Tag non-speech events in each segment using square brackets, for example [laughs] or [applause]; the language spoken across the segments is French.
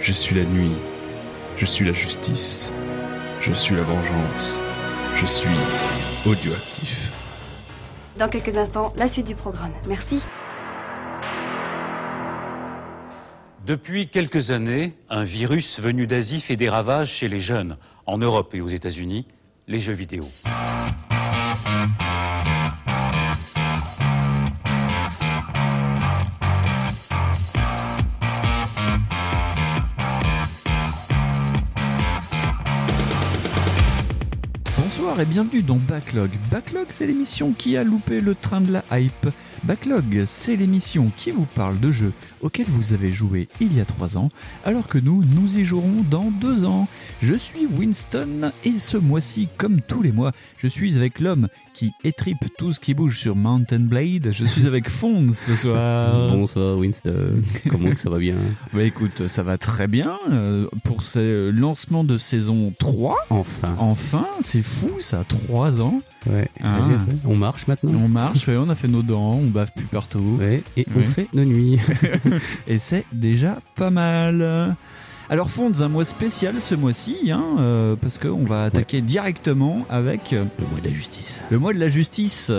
Je suis la nuit. Je suis la justice. Je suis la vengeance. Je suis audioactif. Dans quelques instants, la suite du programme. Merci. Depuis quelques années, un virus venu d'Asie fait des ravages chez les jeunes, en Europe et aux États-Unis, les jeux vidéo. Bienvenue dans Backlog. Backlog, c'est l'émission qui a loupé le train de la hype. Backlog, c'est l'émission qui vous parle de jeux auxquels vous avez joué il y a 3 ans, alors que nous, nous y jouerons dans 2 ans. Je suis Winston et ce mois-ci, comme tous les mois, je suis avec l'homme qui étripe tout ce qui bouge sur Mountain Blade. Je suis avec Fonds ce soir. [laughs] Bonsoir Winston, comment ça va bien? [laughs] Bah écoute, ça va très bien euh, pour ce lancement de saison 3. Enfin. Enfin, c'est fou ça, 3 ans. Ouais. Ah. On marche maintenant. On marche, ouais, on a fait nos dents, bave plus partout. Ouais, et Oui. on fait nos nuits. [laughs] Et c'est déjà pas mal. Alors Fonds, un mois spécial ce mois-ci, hein, euh, parce qu'on va attaquer directement avec euh, Le mois de la justice. le mois de la justice.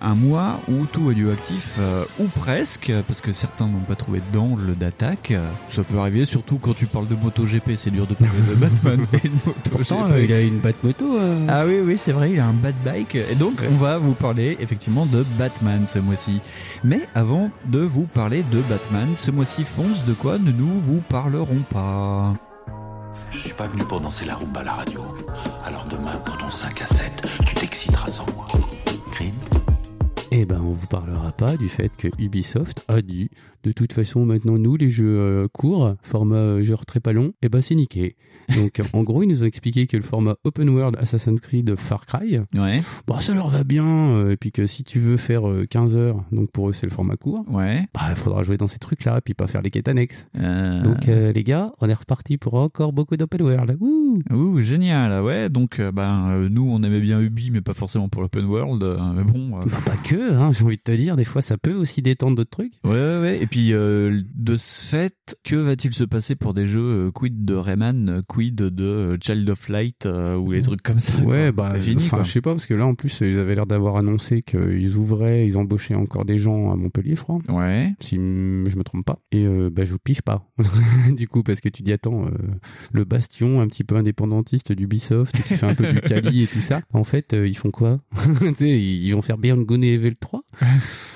Un mois où tout audioactif, euh, ou presque, parce que certains n'ont pas trouvé d'angle d'attaque. Ça peut arriver, surtout quand tu parles de MotoGP, c'est dur de parler de Batman [laughs] et de MotoGP. euh, il a une batte moto. euh. Ah oui, oui, c'est vrai, il a un bad bike. Et donc, on va vous parler effectivement de Batman ce mois-ci. Mais avant de vous parler de Batman, ce mois-ci, Fonce, de quoi ne nous vous parlerons pas? Je suis pas venu pour danser la rumba à la radio. Alors demain, pour ton 5 à 7, tu t'exciteras sans moi. Green Eh ben, on vous parlera pas du fait que Ubisoft a dit, de toute façon, maintenant, nous, les jeux euh, courts, format euh, genre très pas long, eh ben, c'est niqué. Donc, en gros, ils nous ont expliqué que le format Open World Assassin's Creed Far Cry, Ouais, bah, ça leur va bien, euh, et puis que si tu veux faire euh, 15 heures, donc pour eux, c'est le format court, ouais. bah, il faudra jouer dans ces trucs-là, puis pas faire les quêtes annexes. Euh, Donc, euh, les gars, on est reparti pour encore beaucoup d'Open World. Ouh Ouh, génial, ouais. Donc, euh, ben, euh, nous, on aimait bien Ubi, mais pas forcément pour l'open world. euh, mais bon, euh, Bah, pas que, hein, j'ai envie de te dire, des fois, ça peut aussi détendre d'autres trucs. Ouais, ouais, ouais. Et puis, euh, de ce fait, que va-t-il se passer pour des jeux euh, quid de Rayman, euh, quid de euh, Child of Light euh, ou les trucs comme ça Ouais, quoi. bah, fini. quoi. je sais pas, parce que là, en plus, ils avaient l'air d'avoir annoncé qu'ils ouvraient, ils embauchaient encore des gens à Montpellier, je crois. Ouais. Si je me trompe pas. Et euh, bah, je vous pige pas. [laughs] du coup, parce que tu dis, attends, euh, le bastion un petit peu indépendantiste d'Ubisoft, qui fait un peu du Kali et tout ça. En fait, euh, ils font quoi? [laughs] Tu sais, ils vont faire Beyond Gone et Level 3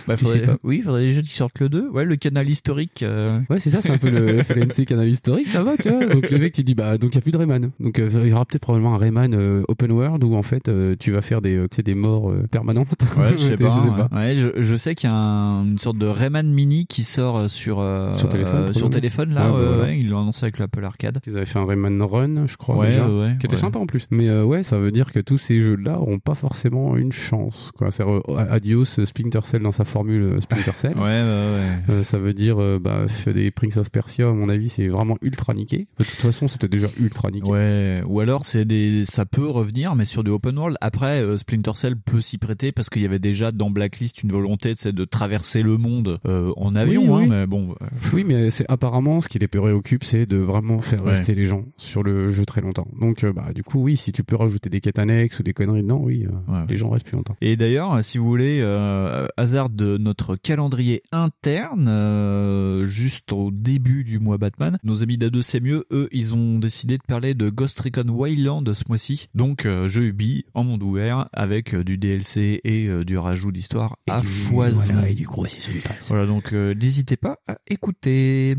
Bah, faudrait, pas. oui, il faudrait des jeux qui sortent le 2. Ouais, le canal historique. euh, Ouais, c'est ça, c'est un peu le [laughs] FLNC canal historique, ça va, tu vois. Donc le mec, tu dis, bah, donc il n'y a plus de Rayman. Donc euh, il y aura peut-être probablement un Rayman euh, open world où en fait, euh, tu vas faire des, sais, des morts permanentes. Ouais, je [laughs] sais pas. ouais. Ouais, je, je sais qu'il y a un- une sorte de Rayman mini qui sort sur Sur téléphone, sur téléphone là. Bah, voilà. ils l'ont annoncé avec l'Apple Arcade. Ils avaient fait un Rayman Run, je crois, Ouais, déjà. ouais, Qui était sympa en plus. Mais ouais, ça veut dire que tous ces jeux-là ont pas forcément une chance. Quoi. C'est euh, adios Splinter Cell dans sa formule Splinter Cell. [laughs] Ouais, ouais, ouais. Ça veut dire bah, des Prince of Persia, à mon avis, c'est vraiment ultra niqué. De toute façon, c'était déjà ultra niqué. Ouais, ou alors c'est des, ça peut revenir, mais sur des open world. Après, euh, Splinter Cell peut s'y prêter parce qu'il y avait déjà dans Blacklist une volonté c'est de traverser le monde euh, en avion, Oui, hein, mais bon. euh, Oui, mais c'est apparemment ce qui les préoccupe, c'est de vraiment faire Ouais. rester les gens sur le jeu très longtemps. Donc, euh, bah, du coup, oui, si tu peux rajouter des quêtes annexes ou des conneries dedans, oui, Ouais. les gens restent plus longtemps. Et d'ailleurs, si vous voulez, hasard de notre calendrier interne, juste au début du mois Batman, nos amis d'A2 c'est mieux, eux, ils ont décidé de parler de Ghost Recon Wildland ce mois-ci. Donc, euh, jeu Ubi en monde ouvert avec euh, du DLC et euh, du rajout d'histoire à du- foison. voilà, et du gros pass. Voilà, donc euh, n'hésitez pas à écouter.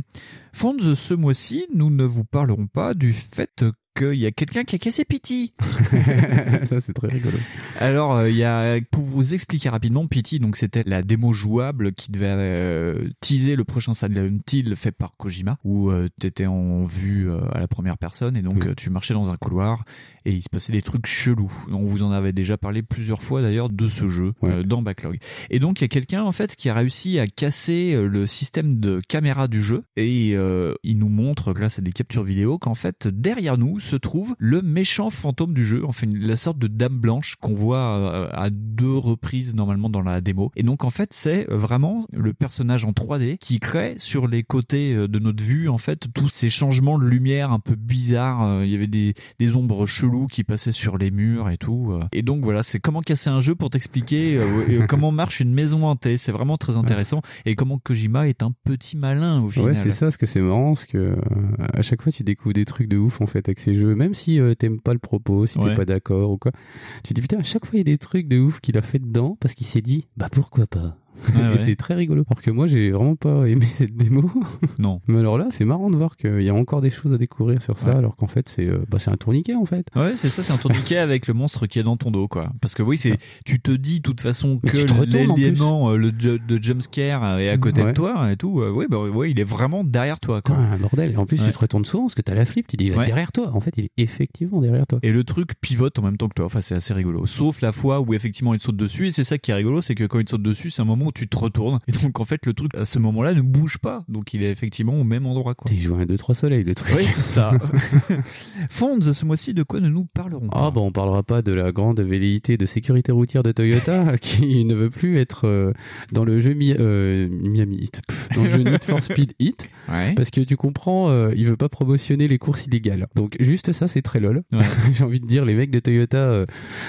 Fonds, ce mois-ci, nous ne vous parlerons pas du fait qu'il y a quelqu'un qui a cassé Pity. [laughs] ça, c'est très rigolo. Alors, euh, il y a, pour vous expliquer rapidement, Pity, donc c'était la démo jouable qui devait euh, teaser le prochain Silent Hill fait par Kojima, où euh, t'étais en vue euh, à la première personne et donc Oui. tu marchais dans un couloir et il se passait des trucs chelous. On vous en avait déjà parlé plusieurs fois d'ailleurs de ce jeu Ouais. euh, dans Backlog. Et donc il y a quelqu'un en fait qui a réussi à casser euh, le système de caméra du jeu et euh, il nous montre grâce à des captures vidéo qu'en fait derrière nous se trouve le méchant fantôme du jeu, enfin la sorte de dame blanche qu'on voit à deux reprises normalement dans la démo. Et donc en fait c'est vraiment le personnage en 3D qui crée sur les côtés de notre vue en fait tous ces changements de lumière un peu bizarres. Il y avait des, des ombres cheloues qui passaient sur les murs et tout. euh. Et donc voilà, c'est comment casser un jeu pour t'expliquer euh, [laughs] comment marche une maison hantée. C'est vraiment très intéressant. Et comment Kojima est un petit malin au final. Ouais, c'est ça, parce que c'est marrant, parce que euh, à chaque fois tu découvres des trucs de ouf en fait avec ces jeux, même si euh, t'aimes pas le propos, si Ouais. t'es pas d'accord ou quoi. Tu te dis putain, à chaque fois il y a des trucs de ouf qu'il a fait dedans parce qu'il s'est dit bah pourquoi pas? [laughs] Ouais, Et ouais. c'est très rigolo. Alors que moi j'ai vraiment pas aimé [laughs] cette démo. Non. Mais alors là, c'est marrant de voir qu'il y a encore des choses à découvrir sur ça, Ouais. alors qu'en fait c'est euh, bah, un tourniquet en fait. Ouais, c'est ça, c'est un tourniquet [laughs] avec le monstre qui est dans ton dos, quoi. Parce que oui, c'est, tu te dis, de toute façon, Mais que l'élément, euh, le de jumpscare euh, est à côté de toi et tout. oui, bah, ouais, il est vraiment derrière toi, quoi. Putain, bordel. Et en plus tu te retournes souvent parce que t'as la flip, tu dis il Ouais. derrière toi. En fait, il est effectivement derrière toi. Et le truc pivote en même temps que toi. Enfin, c'est assez rigolo. Sauf la fois où effectivement il te saute dessus. Et c'est ça qui est rigolo, c'est que quand il te saute dessus, c'est un moment où tu te retournes. Et donc, en fait, le truc, à ce moment-là, ne bouge pas. Donc, il est effectivement au même endroit, quoi. T'es joué un 2-3 soleil le truc. Oui, c'est ça. [laughs] Fonds, ce mois-ci, de quoi ne nous parlerons Ah bon, on parlera pas de la grande velléité de sécurité routière de Toyota [laughs] qui ne veut plus être euh, dans le jeu Mi- euh, Miami Heat, dans le jeu Need for Speed Heat, Ouais. parce que tu comprends, euh, il veut pas promotionner les courses illégales. Donc juste ça, c'est très lol. Ouais. [laughs] J'ai envie de dire, les mecs de Toyota, euh,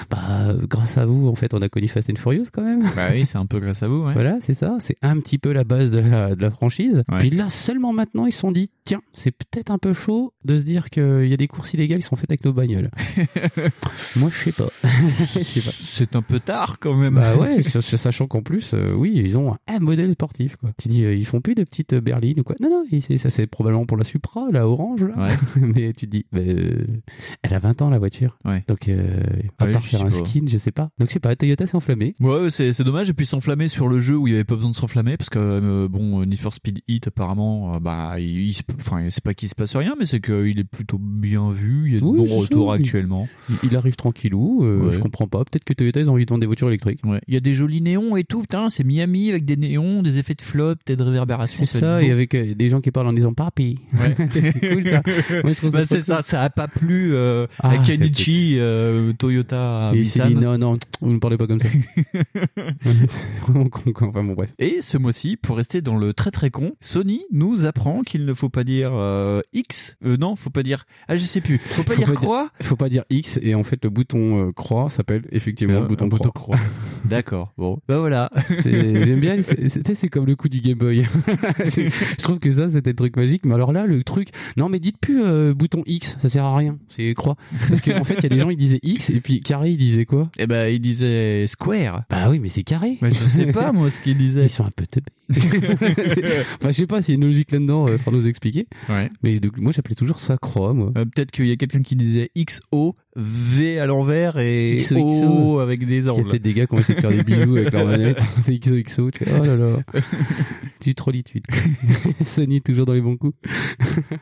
bah grâce à vous, en fait, on a connu Fast and Furious quand même. Bah oui, c'est un peu grâce à vous, ouais. Voilà, c'est ça. C'est un petit peu la base de la, de la franchise. Ouais. Puis là, seulement maintenant, ils se sont dit, tiens, c'est peut-être un peu chaud de se dire qu'il y a des courses illégales qui sont faites avec nos bagnoles. [laughs] Moi, [laughs] je sais pas. C'est un peu tard, quand même. Bah ouais, [laughs] sachant qu'en plus, euh, oui, ils ont un modèle sportif, quoi. Tu dis, euh, ils font plus de petites euh, berlines ou quoi. Non, non, ça c'est probablement pour la Supra, la orange, là. Ouais. Mais tu te dis, bah, euh, elle a 20 ans, la voiture. Donc, à Ouais, part faire un skin, je sais pas. Donc, je sais pas, Toyota s'est enflammé. Ouais, c'est c'est dommage. Et puis s'enflammer sur le jeu où il y avait pas besoin de s'enflammer parce que euh, bon, Need for Speed Heat apparemment, euh, bah, il, enfin, c'est pas qu'il se passe rien, mais c'est qu'il est plutôt bien vu. Il y a de Oui, bons ça, retours actuellement. Il, il arrive tranquillou, euh, Ouais. je comprends pas. Peut-être que Toyota, ils ont envie de vendre des voitures électriques. Ouais. Il y a des jolis néons et tout. Putain, c'est Miami avec des néons, des effets de flop, peut-être de réverbération. C'est ça, être et avec des gens qui parlent en disant papi. Ouais. [laughs] c'est cool ça. [laughs] Bah, ça c'est ça, ça a pas plu Ah, à c'est Kenichi, Toyota, Et dit Nissan. non, non, vous ne parlez pas comme ça. [laughs] con. Enfin bon, bref. Et ce mois-ci, pour rester dans le très très con, Sony nous apprend qu'il ne faut pas dire euh, X. Euh, non, faut pas dire. Ah, je sais plus. Faut pas Faut dire pas dire- croix. Faut pas dire X, et en fait, le bouton euh, croix s'appelle effectivement le bouton un croix. croix. [laughs] D'accord. Bon, bah voilà. J'aime bien, c'est- c'est comme le coup du Game Boy. je [laughs] je trouve que ça, c'était le truc magique. Mais alors là, le truc, non, mais dites plus euh, bouton X, ça sert à rien, c'est croix. Parce qu'en en fait, il y a des gens, ils disaient X, et puis carré, ils disaient quoi? Eh ben, il disait Square. Bah oui, mais c'est carré. Je sais pas moi ce qu'il disait. Ils sont un peu teubés. [laughs] enfin, je sais pas s'il y a une logique là-dedans, euh, faut nous expliquer. Ouais. Mais donc, moi, j'appelais toujours ça croix, moi. Euh, Peut-être qu'il y a quelqu'un qui disait XO, V à l'envers et XOXO. O avec des Il y a angles. peut-être des gars qui ont essayé de faire des bisous avec leur manette. [laughs] C'est XOXO. Tu fais, oh là là. [laughs] Tu trollitude. Sony, toujours dans les bons coups.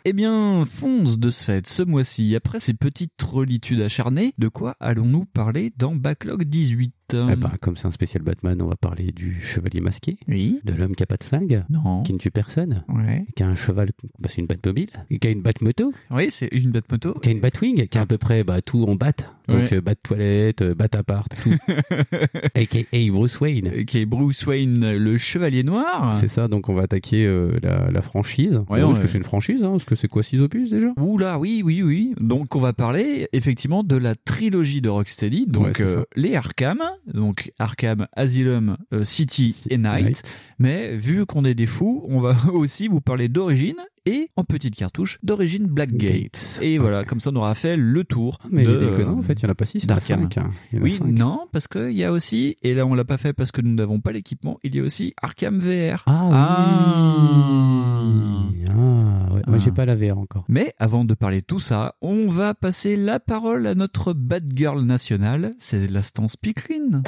Eh bien, fonce de ce fait, ce mois-ci, après ces petites relitudes acharnées, de quoi allons-nous parler dans Backlog 18 Eh ben, comme c'est un spécial Batman, on va parler du chevalier masqué, Oui. de l'homme qui a pas de flingue, Non. qui ne tue personne, Ouais. qui a un cheval, bah, c'est une Batmobile, et qui a une Batmoto, Oui, c'est une batte moto. qui a une Batwing, qui a à peu près bah, tout en bat. Donc, Ouais. euh, bat toilette, euh, bat appart, tout. [laughs] A.K.A. Bruce Wayne. qui est Bruce Wayne, le chevalier noir. C'est ça, donc on va attaquer euh, la, la franchise. Ouais, Est-ce que est- c'est une franchise hein Est-ce que c'est quoi, 6 opus déjà? Oula, oui, oui, oui. Donc, on va parler effectivement de la trilogie de Rocksteady. Donc, euh, les Arkham. Donc, Arkham, Asylum, euh, City et Night. Mais vu qu'on est des fous, on va [laughs] aussi vous parler d'origine et en petite cartouche d'origine Blackgate. Et voilà, comme ça on aura fait le tour. Ah, Mais de, j'ai déconné, en fait, il n'y en a pas 6, il y en a d'Arkham. 5. Il y en a Oui, cinq. non, parce qu'il y a aussi, et là on l'a pas fait parce que nous n'avons pas l'équipement, il y a aussi Arkham VR. Ah, oui Ah, ouais. Moi, j'ai Ah. pas la VR encore. Mais avant de parler de tout ça, on va passer la parole à notre bad girl nationale, c'est l'instant Speakerine.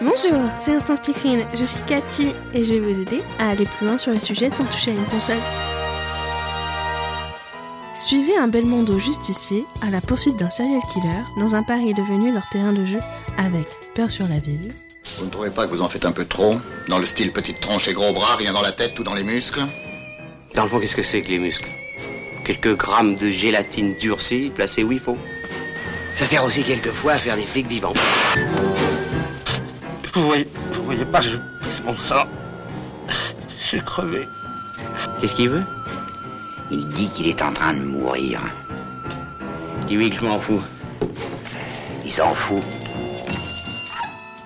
Bonjour, c'est Instant Speakerine. Je suis Cathy et je vais vous aider à aller plus loin sur le sujet sans toucher à une console. Suivez un Belmondo justicier à la poursuite d'un serial killer dans un Paris devenu leur terrain de jeu avec Peur sur la ville, Vous ne trouvez pas que vous en faites un peu trop Dans le style petite tronche et gros bras, rien dans la tête, tout dans les muscles? Dans le fond, qu'est-ce que c'est que les muscles? Quelques grammes de gélatine durcie placés où il faut. Ça sert aussi quelquefois à faire des flics vivants. Vous voyez, vous voyez pas, je pisse mon sang. Je suis crevé. Qu'est-ce qu'il veut? Il dit qu'il est en train de mourir. Dis-lui que je m'en fous. Il s'en fout.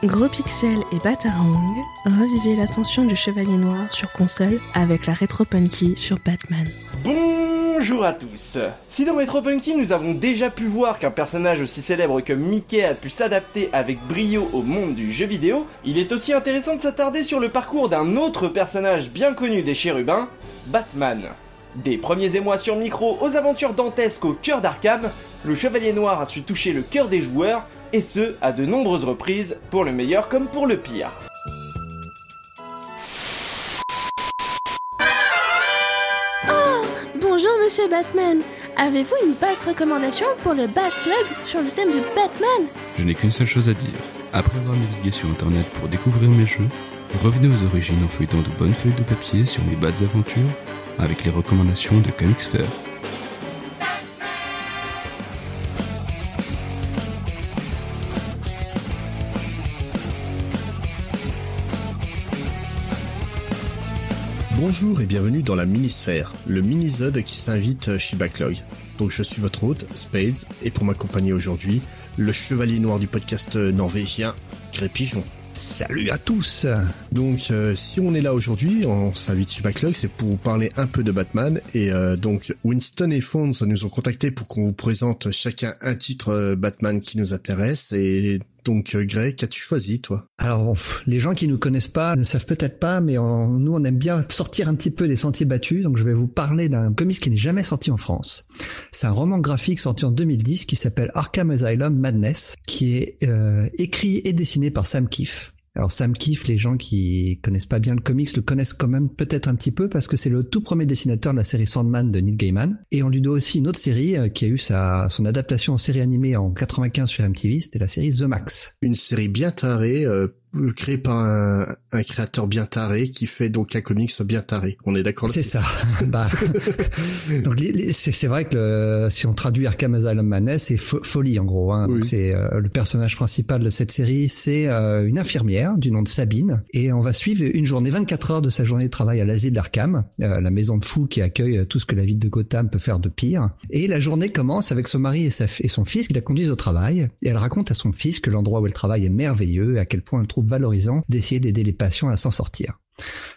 Gros Pixel et Batarang, revivez l'ascension du Chevalier Noir sur console avec la Retro Punky sur Batman. Bonjour à tous Si dans Retro Punky nous avons déjà pu voir qu'un personnage aussi célèbre que Mickey a pu s'adapter avec brio au monde du jeu vidéo, il est aussi intéressant de s'attarder sur le parcours d'un autre personnage bien connu des chérubins, Batman. Des premiers émois sur micro aux aventures dantesques au cœur d'Arkham, le Chevalier Noir a su toucher le cœur des joueurs, et ce, à de nombreuses reprises, pour le meilleur comme pour le pire. Batman Avez-vous une bonne recommandation pour le Backlog sur le thème de Batman? Je n'ai qu'une seule chose à dire. Après avoir navigué sur internet pour découvrir mes jeux, revenez aux origines en feuilletant de bonnes feuilles de papier sur mes bades aventures avec les recommandations de Comics Fair. Bonjour et bienvenue dans la Minisphère, le mini-zode qui s'invite chez Backlog. Donc je suis votre hôte, Spades, et pour m'accompagner aujourd'hui, le chevalier noir du podcast norvégien, Gré Pigeon. Salut à tous Donc euh, si on est là aujourd'hui, on s'invite chez Backlog, c'est pour vous parler un peu de Batman, et euh, donc Winston et Fonds nous ont contactés pour qu'on vous présente chacun un titre euh, Batman qui nous intéresse, et donc Greg, qu'as-tu choisi toi? Alors pff, les gens qui nous connaissent pas ne savent peut-être pas, mais nous on aime bien sortir un petit peu des sentiers battus, donc je vais vous parler d'un comics qui n'est jamais sorti en France. C'est un roman graphique sorti en 2010 qui s'appelle Arkham Asylum Madness, qui est euh, écrit et dessiné par Sam Keefe. Alors Sam Keefe, les gens qui connaissent pas bien le comics le connaissent quand même peut-être un petit peu parce que c'est le tout premier dessinateur de la série Sandman de Neil Gaiman. Et on lui doit aussi une autre série euh, qui a eu sa, son adaptation en série animée en 95 sur MTV, c'était la série The Max. Une série bien tarée, euh, créée par un, un créateur bien taré, qui fait donc un comics bien taré. On est d'accord C'est ça. [laughs] bah, [laughs] c'est vrai que le- si on traduit Arkham Asylum Madness, c'est fo- folie en gros. Hein. Donc Oui. c'est euh, le personnage principal de cette série, c'est euh, une infirmière du nom de Sabine, et on va suivre une journée 24 heures de sa journée de travail à l'asile d'Arkham, euh, la maison de fous qui accueille euh, tout ce que la ville de Gotham peut faire de pire. Et la journée commence avec son mari et, sa, et son fils qui la conduisent au travail, et elle raconte à son fils que l'endroit où elle travaille est merveilleux, et à quel point elle trouve valorisant d'essayer d'aider les patients à s'en sortir.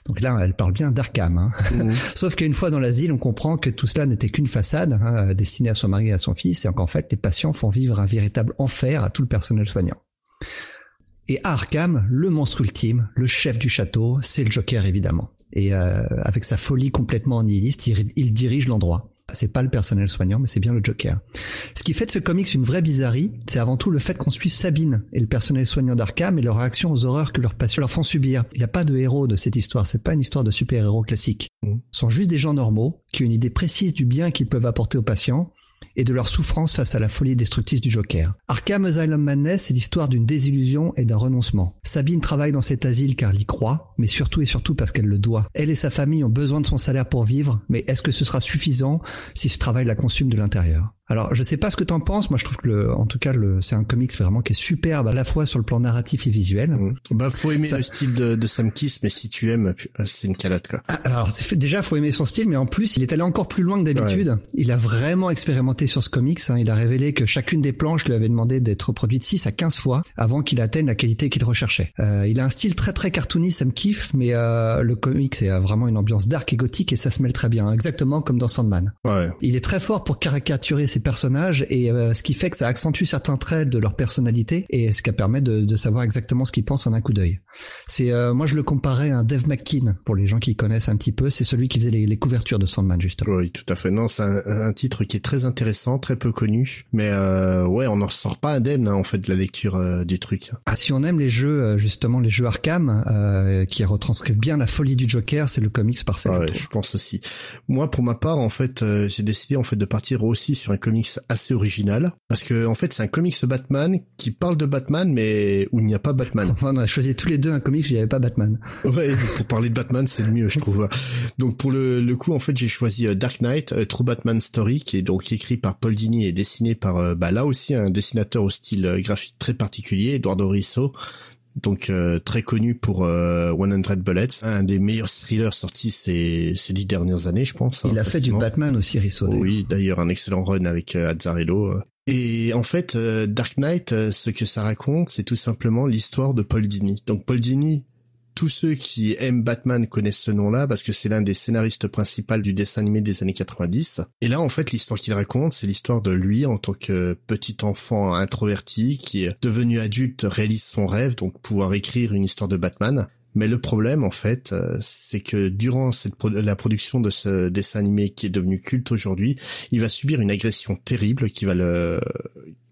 Donc là, elle parle bien d'Arkham. Hein. [laughs] Sauf qu'une fois dans l'asile, on comprend que tout cela n'était qu'une façade hein, destinée à son mari et à son fils, et qu'en fait, les patients font vivre un véritable enfer à tout le personnel soignant. Et à Arkham, le monstre ultime, le chef du château, c'est le Joker évidemment. Et euh, avec sa folie complètement nihiliste, il, il dirige l'endroit. C'est pas le personnel soignant, mais c'est bien le Joker. Ce qui fait de ce comics une vraie bizarrerie, c'est avant tout le fait qu'on suit Sabine et le personnel soignant d'Arkham et leur réaction aux horreurs que leurs patients leur font subir. Il n'y a pas de héros de cette histoire, c'est pas une histoire de super-héros classique. Ce sont juste des gens normaux qui ont une idée précise du bien qu'ils peuvent apporter aux patients et de leur souffrance face à la folie destructrice du Joker. Arkham Asylum Madness, c'est l'histoire d'une désillusion et d'un renoncement. Sabine travaille dans cet asile car elle y croit, mais surtout et surtout parce qu'elle le doit. Elle et sa famille ont besoin de son salaire pour vivre, mais est-ce que ce sera suffisant si ce travail la consume de l'intérieur? Alors, je sais pas ce que t'en penses. Moi, je trouve que, le, en tout cas, le, c'est un comics vraiment qui est superbe à la fois sur le plan narratif et visuel. Bah, faut aimer Ça- le style de, de Sam Kiss, mais si tu aimes, c'est une calotte, quoi. Ah, Alors fait- déjà faut aimer son style, mais en plus il est allé encore plus loin que d'habitude. Il a vraiment expérimenté sur ce comics. hein. Il a révélé que chacune des planches lui avait demandé d'être reproduite 6 à 15 fois avant qu'il atteigne la qualité qu'il recherchait. Euh, il a un style très très cartoony, ça me kiffe, mais euh, le comics c'est euh, vraiment une ambiance dark et gothique et ça se mêle très bien, hein, exactement comme dans Sandman. Ouais. Il est très fort pour caricaturer ses personnages et euh, ce qui fait que ça accentue certains traits de leur personnalité et ce qui permet de, de savoir exactement ce qu'ils pensent en un coup d'œil. C'est euh, moi je le comparais à un Dave McKean pour les gens qui connaissent un petit peu, c'est celui qui faisait les, les couvertures de Sandman justement. Oui, tout à fait. Non, c'est un, un titre qui est très intéressant, très peu connu, mais euh, ouais, on n'en sort pas indemne hein, en fait de la lecture euh, du truc. Ah, si on aime les jeux euh, justement les jeux Arkham euh, qui retranscrivent bien la folie du Joker, c'est le comics parfait. je Ouais, je pense aussi. Moi, pour ma part, en fait, j'ai décidé en fait de partir aussi sur un comics comics assez original parce que en fait c'est un comics Batman qui parle de Batman mais où il n'y a pas Batman. Enfin, on a choisi tous les deux un comics où il n'y avait pas Batman. Ouais, pour parler de Batman c'est le mieux je trouve. Donc pour le, le coup en fait j'ai choisi euh, Dark Knight, euh, True Batman Story qui est donc écrit par Paul Dini et dessiné par euh, bah là aussi un dessinateur au style graphique très particulier, Eduardo Risso donc euh, très connu pour euh, 100 Bullets, un des meilleurs thrillers sortis ces, ces dix dernières années, je pense. Il hein, a fait du. Batman aussi, Risso. Oui, d'ailleurs un excellent run avec euh, Azzarello. euh. Et en fait, euh, Dark Knight, euh, ce que ça raconte, c'est tout simplement l'histoire de Paul Dini. Donc Paul Dini, tous ceux qui aiment Batman connaissent ce nom-là parce que c'est l'un des scénaristes principaux du dessin animé des années 90. Et là, en fait, l'histoire qu'il raconte, c'est l'histoire de lui en tant que petit enfant introverti qui devenu adulte, réalise son rêve, donc pouvoir écrire une histoire de Batman. Mais le problème, en fait, euh, c'est que durant la production de ce dessin animé qui est devenu culte aujourd'hui, il va subir une agression terrible qui va le,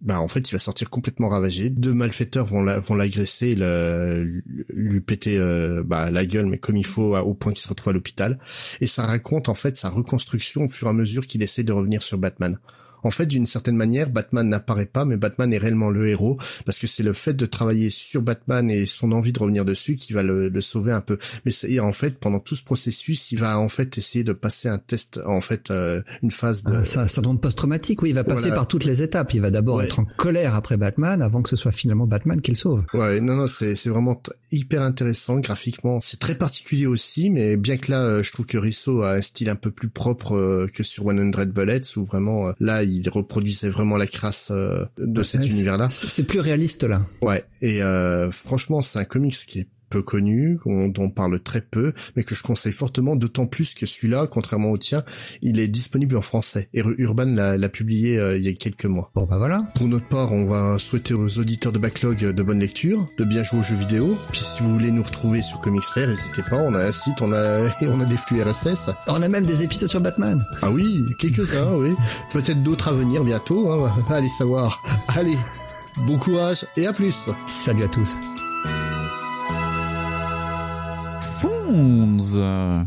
bah en fait, il va sortir complètement ravagé. Deux malfaiteurs vont la, vont l'agresser, lui péter euh, bah, la gueule, mais comme il faut, au point qu'il se retrouve à l'hôpital. Et ça raconte en fait sa reconstruction au fur et à mesure qu'il essaie de revenir sur Batman. En fait, d'une certaine manière, Batman n'apparaît pas, mais Batman est réellement le héros, parce que c'est le fait de travailler sur Batman et son envie de revenir dessus qui va le, le sauver un peu. Mais c'est en fait, pendant tout ce processus, il va en fait essayer de passer un test, en fait, euh, une phase de... Ah, ça, ça demande post-traumatique, oui, il va passer Voilà. par toutes les étapes. Il va d'abord Ouais. être en colère après Batman avant que ce soit finalement Batman qui le sauve. Ouais, non, non, c'est c'est vraiment hyper intéressant graphiquement. C'est très particulier aussi, mais bien que là, euh, je trouve que Risso a un style un peu plus propre euh, que sur 100 Bullets, où vraiment, euh, là, il reproduisait vraiment la crasse euh, de cet Ouais, c'est- univers-là. C'est c'est plus réaliste là. Ouais, et euh, franchement, c'est un comics qui est peu connu, dont on parle très peu, mais que je conseille fortement, d'autant plus que celui-là, contrairement au tien, il est disponible en français. Et Urban l'a l'a publié euh, il y a quelques mois. Bon bah voilà. Pour notre part, on va souhaiter aux auditeurs de Backlog de bonne lecture, de bien jouer aux jeux vidéo. Puis si vous voulez nous retrouver sur Comics Fair, n'hésitez pas, on a un site, on a, et [laughs] on a des flux RSS. On a même des épisodes sur Batman. Ah oui, quelques-uns, oui. Peut-être d'autres à venir bientôt, hein. allez savoir. Allez, bon courage et à plus. Salut à tous. Fonz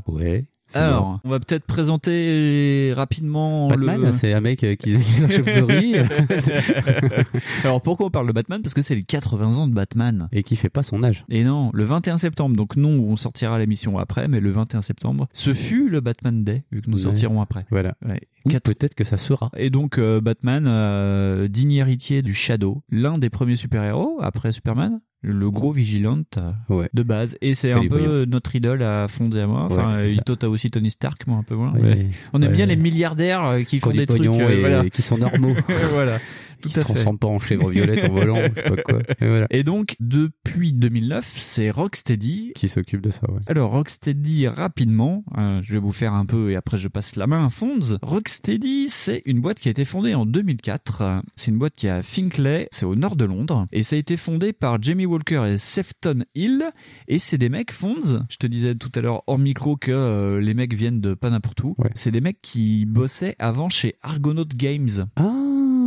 Ouais. c'est Alors, on va peut-être présenter rapidement Batman, le... c'est un mec euh, qui [laughs] qui chauve-souris [laughs] Alors pourquoi on parle de Batman? Parce que c'est les 80 ans de Batman. et qui fait pas son âge. Et non, le 21 septembre, donc non, on sortira l'émission après, mais le 21 septembre, ce fut le Batman Day, vu que nous Ouais. sortirons après. Voilà. Ouais. Peut-être que ça sera. Et donc euh, Batman, euh, digne héritier du Shadow, l'un des premiers super-héros après Superman, le gros vigilante euh, Ouais. de base. Et c'est un peu brillant. notre idole à Fonds et à moi. Enfin, Ouais, tota aussi Tony Stark, moi un peu moins. Ouais. mais On aime bien les milliardaires qui Qui ont font des trucs. pognons euh, et voilà. qui sont normaux. [laughs] voilà. Tout qui à se fait. transforment pas en chèvre violette en volant, je sais pas quoi. Et voilà. Et donc, depuis 2009, c'est Rocksteady. Qui s'occupe de ça, ouais. Alors, Rocksteady, rapidement, euh, je vais vous faire un peu et après je passe la main à Fonds. Rocksteady, c'est une boîte qui a été fondée en 2004. Euh, C'est une boîte qui est à Finchley, c'est au nord de Londres. Et ça a été fondé par Jamie Walker et Sefton Hill. Et c'est des mecs, Fonds, je te disais tout à l'heure hors micro que euh, les mecs viennent de pas n'importe où. Ouais. C'est des mecs qui bossaient avant chez Argonaut Games. Ah,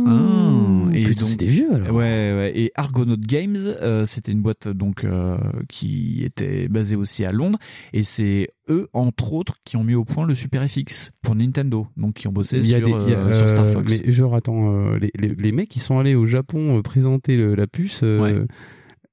Ah, et Putain, c'est des vieux alors. Ouais, ouais. Et Argonaut Games, euh, c'était une boîte donc euh, qui était basée aussi à Londres, et c'est eux entre autres qui ont mis au point le Super FX pour Nintendo, donc qui ont bossé sur, des- a, euh, sur Star Fox. Mais genre, attends, les, les, les mecs qui sont allés au Japon présenter le- la puce Ouais.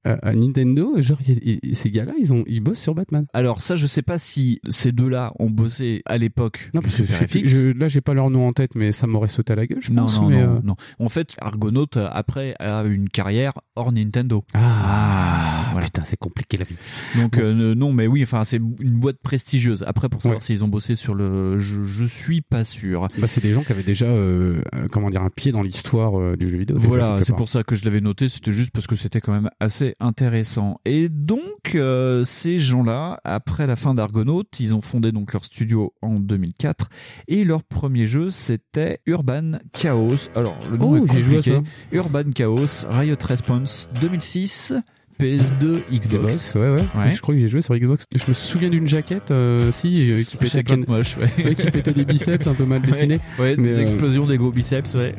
À, Nintendo, genre, y ces gars-là, ils, ont, ils bossent sur Batman. Alors ça, je sais pas si ces deux-là ont bossé à l'époque Non, parce que je je- là, j'ai pas leur nom en tête, mais ça m'aurait sauté à la gueule, je non, pense. non, mais, non, euh, non. En fait, Argonaut, euh, après, a une carrière hors Nintendo. Ah, voilà. putain, c'est compliqué la vie. Donc euh, non, mais oui, enfin c'est une boîte prestigieuse. Après, pour savoir Ouais. s'ils ont bossé sur le, je, je suis pas sûr. Bah, c'est des gens qui avaient déjà, euh, comment dire, un pied dans l'histoire du jeu vidéo. Voilà, c'est pour ça que je l'avais noté, c'était juste parce que c'était quand même assez intéressant. Et donc, euh, ces gens-là, après la fin d'Argonaut, ils ont fondé donc leur studio en 2004, et leur premier jeu, c'était Urban Chaos. Alors, le nom Oh, est j'ai joué à. Urban Chaos, Riot Response 2006, PS2, Xbox. Xbox, ouais, ouais, Ouais. Je crois que j'ai joué sur Xbox. Je me souviens d'une jaquette, euh, si, euh, qui pétait, moche, ouais. Ouais, qui pétait des biceps un peu mal dessinés. [laughs] Ouais, Mais, euh, l'explosion des gros biceps, ouais.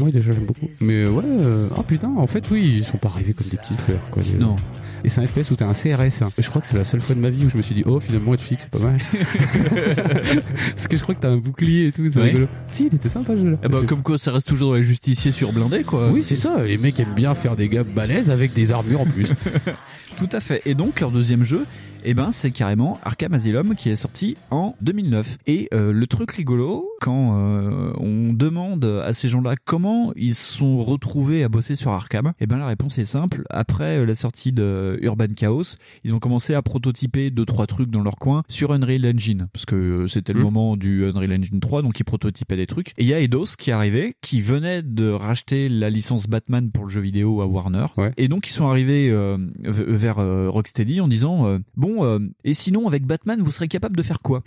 Ouais, déjà, j'aime beaucoup. Mais ouais, euh, ah putain, en fait, oui, ils sont pas arrivés comme des petits frères, quoi. Non. Et c'est un FPS où t'as un CRS. hein. Je crois que c'est la seule fois de ma vie où je me suis dit, oh, finalement, être flic, c'est pas mal. [laughs] Parce que je crois que t'as un bouclier et tout, c'est rigolo. Si, il était sympa, ce jeu-là. Eh ben, comme quoi, ça reste toujours dans les justiciers sur blindé, quoi. Oui, c'est ça. Les mecs aiment bien faire des gars balèzes avec des armures en plus. [laughs] Tout à fait. Et donc leur deuxième jeu, eh ben c'est carrément Arkham Asylum qui est sorti en 2009. Et euh, le truc rigolo, quand euh, on demande à ces gens-là comment ils se sont retrouvés à bosser sur Arkham, eh ben la réponse est simple. Après euh, la sortie de Urban Chaos, ils ont commencé à prototyper deux trois trucs dans leur coin sur Unreal Engine parce que euh, c'était le Mhm. moment du Unreal Engine 3, donc ils prototypaient des trucs. Et il y a Eidos qui arrivait, qui venait de racheter la licence Batman pour le jeu vidéo à Warner. Et donc ils sont arrivés euh, vers Rocksteady en disant euh, euh, et sinon avec Batman vous serez capable de faire quoi?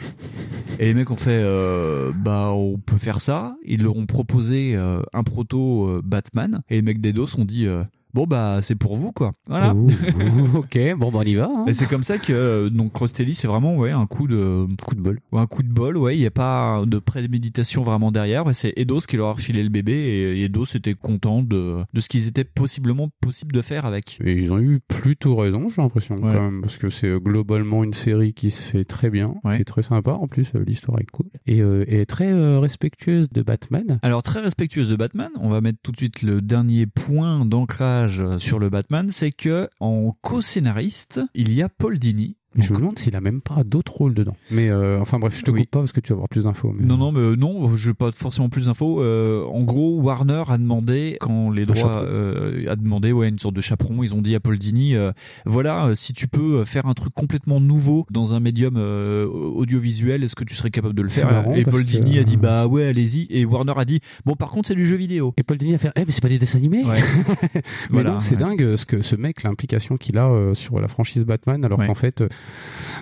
Et les mecs ont fait euh, bah on peut faire ça. Ils leur ont proposé euh, un proto Batman et les mecs d'Eidos ont dit bon bah c'est pour vous quoi. Voilà. Ouh, ouh, ok, bon, bah, on y va. hein. Et c'est comme ça que euh, donc Rocksteady c'est vraiment ouais un coup de coup de bol. Ouais, un coup de bol, ouais, il n'y a pas de préméditation vraiment derrière, ouais, c'est Eidos qui leur a refilé le bébé et Eidos était content de, de ce qu'ils étaient possiblement possible de faire avec. Et ils ont eu plutôt raison, j'ai l'impression, Ouais. quand même, parce que c'est euh, globalement une série qui se fait très bien, qui est très sympa. En plus, euh, l'histoire est cool et, euh, et très euh, respectueuse de Batman. Alors très respectueuse de Batman, on va mettre tout de suite le dernier point d'ancrage sur le Batman, c'est que en co-scénariste, il y a Paul Dini. Mais je me demande s'il a même pas d'autres rôles dedans. Mais euh, enfin bref, je te coupe pas parce que tu vas avoir plus d'infos. mais- Non, non, mais euh, non, je n'ai pas forcément plus d'infos. Euh, en gros, Warner a demandé, quand les droits euh, a demandé ouais, une sorte de chaperon, ils ont dit à Paul Dini, euh, voilà, euh, si tu peux faire un truc complètement nouveau dans un médium euh, audiovisuel, est-ce que tu serais capable de le faire? Et Paul que- Dini a dit, bah ouais, allez-y. Et Warner a dit, bon, par contre, c'est du jeu vidéo. Et Paul Dini a fait, eh mais c'est pas des dessins animés. Ouais. [laughs] [laughs] mais Voilà, non, c'est ouais. dingue ce que ce mec, l'implication qu'il a euh, sur la franchise Batman, alors Ouais. qu'en fait, euh,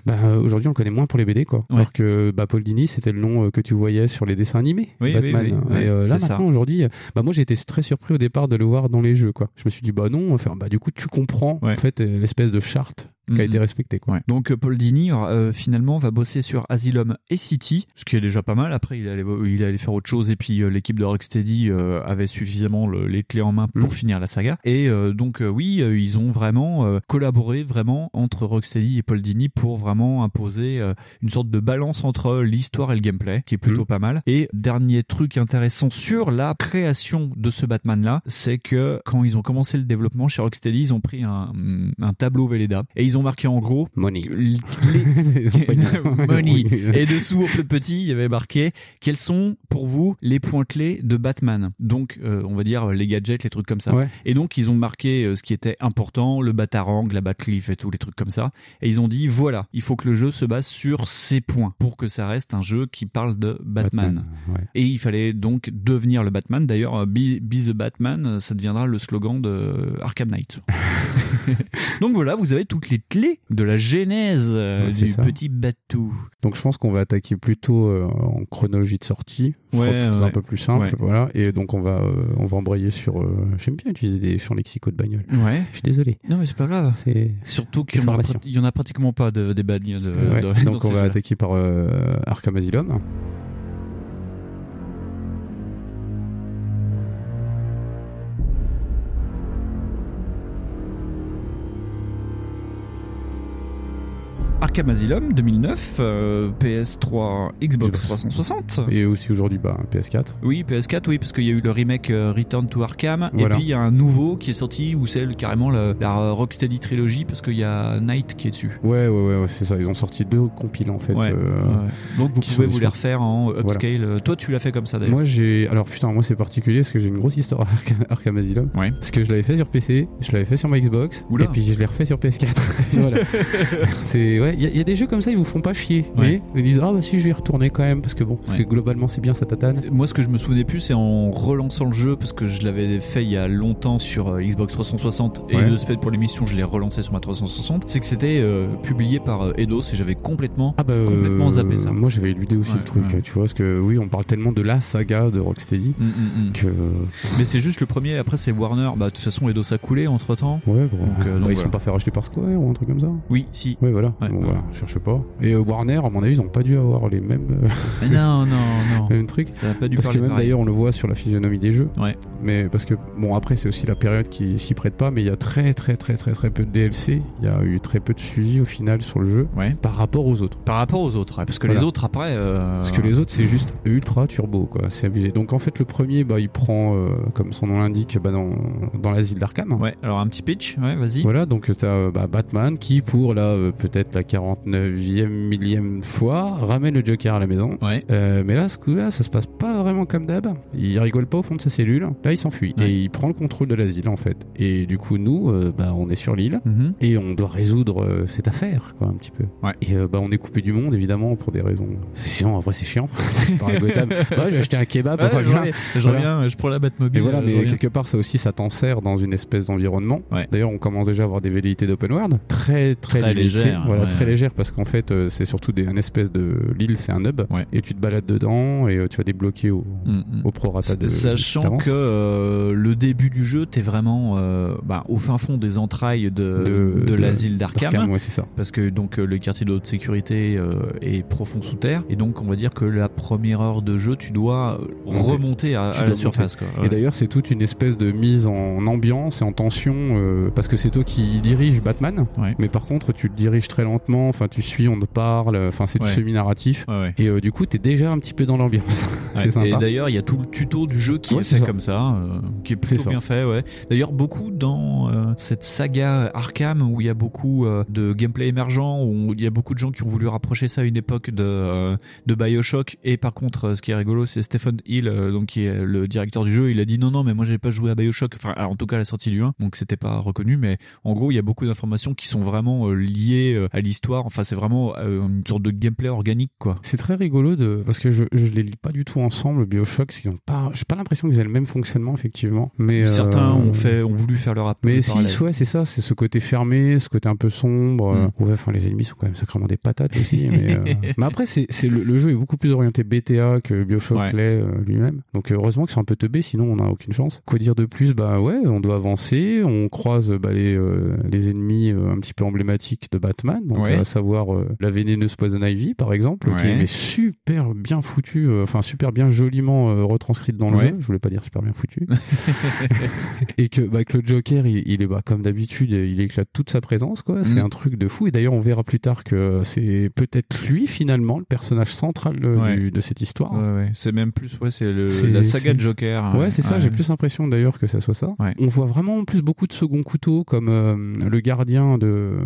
bah, aujourd'hui on le connaît moins pour les BD quoi. Ouais. Alors que bah, Paul Dini, c'était le nom euh, que tu voyais sur les dessins animés Oui, Batman. oui, oui, Et euh, là maintenant aujourd'hui, euh, bah moi j'ai été très surpris au départ de le voir dans les jeux quoi. Je me suis dit bah non, enfin bah du coup tu comprends en fait euh, l'espèce de charte qui a Mhm. été respectée quoi. Ouais. Donc euh, Paul Dini euh, finalement va bosser sur Asylum et City, ce qui est déjà pas mal. Après il allait, il allait faire autre chose et puis euh, l'équipe de Rocksteady euh, avait suffisamment le- les clés en main pour Mhm. finir la saga. Et euh, donc euh, oui, euh, ils ont vraiment euh, collaboré vraiment entre Rocksteady et Paul Dini pour vraiment imposer euh, une sorte de balance entre l'histoire et le gameplay, qui est plutôt pas mal. Et dernier truc intéressant sur la création de ce Batman là, c'est que quand ils ont commencé le développement chez Rocksteady, ils ont pris un, un tableau Velleda et ils ont marqué en gros. Money. les [laughs] [laughs] money. Et dessous au plus petit il y avait marqué quels sont pour vous les points clés de Batman? Donc euh, on va dire les gadgets les trucs comme ça. Ouais. et donc ils ont marqué euh, ce qui était important le Batarang la Batcliff et tous les trucs comme ça. Et ils ont dit voilà il faut que le jeu se base sur ces points pour que ça reste un jeu qui parle de Batman, ouais. et il fallait donc devenir le Batman. D'ailleurs euh, be, be the Batman ça deviendra le slogan de Arkham Knight. [laughs] Donc voilà vous avez toutes les clés de la genèse euh, Ouais, du ça. petit bateau Donc je pense qu'on va attaquer plutôt euh, en chronologie de sortie, Ouais, un peu plus simple, voilà. Et donc on va euh, on va embrayer sur. euh, J'aime bien utiliser des champs lexicaux de bagnole. Ouais. Je suis désolé. Non mais c'est pas grave. C'est surtout qu'il y, en a y en pratiquement pas de, des bagnes de, [laughs] donc on va attaquer par Arkham Asylum. Arkham Asylum 2009, euh, PS3, Xbox 360. Et aussi aujourd'hui bah, PS4. Oui, PS4, oui, parce qu'il y a eu le remake euh, Return to Arkham, Voilà. et puis il y a un nouveau qui est sorti où c'est carrément la, la Rocksteady Trilogy, parce qu'il y a Knight qui est dessus. Ouais, ouais, ouais, c'est ça. Ils ont sorti deux compiles en fait. Ouais, euh, ouais. Donc vous pouvez vous les refaire en upscale. Toi, tu l'as fait comme ça d'ailleurs. Moi j'ai alors putain moi c'est particulier parce que j'ai une grosse histoire à Arkham, Arkham Asylum. Ouais. Parce que je l'avais fait sur PC, je l'avais fait sur ma Xbox Oula. et puis je l'ai refait sur PS4. [laughs] voilà. [laughs] C'est ouais, il y, a- il y a des jeux comme ça ils vous font pas chier. Ouais. voyez Ils disent ah bah si je vais y retourner quand même parce que bon parce Ouais. que globalement c'est bien ça tatane. Moi, ce que je me souvenais plus, c'est en relançant le jeu, parce que je l'avais fait il y a longtemps sur euh, Xbox 360, et de fait pour l'émission, je l'ai relancé sur ma 360, c'est que c'était euh, publié par euh, Eidos, et j'avais complètement, Ah bah, complètement euh, zappé ça. Moi j'avais éludé aussi le truc, tu vois, parce que oui, on parle tellement de la saga de Rocksteady Mm, mm, mm. que. Mais c'est juste le premier, après c'est Warner, bah de toute façon Eidos a coulé entre temps. Ouais, bon, Donc, euh, bah, donc, ils voilà. sont pas fait racheter par Square ou un truc comme ça Oui, si. Ouais, voilà. Ouais, Bon, bah, cherche pas. Et euh, Warner, à mon avis, ils ont pas dû avoir les mêmes. euh, non, non, non. [laughs] les mêmes trucs. Ça a pas dû Parce que même d'ailleurs, on le voit sur la physionomie des jeux. Ouais. Mais parce que, bon, après, c'est aussi la période qui s'y prête pas, mais il y a très, très, très, très, très peu de DLC. Il y a eu très peu de suivi au final sur le jeu Ouais. par rapport aux autres. Par rapport aux autres, ouais, parce que Voilà. les autres après. euh, Parce que les autres, c'est juste ultra turbo, quoi. C'est abusé. Donc en fait, le premier, bah, il prend, comme son nom l'indique, bah, dans, dans l'asile d'Arkham. Ouais, alors un petit pitch, ouais, vas-y. Voilà, donc tu as Batman qui, pour euh, peut-être la 49e millième fois, ramène le Joker à la maison. Ouais. Euh, mais là, ce coup-là, ça se passe pas vraiment comme d'hab. Il rigole pas au fond de sa cellule. Là, il s'enfuit Ouais. et il prend le contrôle de l'asile en fait. Et du coup, nous, euh, bah, on est sur l'île Mhm. et on doit résoudre euh, cette affaire, quoi, un petit peu. Ouais. Et bah, on est coupé du monde évidemment pour des raisons. C'est chiant, après c'est chiant. [laughs] Bah, j'ai acheté un kebab. Après, je viens. reviens, je Voilà. reviens, je prends la Batmobile. Et voilà, mais quelque part, ça aussi, ça t'en sert dans une espèce d'environnement. D'ailleurs, on commence déjà à avoir des velléités d'open world, très très, Très légères, voilà, ouais. Très légères parce qu'en fait, euh, c'est surtout des, un espèce de l'île, c'est un hub, Ouais. et tu te balades dedans et euh, tu vas débloquer au, Mm, mm. au prorata de. Sachant que euh, le début du jeu, t'es vraiment euh, bah, au fin fond des entrailles de, De- l'asile d'Arkham. d'Arkham, ouais, c'est ça. Parce que donc le quartier de haute sécurité euh, est profond sous terre. Et donc on va dire que la première heure de jeu, tu dois remonter à, Tu à dois la surface. Quoi. Et d'ailleurs, c'est toute une espèce de mise en ambiance et en tension parce que c'est toi qui dirige Batman. Mais par contre, tu le diriges très lentement. Enfin, tu suis, on te parle. Enfin, c'est Ouais. du semi-narratif. Ouais, ouais. Et euh, du coup, t'es déjà un petit peu dans l'ambiance. [laughs] Ouais, c'est sympa. Et d'ailleurs, il y a tout le tuto du jeu qui Ouais, est fait ça. comme ça, euh, qui est plutôt bien fait. Ouais. D'ailleurs, beaucoup dans euh, cette saga Arkham où il y a beaucoup euh, de gameplay émergent, où il y a beaucoup de gens qui ont voulu rapprocher ça à une époque de, euh, de Bioshock. Et par contre, euh, ce qui est rigolo, c'est Stephen Hill, euh, donc qui est le directeur du jeu. Il a dit non, non, mais moi j'ai pas joué à Bioshock. Enfin, alors, en tout cas à la sortie du 1, donc c'était pas reconnu. Mais en gros, il y a beaucoup d'informations qui sont vraiment euh, liées euh, à l'histoire. Enfin, c'est vraiment euh, une sorte de gameplay organique, quoi. C'est très rigolo de parce que je, je les lis pas du tout ensemble BioShock, ils ont pas j'ai pas l'impression qu'ils aient le même fonctionnement effectivement, mais Certains euh, ont fait, ont voulu faire leur appel. mais si ouais, c'est ça, c'est ce côté fermé, ce côté un peu sombre. Mm. euh, Ouais, enfin les ennemis sont quand même sacrément des patates aussi mais, euh, [laughs] mais après c'est le, le jeu est beaucoup plus orienté BTA que BioShock Ouais. l'est euh, lui-même. Donc euh, heureusement qu'ils sont un peu teubés sinon on n'a aucune chance. Quoi dire de plus? Bah ouais, on doit avancer, on croise bah, les euh, les ennemis euh, un petit peu emblématiques de Batman, donc Ouais. à savoir euh, la vénéneuse Poison Ivy par exemple qui est super bien foutu, euh, enfin super bien joliment euh, retranscrite dans le Ouais. jeu. Je voulais pas dire super bien foutu. [laughs] et que, bah, que le Joker, il, il est bah, comme d'habitude, il éclate toute sa présence, quoi. C'est Mm. un truc de fou. Et d'ailleurs, on verra plus tard que c'est peut-être lui finalement le personnage central de, Ouais. du- de cette histoire. C'est même plus, ouais, c'est la saga de Joker. Ouais, c'est ça. J'ai plus l'impression d'ailleurs que ça soit ça. On voit vraiment en plus beaucoup de second couteau, comme le gardien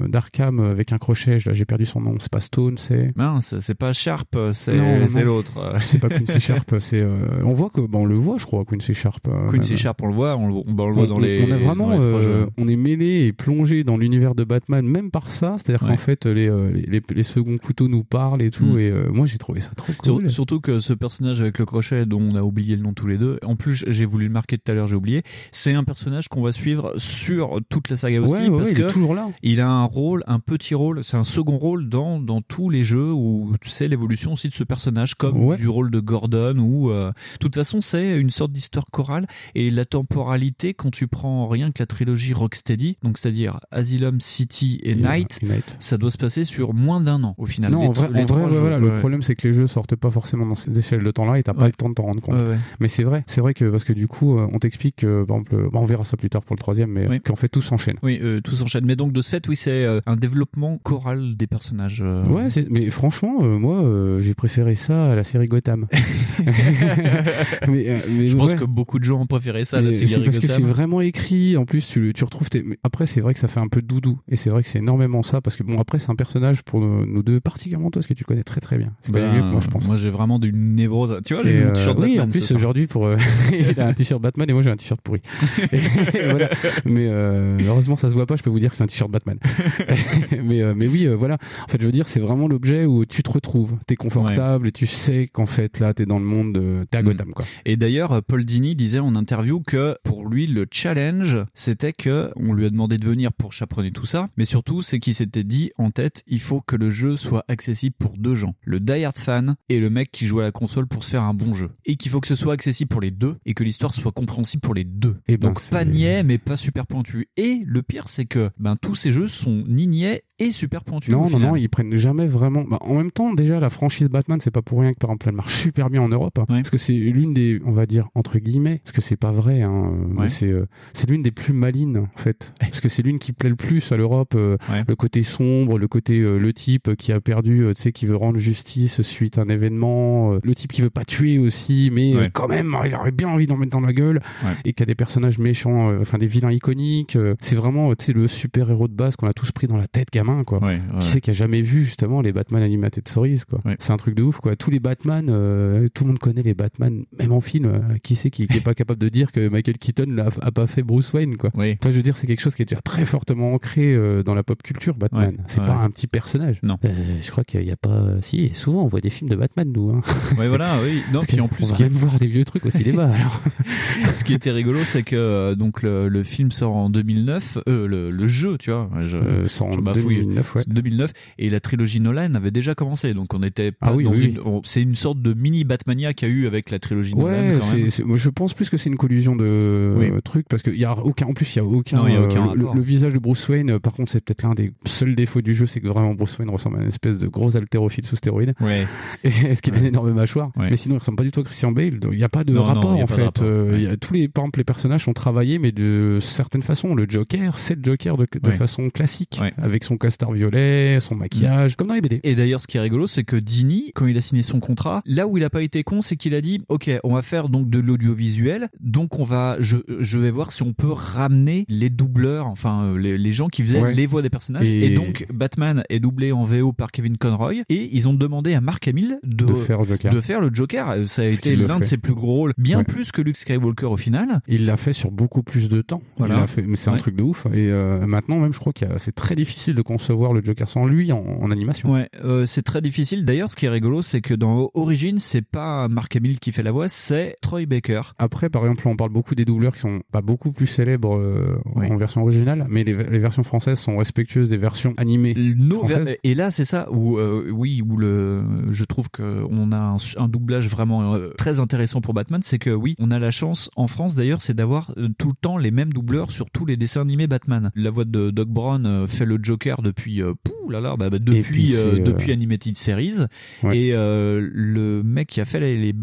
d'Arkham avec un crochet. Là, j'ai perdu son nom. C'est pas Stone, c'est. Mince, c'est pas Sharp, c'est l'autre. C'est pas Quincy [laughs] Sharp. C'est. euh, on voit que, bah, on le voit, je crois, Quincy Sharp. euh, Quincy même. Sharp, on le voit, on le, on- bah, on le voit dans les. on est vraiment, euh, on est mêlé et plongé dans l'univers de Batman, même par ça. C'est-à-dire Ouais. qu'en fait, les, les, les, les seconds couteaux nous parlent et tout. Mm. Et euh, moi, j'ai trouvé ça trop Sur- cool. surtout que ce personnage avec le crochet dont on a oublié le nom tous les deux, en plus j'ai voulu le marquer tout à l'heure, j'ai oublié, c'est un personnage qu'on va suivre sur toute la saga aussi Ouais, ouais, parce il que est toujours là. il a un rôle, un petit rôle, c'est un second rôle dans, dans tous les jeux où tu sais l'évolution aussi de ce personnage comme Ouais. du rôle de Gordon ou euh, de toute façon c'est une sorte d'histoire chorale et la temporalité quand tu prends rien que la trilogie Rocksteady, donc c'est-à-dire Asylum, City et Et, Night, euh, Night. ça doit se passer sur moins d'un an au final. Non, Les en vrai, en jeux, voilà, ouais. le problème c'est que les jeux sortent pas forcément dans ces échelles de temps-là et t'as pas Ouais. le temps de t'en rendre compte. Mais c'est vrai, c'est vrai que parce que du coup, euh, on t'explique que, par exemple, bah, on verra ça plus tard pour le troisième, mais Oui. qu'en fait tout s'enchaîne. Oui, euh, tout s'enchaîne. Mais donc de ce fait, oui, c'est euh, un développement choral des personnages. euh. Ouais, mais franchement, euh, moi, euh, j'ai préféré ça à la série Gotham. [laughs] [laughs] mais, mais Je pense ouais. que beaucoup de gens ont préféré ça. Mais la c'est série parce que Gotham. c'est vraiment écrit. En plus, tu, tu retrouves. Tes... Après, c'est vrai que ça fait un peu doudou. Et c'est vrai que c'est énormément ça. Parce que bon, après, c'est un personnage pour nous, nous deux, particulièrement toi, parce que tu connais très très bien. Ben, mieux que moi, je pense. Moi, j'ai vraiment d'une névrose. Tu vois, j'ai mon t-shirt oui, Batman en plus aujourd'hui pour [laughs] il a un t-shirt Batman et moi j'ai un t-shirt pourri. Et voilà. Mais heureusement ça se voit pas, je peux vous dire que c'est un t-shirt Batman. mais mais oui, euh, voilà. En fait, je veux dire, c'est vraiment l'objet où tu te retrouves, t'es confortable et tu sais qu'en fait là t'es dans le monde, de... t'es à Mm. Gotham quoi. Et d'ailleurs, Paul Dini disait en interview que pour lui, le challenge, c'était que on lui a demandé de venir pour chaperonner tout ça, mais surtout, c'est qu'il s'était dit en tête, il faut que le jeu soit accessible pour deux gens, le die-hard fan et le mec qui joue à la console pour se faire un bon jeu, et qu'il faut que ce soit accessible pour les deux et que l'histoire soit compréhensible pour les deux. Et ben, Donc pas niais, mais pas super pointu. Et le pire, c'est que ben tous ces jeux sont ni niais et super pointu. Non, non, non, ils prennent jamais vraiment. Bah, en même temps, déjà, la franchise Batman, c'est pas pour rien que par exemple, elle marche super bien en Europe. hein. Parce que c'est l'une des, on va dire, entre guillemets, parce que c'est pas vrai, hein, mais Ouais. c'est, euh, c'est l'une des plus malines, en fait. [laughs] Parce que c'est l'une qui plaît le plus à l'Europe. euh, Le côté sombre, le côté, euh, le type qui a perdu, tu sais, qui veut rendre justice suite à un événement, le type qui veut pas tuer aussi, mais quand même, il aurait bien envie d'en mettre dans la gueule. Et qui a des personnages méchants, enfin des vilains iconiques. c'est vraiment, tu sais, le super héros de base qu'on a tous pris dans la tête, gamin, quoi. Ouais. Qui c'est qui a jamais vu justement les Batman Animated Stories quoi. C'est un truc de ouf quoi. Tous les Batman, euh, tout le monde connaît les Batman, même en film. euh, qui c'est qui, qui est pas [laughs] capable de dire que Michael Keaton n'a a pas fait Bruce Wayne quoi. Oui. Toi je veux dire c'est quelque chose qui est déjà très fortement ancré euh, dans la pop culture Batman. C'est pas un petit personnage. Non. Je crois qu'il y a pas. Si souvent on voit des films de Batman nous. Hein. Ouais, [laughs] voilà, oui. Non, Parce puis en plus, va ce qui est- même voir des vieux trucs au cinéma. [laughs] alors. ce qui était rigolo, c'est que donc le, le film sort en 2009, euh, le, le jeu, tu vois, je, sort en je bafouille. 2009, ouais. 2009, et la trilogie Nolan avait déjà commencé, donc on était pas Ah oui, dans oui, une, c'est une sorte de mini Batmania qu'il y a eu avec la trilogie Nolan. Ouais, quand même. moi, je pense plus que c'est une collusion de euh, trucs parce qu'il y a aucun, en plus il y a aucun, Non, y a aucun euh, le, rapport. le visage de Bruce Wayne. euh, Par contre, c'est peut-être l'un des seuls défauts du jeu, c'est que vraiment Bruce Wayne ressemble à une espèce de gros haltérophile sous stéroïdes. Ouais. [laughs] Et est-ce qu'il a une énorme mâchoire. Mais sinon, il ressemble pas du tout à Christian Bale. donc Il n'y a pas de Non, rapport en fait. rapport. Euh, Ouais. il y a tous les, par exemple, les personnages sont travaillés, mais de certaines façons. Le Joker, c'est le Joker de, façon classique, avec son costard violet, son maquillage, comme dans les BD. Et d'ailleurs, ce qui est rigolo, c'est que Dini, quand il a signé son contrat, là où il a pas été con, c'est qu'il a dit, ok, on va faire donc de l'audiovisuel, donc on va, je, je vais voir si on peut ramener les doubleurs, enfin euh, les, les gens qui faisaient Ouais. les voix des personnages. Et- Et... donc Batman est doublé en VO par Kevin Conroy, et ils ont demandé à Mark Hamill de, De faire Joker. de faire le Joker. Euh, Ça a Ce été l'un de ses plus gros rôles, bien Ouais. plus que Luke Skywalker au final. Il l'a fait sur beaucoup plus de temps. Voilà. Il l'a fait, mais c'est un truc de ouf. Et euh, maintenant, même, je crois que c'est très difficile de concevoir le Joker sans lui en, en animation. Ouais, euh, c'est très difficile. D'ailleurs, ce qui est rigolo, c'est que dans Origins, c'est pas Mark Hamill qui fait la voix, c'est Troy Baker. Après, par exemple, on parle beaucoup des doubleurs qui sont pas beaucoup plus célèbres euh, en version originale, mais les, les versions françaises sont respectueuses des versions animées françaises. et là, c'est ça où euh, oui, où le, je trouve que on a un, un doublage vraiment très intéressant pour Batman, c'est que oui, on a la chance en France d'ailleurs, c'est d'avoir tout le temps les mêmes doubleurs sur tous les dessins animés Batman. La voix de Doc Brown fait le Joker depuis euh, pouh là là, bah, bah, depuis puis, euh, euh, depuis Animated Series Ouais. et euh, le mec qui a fait les, les-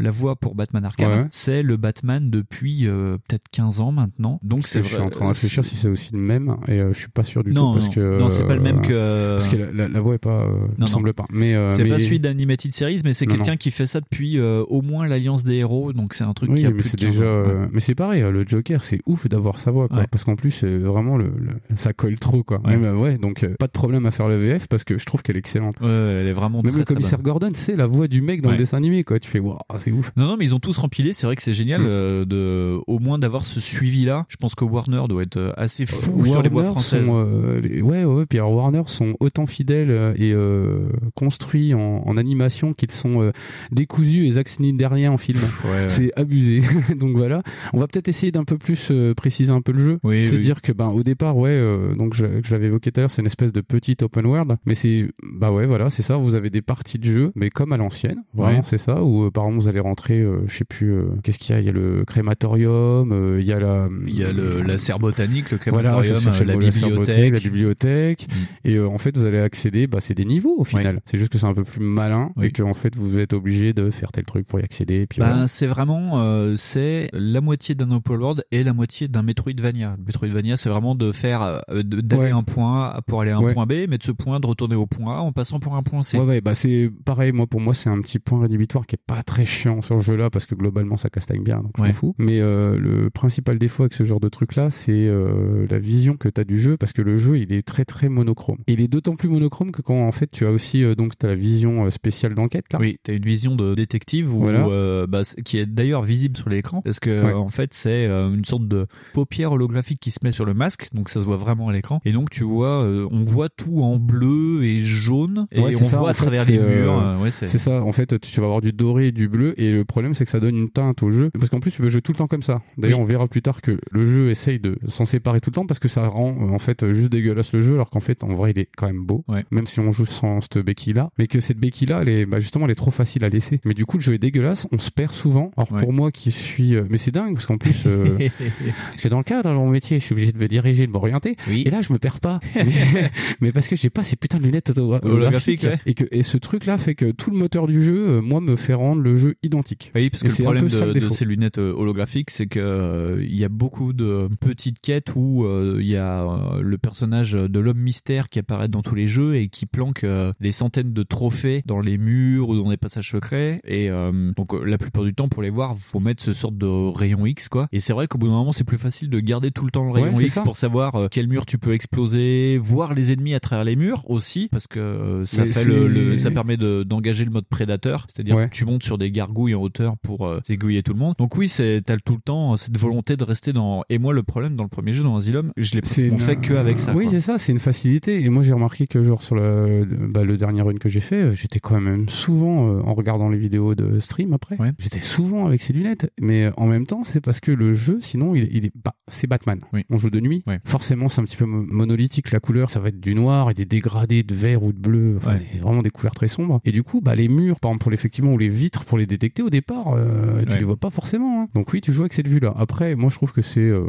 la voix pour Batman Arkham, Ouais. c'est le Batman depuis peut-être 15 ans maintenant. Donc c'est je suis en train de réfléchir si c'est aussi le même, et je suis pas sûr du Non, tout parce non. que Non, c'est pas le même que- parce que la, la- la voix est pas, euh, me non. semble pas. Mais c'est mais- pas celui d'Animated Series, mais c'est Non, quelqu'un non. qui fait ça depuis au moins l'Alliance des héros, donc c'est un truc Oui, qui a mais plus c'est de 15 déjà. ans. Mais c'est pareil, euh, le Joker, c'est ouf d'avoir sa voix, quoi. Parce qu'en plus, c'est vraiment le, le- ça colle trop, quoi. Ouais. Même, ouais, donc euh, pas de problème à faire le VF parce que je trouve qu'elle est excellente. Ouais, elle est vraiment Même très, le commissaire. Gordon, c'est la voix du mec dans Ouais. le dessin animé, quoi. Tu fais, waouh, c'est ouf. Non, non, mais ils ont tous rempilé. C'est vrai que c'est génial Mm. euh, de, au moins d'avoir ce suivi-là. Je pense que Warner doit être euh, assez fou sur les voix françaises. sont, euh, les- ouais, ouais, ouais, puis alors Warner sont autant fidèles euh, et euh, construits en, en animation qu'ils sont euh, décousus et Zack Snyder en film. ouais. C'est abusé. [laughs] donc voilà. On va peut-être essayer d'un peu plus euh, préciser un peu le jeu. Oui, c'est oui. dire que ben au départ, ouais, euh, donc je, je l'avais évoqué tout à l'heure, c'est une espèce de petite open world, mais c'est bah ouais, voilà, c'est ça. Vous avez des parties de jeu, mais comme à l'ancienne, vraiment, Ouais. c'est ça. Où euh, par exemple vous allez rentrer, euh, je sais plus, euh, qu'est-ce qu'il y a Il y a le crématorium, euh, il y a la, Il y a le, la serre botanique, le crématorium, la bibliothèque. la bibliothèque. Et euh, en fait, vous allez accéder, bah, c'est des niveaux au final. C'est juste que c'est un peu plus malin et que en fait, vous êtes obligé de faire tel truc pour y accéder. Et puis voilà. c'est vraiment c'est la moitié d'un open world et la moitié d'un Metroidvania. Le Metroidvania, c'est vraiment de faire d'aller Ouais. un point pour aller à un Ouais. point B, mais de ce point de retourner au point A en passant par un point C. Ouais, ouais, bah c'est pareil. Moi, pour moi, c'est un petit point rédhibitoire qui est pas très chiant sur ce jeu-là parce que globalement, ça castagne bien, donc je m'en fous. Mais euh, le principal défaut avec ce genre de truc-là, c'est euh, la vision que tu as du jeu parce que le jeu, il est très très monochrome. Et il est d'autant plus monochrome que quand en fait, tu as aussi euh, donc t'as la vision spéciale d'enquête là. Oui, t'as une vision de détective où, Voilà. bah, qui est d'ailleurs visible sur l'écran parce que Ouais. en fait c'est une sorte de paupière holographique qui se met sur le masque, donc ça se voit vraiment à l'écran. Et donc tu vois, on voit tout en bleu et jaune et Ouais, on ça, voit à fait, travers les murs. euh, ouais, c'est ça, en fait, tu vas avoir du doré et du bleu, et le problème, c'est que ça donne une teinte au jeu, parce qu'en plus, tu veux jouer tout le temps comme ça. D'ailleurs, Oui. on verra plus tard que le jeu essaye de s'en séparer tout le temps, parce que ça rend, euh, en fait, juste dégueulasse le jeu, alors qu'en fait, en vrai, il est quand même beau, Ouais. même si on joue sans cette béquille-là, mais que cette béquille-là, elle est, bah, justement, elle est trop facile à laisser. Mais du coup, le jeu est dégueulasse, on se perd souvent. Alors, pour moi qui suis, euh, mais c'est dingue, parce qu'en plus, euh, [laughs] parce que dans le cadre de mon métier, je suis obligé de me diriger, de m'orienter, et là, je me perds pas. Mais, [laughs] mais parce que j'ai pas ces putains de lunettes Holographiques, ouais. et que et ce truc là fait que tout le moteur du jeu euh, moi me fait rendre le jeu identique Oui, parce Et que c'est le problème de, de ces lunettes euh, holographiques, c'est que euh, il y a beaucoup de petites quêtes où euh, il y a le personnage de l'homme mystère qui apparaît dans tous les jeux et qui planque des centaines de trophées dans les murs ou dans des passages secrets. Et donc la plupart du temps, pour les voir, faut mettre ce sorte de rayon X, quoi. Et c'est vrai qu'au bout d'un moment, c'est plus facile de garder tout le temps le rayon X ça. pour savoir quel mur tu peux exploser, voir les ennemis à travers les murs aussi, parce que euh, ça Mais fait le, le- ça permet de- d'engager le mode prédateur, c'est-à-dire Ouais. que tu montes sur des gargouilles en hauteur pour euh, zigouiller tout le monde. Donc oui, c'est t'as tout le temps euh, cette volonté de rester dans. Et moi, le problème dans le premier jeu, dans Asylum, je l'ai C'est pratiquement une- fait que avec ça. Oui, quoi. c'est ça, c'est une facilité. Et moi, j'ai remarqué que, genre, sur le, bah, le dernier run que j'ai fait, euh, j'étais quand même souvent, euh, en regardant les vidéos de stream après, j'étais souvent avec ces lunettes. Mais euh, en même temps, c'est parce que le jeu, sinon, il, il est, bah, c'est Batman. On joue de nuit. Forcément, c'est un petit peu mo- monolithique. La couleur, ça va être du noir et des dégradés de vert ou de bleu. Enfin, Ouais. des- vraiment des couleurs très sombres. Et du coup, bah, les murs, par exemple, pour l'effectivement, ou les vitres, pour les détecter au départ, euh, tu Ouais. les vois pas forcément. hein. Donc oui, tu joues avec cette vue-là. Après, moi, je trouve que c'est, euh,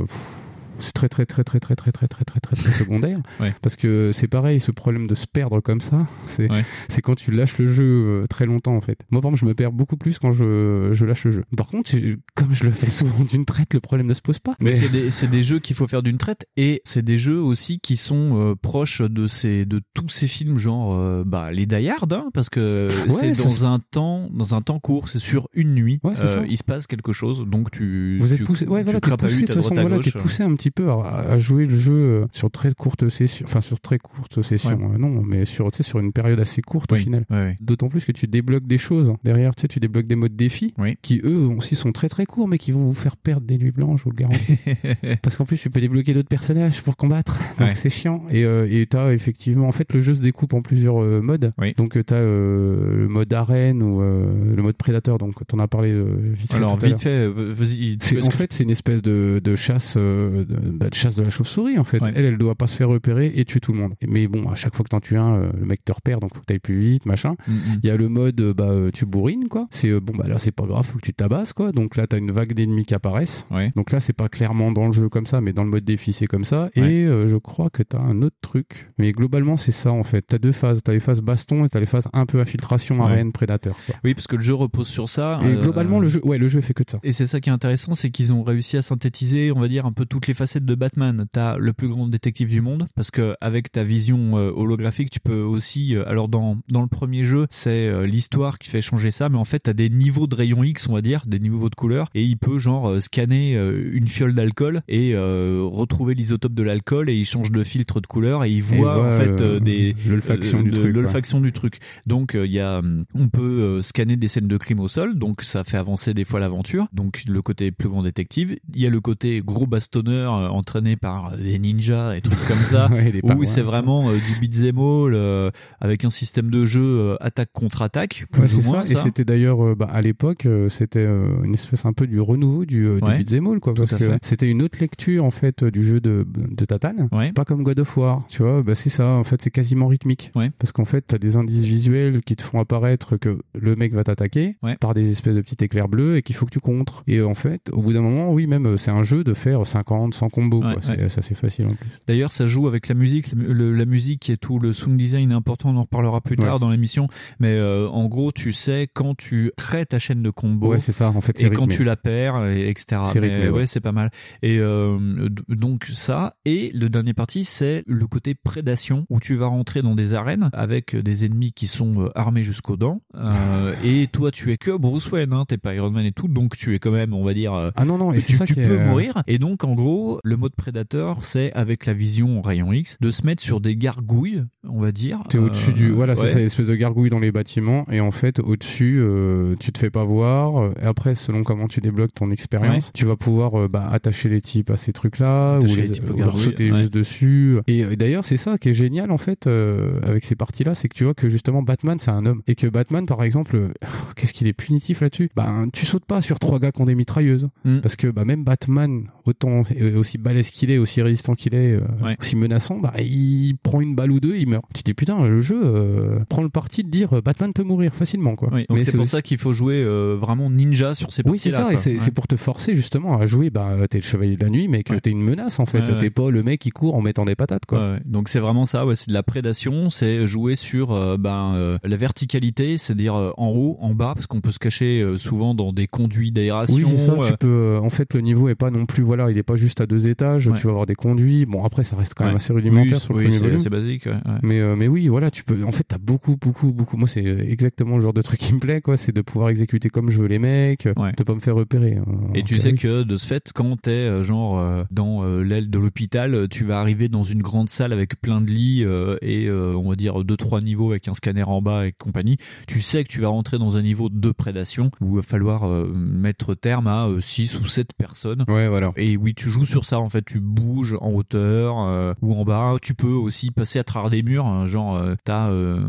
c'est très très très très très très très très très très très secondaire Ouais. parce que c'est pareil ce problème de se perdre comme ça c'est Ouais. c'est quand tu lâches le jeu euh, très longtemps en fait moi par exemple je me perds beaucoup plus quand je, je lâche le jeu par contre comme je le fais souvent d'une traite le problème ne se pose pas Mais c'est des, c'est des jeux qu'il faut faire d'une traite et c'est des jeux aussi qui sont euh, proches de ces de tous ces films genre euh, bah les Die Hard hein, parce que c'est dans un temps dans un temps court c'est sur une nuit euh, il se passe quelque chose donc tu vous êtes tu- poussé ouais tu voilà t'es crapahutes poussé de à toute façon droite à voilà t'es gauche. poussé un petit peu à, à jouer le jeu euh, sur très courte session enfin sur très courte session Ouais. euh, non mais sur tu une période assez courte Oui, au final. Ouais, ouais. d'autant plus que tu débloques des choses derrière tu sais tu débloques des modes défis qui eux aussi sont très très courts mais qui vont vous faire perdre des nuits blanches je vous le garantis. [laughs] Parce qu'en plus tu peux débloquer d'autres personnages pour combattre donc c'est chiant. Et euh, et t'as effectivement en fait le jeu se découpe en plusieurs euh, modes. Donc euh, t'as le mode arène ou le mode prédateur. Donc t'en as parlé vite fait alors tout vite fait vas-y en fait, c'est une espèce de, de chasse, de, bah, de chasse de la chauve-souris. En fait, Ouais. elle, elle doit pas se faire repérer et tuer tout le monde. Mais bon, à chaque fois que t'en tues un, euh, le mec te repère, donc faut que t'ailles plus vite, machin. Mm, mm. Il y a le mode, euh, bah, euh, tu bourrines, quoi. C'est euh, bon, bah là, c'est pas grave, faut que tu tabasses, quoi. Donc là, t'as une vague d'ennemis qui apparaissent. Ouais. Donc là, c'est pas clairement dans le jeu comme ça, mais dans le mode défi, c'est comme ça. Ouais. Et euh, je crois que t'as un autre truc. Mais globalement, c'est ça, en fait. T'as deux phases. T'as les phases baston et t'as les phases un peu infiltration, arène, prédateur. quoi. oui parce que le jeu repose sur ça Et euh, globalement, le jeu, ouais, le jeu fait que de ça. Et c'est ça qui est intéressant, c'est qu'ils ont réussi à synthétiser, on va dire, un peu toutes les facettes de Batman. T'as le plus grand détective du monde, parce que avec ta vision euh, holographique, tu peux aussi. euh, alors dans dans le premier jeu, c'est euh, l'histoire qui fait changer ça, mais en fait, t'as des niveaux de rayon X, on va dire, des niveaux de couleurs, et il peut genre scanner une fiole d'alcool et euh, retrouver l'isotope de l'alcool, et il change de filtre de couleur, et il voit en fait euh, des l'olfaction du de- truc, l'olfaction du truc. Donc euh, il y a, on peut scanner des scènes de crime au sol, donc ça fait avancer des fois l'aventure. Donc le côté plus grand détective. Il y a le côté gros bastonneur euh, entraîné par euh, des ninjas et trucs comme ça, [laughs] Ouais, où c'est vraiment euh, du beat'em all avec un système de jeu attaque contre attaque, plus Ouais, ou c'est moins ça. Et c'était d'ailleurs, bah, à l'époque, c'était une espèce un peu du renouveau du, du Ouais. beat'em all, quoi, Tout parce que c'était une autre lecture en fait du jeu de, de Tatane, pas comme God of War, tu vois. Bah, c'est ça, en fait, c'est quasiment rythmique, parce qu'en fait, t'as des indices visuels qui te font apparaître que le mec va t'attaquer par des espèces de petits éclairs bleus et qu'il faut que tu contres. Et en fait, au bout d'un moment, oui, même c'est un jeu de faire 50, 100 combos, Ouais, quoi. C'est ouais. c'est assez facile en plus. D'ailleurs, ça joue avec la musique. Le- la musique et tout le sound design est important. On en reparlera plus tard Ouais. dans l'émission. Mais euh, en gros, tu sais quand tu crées ta chaîne de combo. Ouais, c'est ça, en fait, Et quand tu la perds, et etc. C'est rythmé, ouais, c'est pas mal. Et euh, donc ça. Et le dernier parti, c'est le côté prédation où tu vas rentrer dans des arènes avec des ennemis qui sont euh, armés jusqu'aux dents. Euh, et toi, tu es que Bruce Wayne. Hein, T'es pas Iron Man et tout. Donc tu es quand même, on va dire. Ah non, non, et tu, ça tu peux est- mourir. Et donc, en gros, le mode prédateur, c'est avec la vision rayon X de se mettre sur des gargouilles, on va dire. T'es au-dessus Euh, du. Voilà, ouais. c'est ça, espèce de gargouille dans les bâtiments. Et en fait, au-dessus, euh, tu te fais pas voir. Et après, selon comment tu débloques ton expérience, Ouais. tu vas pouvoir euh, bah, attacher les types à ces trucs-là, ou, les, les types aux ou leur gargouilles, sauter ouais. juste dessus. Et, euh, d'ailleurs, c'est ça qui est génial, en fait, euh, avec ces parties-là, c'est que tu vois que justement, Batman, c'est un homme. Et que Batman, par exemple, euh, qu'est-ce qu'il est punitif là-dessus? Bah, tu sautes pas sur trois gars qui ont des mitrailleuses. Mm. Parce que bah, même Batman, autant, euh, aussi balèze qu'il est, aussi résistant qu'il est, euh, Ouais. aussi menaçant, bah il prend une balle ou deux, il meurt. Tu te dis putain, le jeu euh, prend le parti de dire euh, Batman peut mourir facilement quoi. Oui, donc c'est pour aussi- ça qu'il faut jouer vraiment ninja sur ces oui, c'est ça, et c'est Ouais. pour te forcer justement à jouer. Bah, t'es le chevalier de la nuit, mais que t'es une menace en fait. T'es pas le mec qui court en mettant des patates quoi. Donc c'est vraiment ça, ouais, c'est de la prédation, c'est jouer sur euh, ben, euh, la verticalité, c'est-à-dire euh, en haut, en bas, parce qu'on peut se cacher souvent dans des conduits d'aération. Oui, c'est ça. Tu peux. en fait, le niveau est pas non plus. Voilà, il est pas juste à deux étages. Ouais. Tu vas avoir des conduits. Bon, après, ça reste quand même Ouais. assez rudimentaire Oui, sur le oui, premier c'est- volume. c'est basique. Mais euh, mais oui, voilà, tu peux. En fait, t'as beaucoup, beaucoup, beaucoup. Moi, c'est exactement le genre de truc qui me plaît, quoi. C'est de pouvoir exécuter comme je veux les mecs, de pas me faire repérer. hein. Et tu sais que de ce fait, quand t'es euh, genre euh, dans euh, l'aile de l'hôpital, euh, tu vas arriver dans une grande salle avec plein de lits euh, et euh, on va dire deux trois niveaux avec un scanner en bas et compagnie. Tu sais que tu vas rentrer dans un niveau de prédation où il va falloir euh, mettre terme à 6 ou 7 personnes. Ouais, voilà. Et oui, tu joues sur ça en fait. Tu bouges en hauteur euh, ou en bas. Tu peux aussi passer à travers des murs. hein, genre, euh, t'as euh,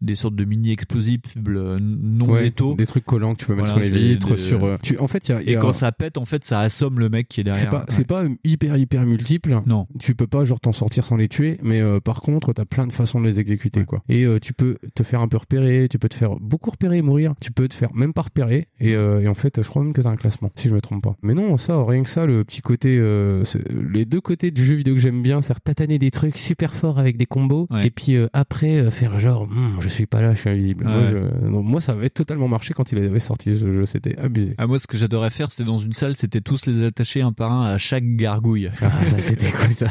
des sortes de mini explosifs euh, non Ouais, létaux. des trucs collants que tu peux mettre sur les vitres, des- sur. tu- en fait, il y a. y Et a- quand ça pète, en fait, ça assomme le mec qui est derrière. C'est pas, c'est pas hyper hyper multiple. Non. Tu peux pas genre t'en sortir sans les tuer, mais par contre t'as plein de façons de les exécuter quoi. Et tu peux te faire un peu repérer, tu peux te faire beaucoup repérer et mourir. Tu peux te faire même pas repérer et, et en fait je crois même que t'as un classement si je me trompe pas. Mais non ça rien que ça le petit côté, euh, les deux côtés du jeu vidéo que j'aime bien, c'est tataner des trucs super forts avec des combos et puis euh, après euh, faire genre Hum, je suis pas là, je suis invisible. Moi, Ouais. je- donc, moi ça avait totalement marché quand il avait sorti ce jeu, c'était abusé. Ah, moi, ce que j'adorais faire, c'était dans une salle, c'était tous les attacher un par un à chaque gargouille. Ah, ça c'était [laughs] cool ça.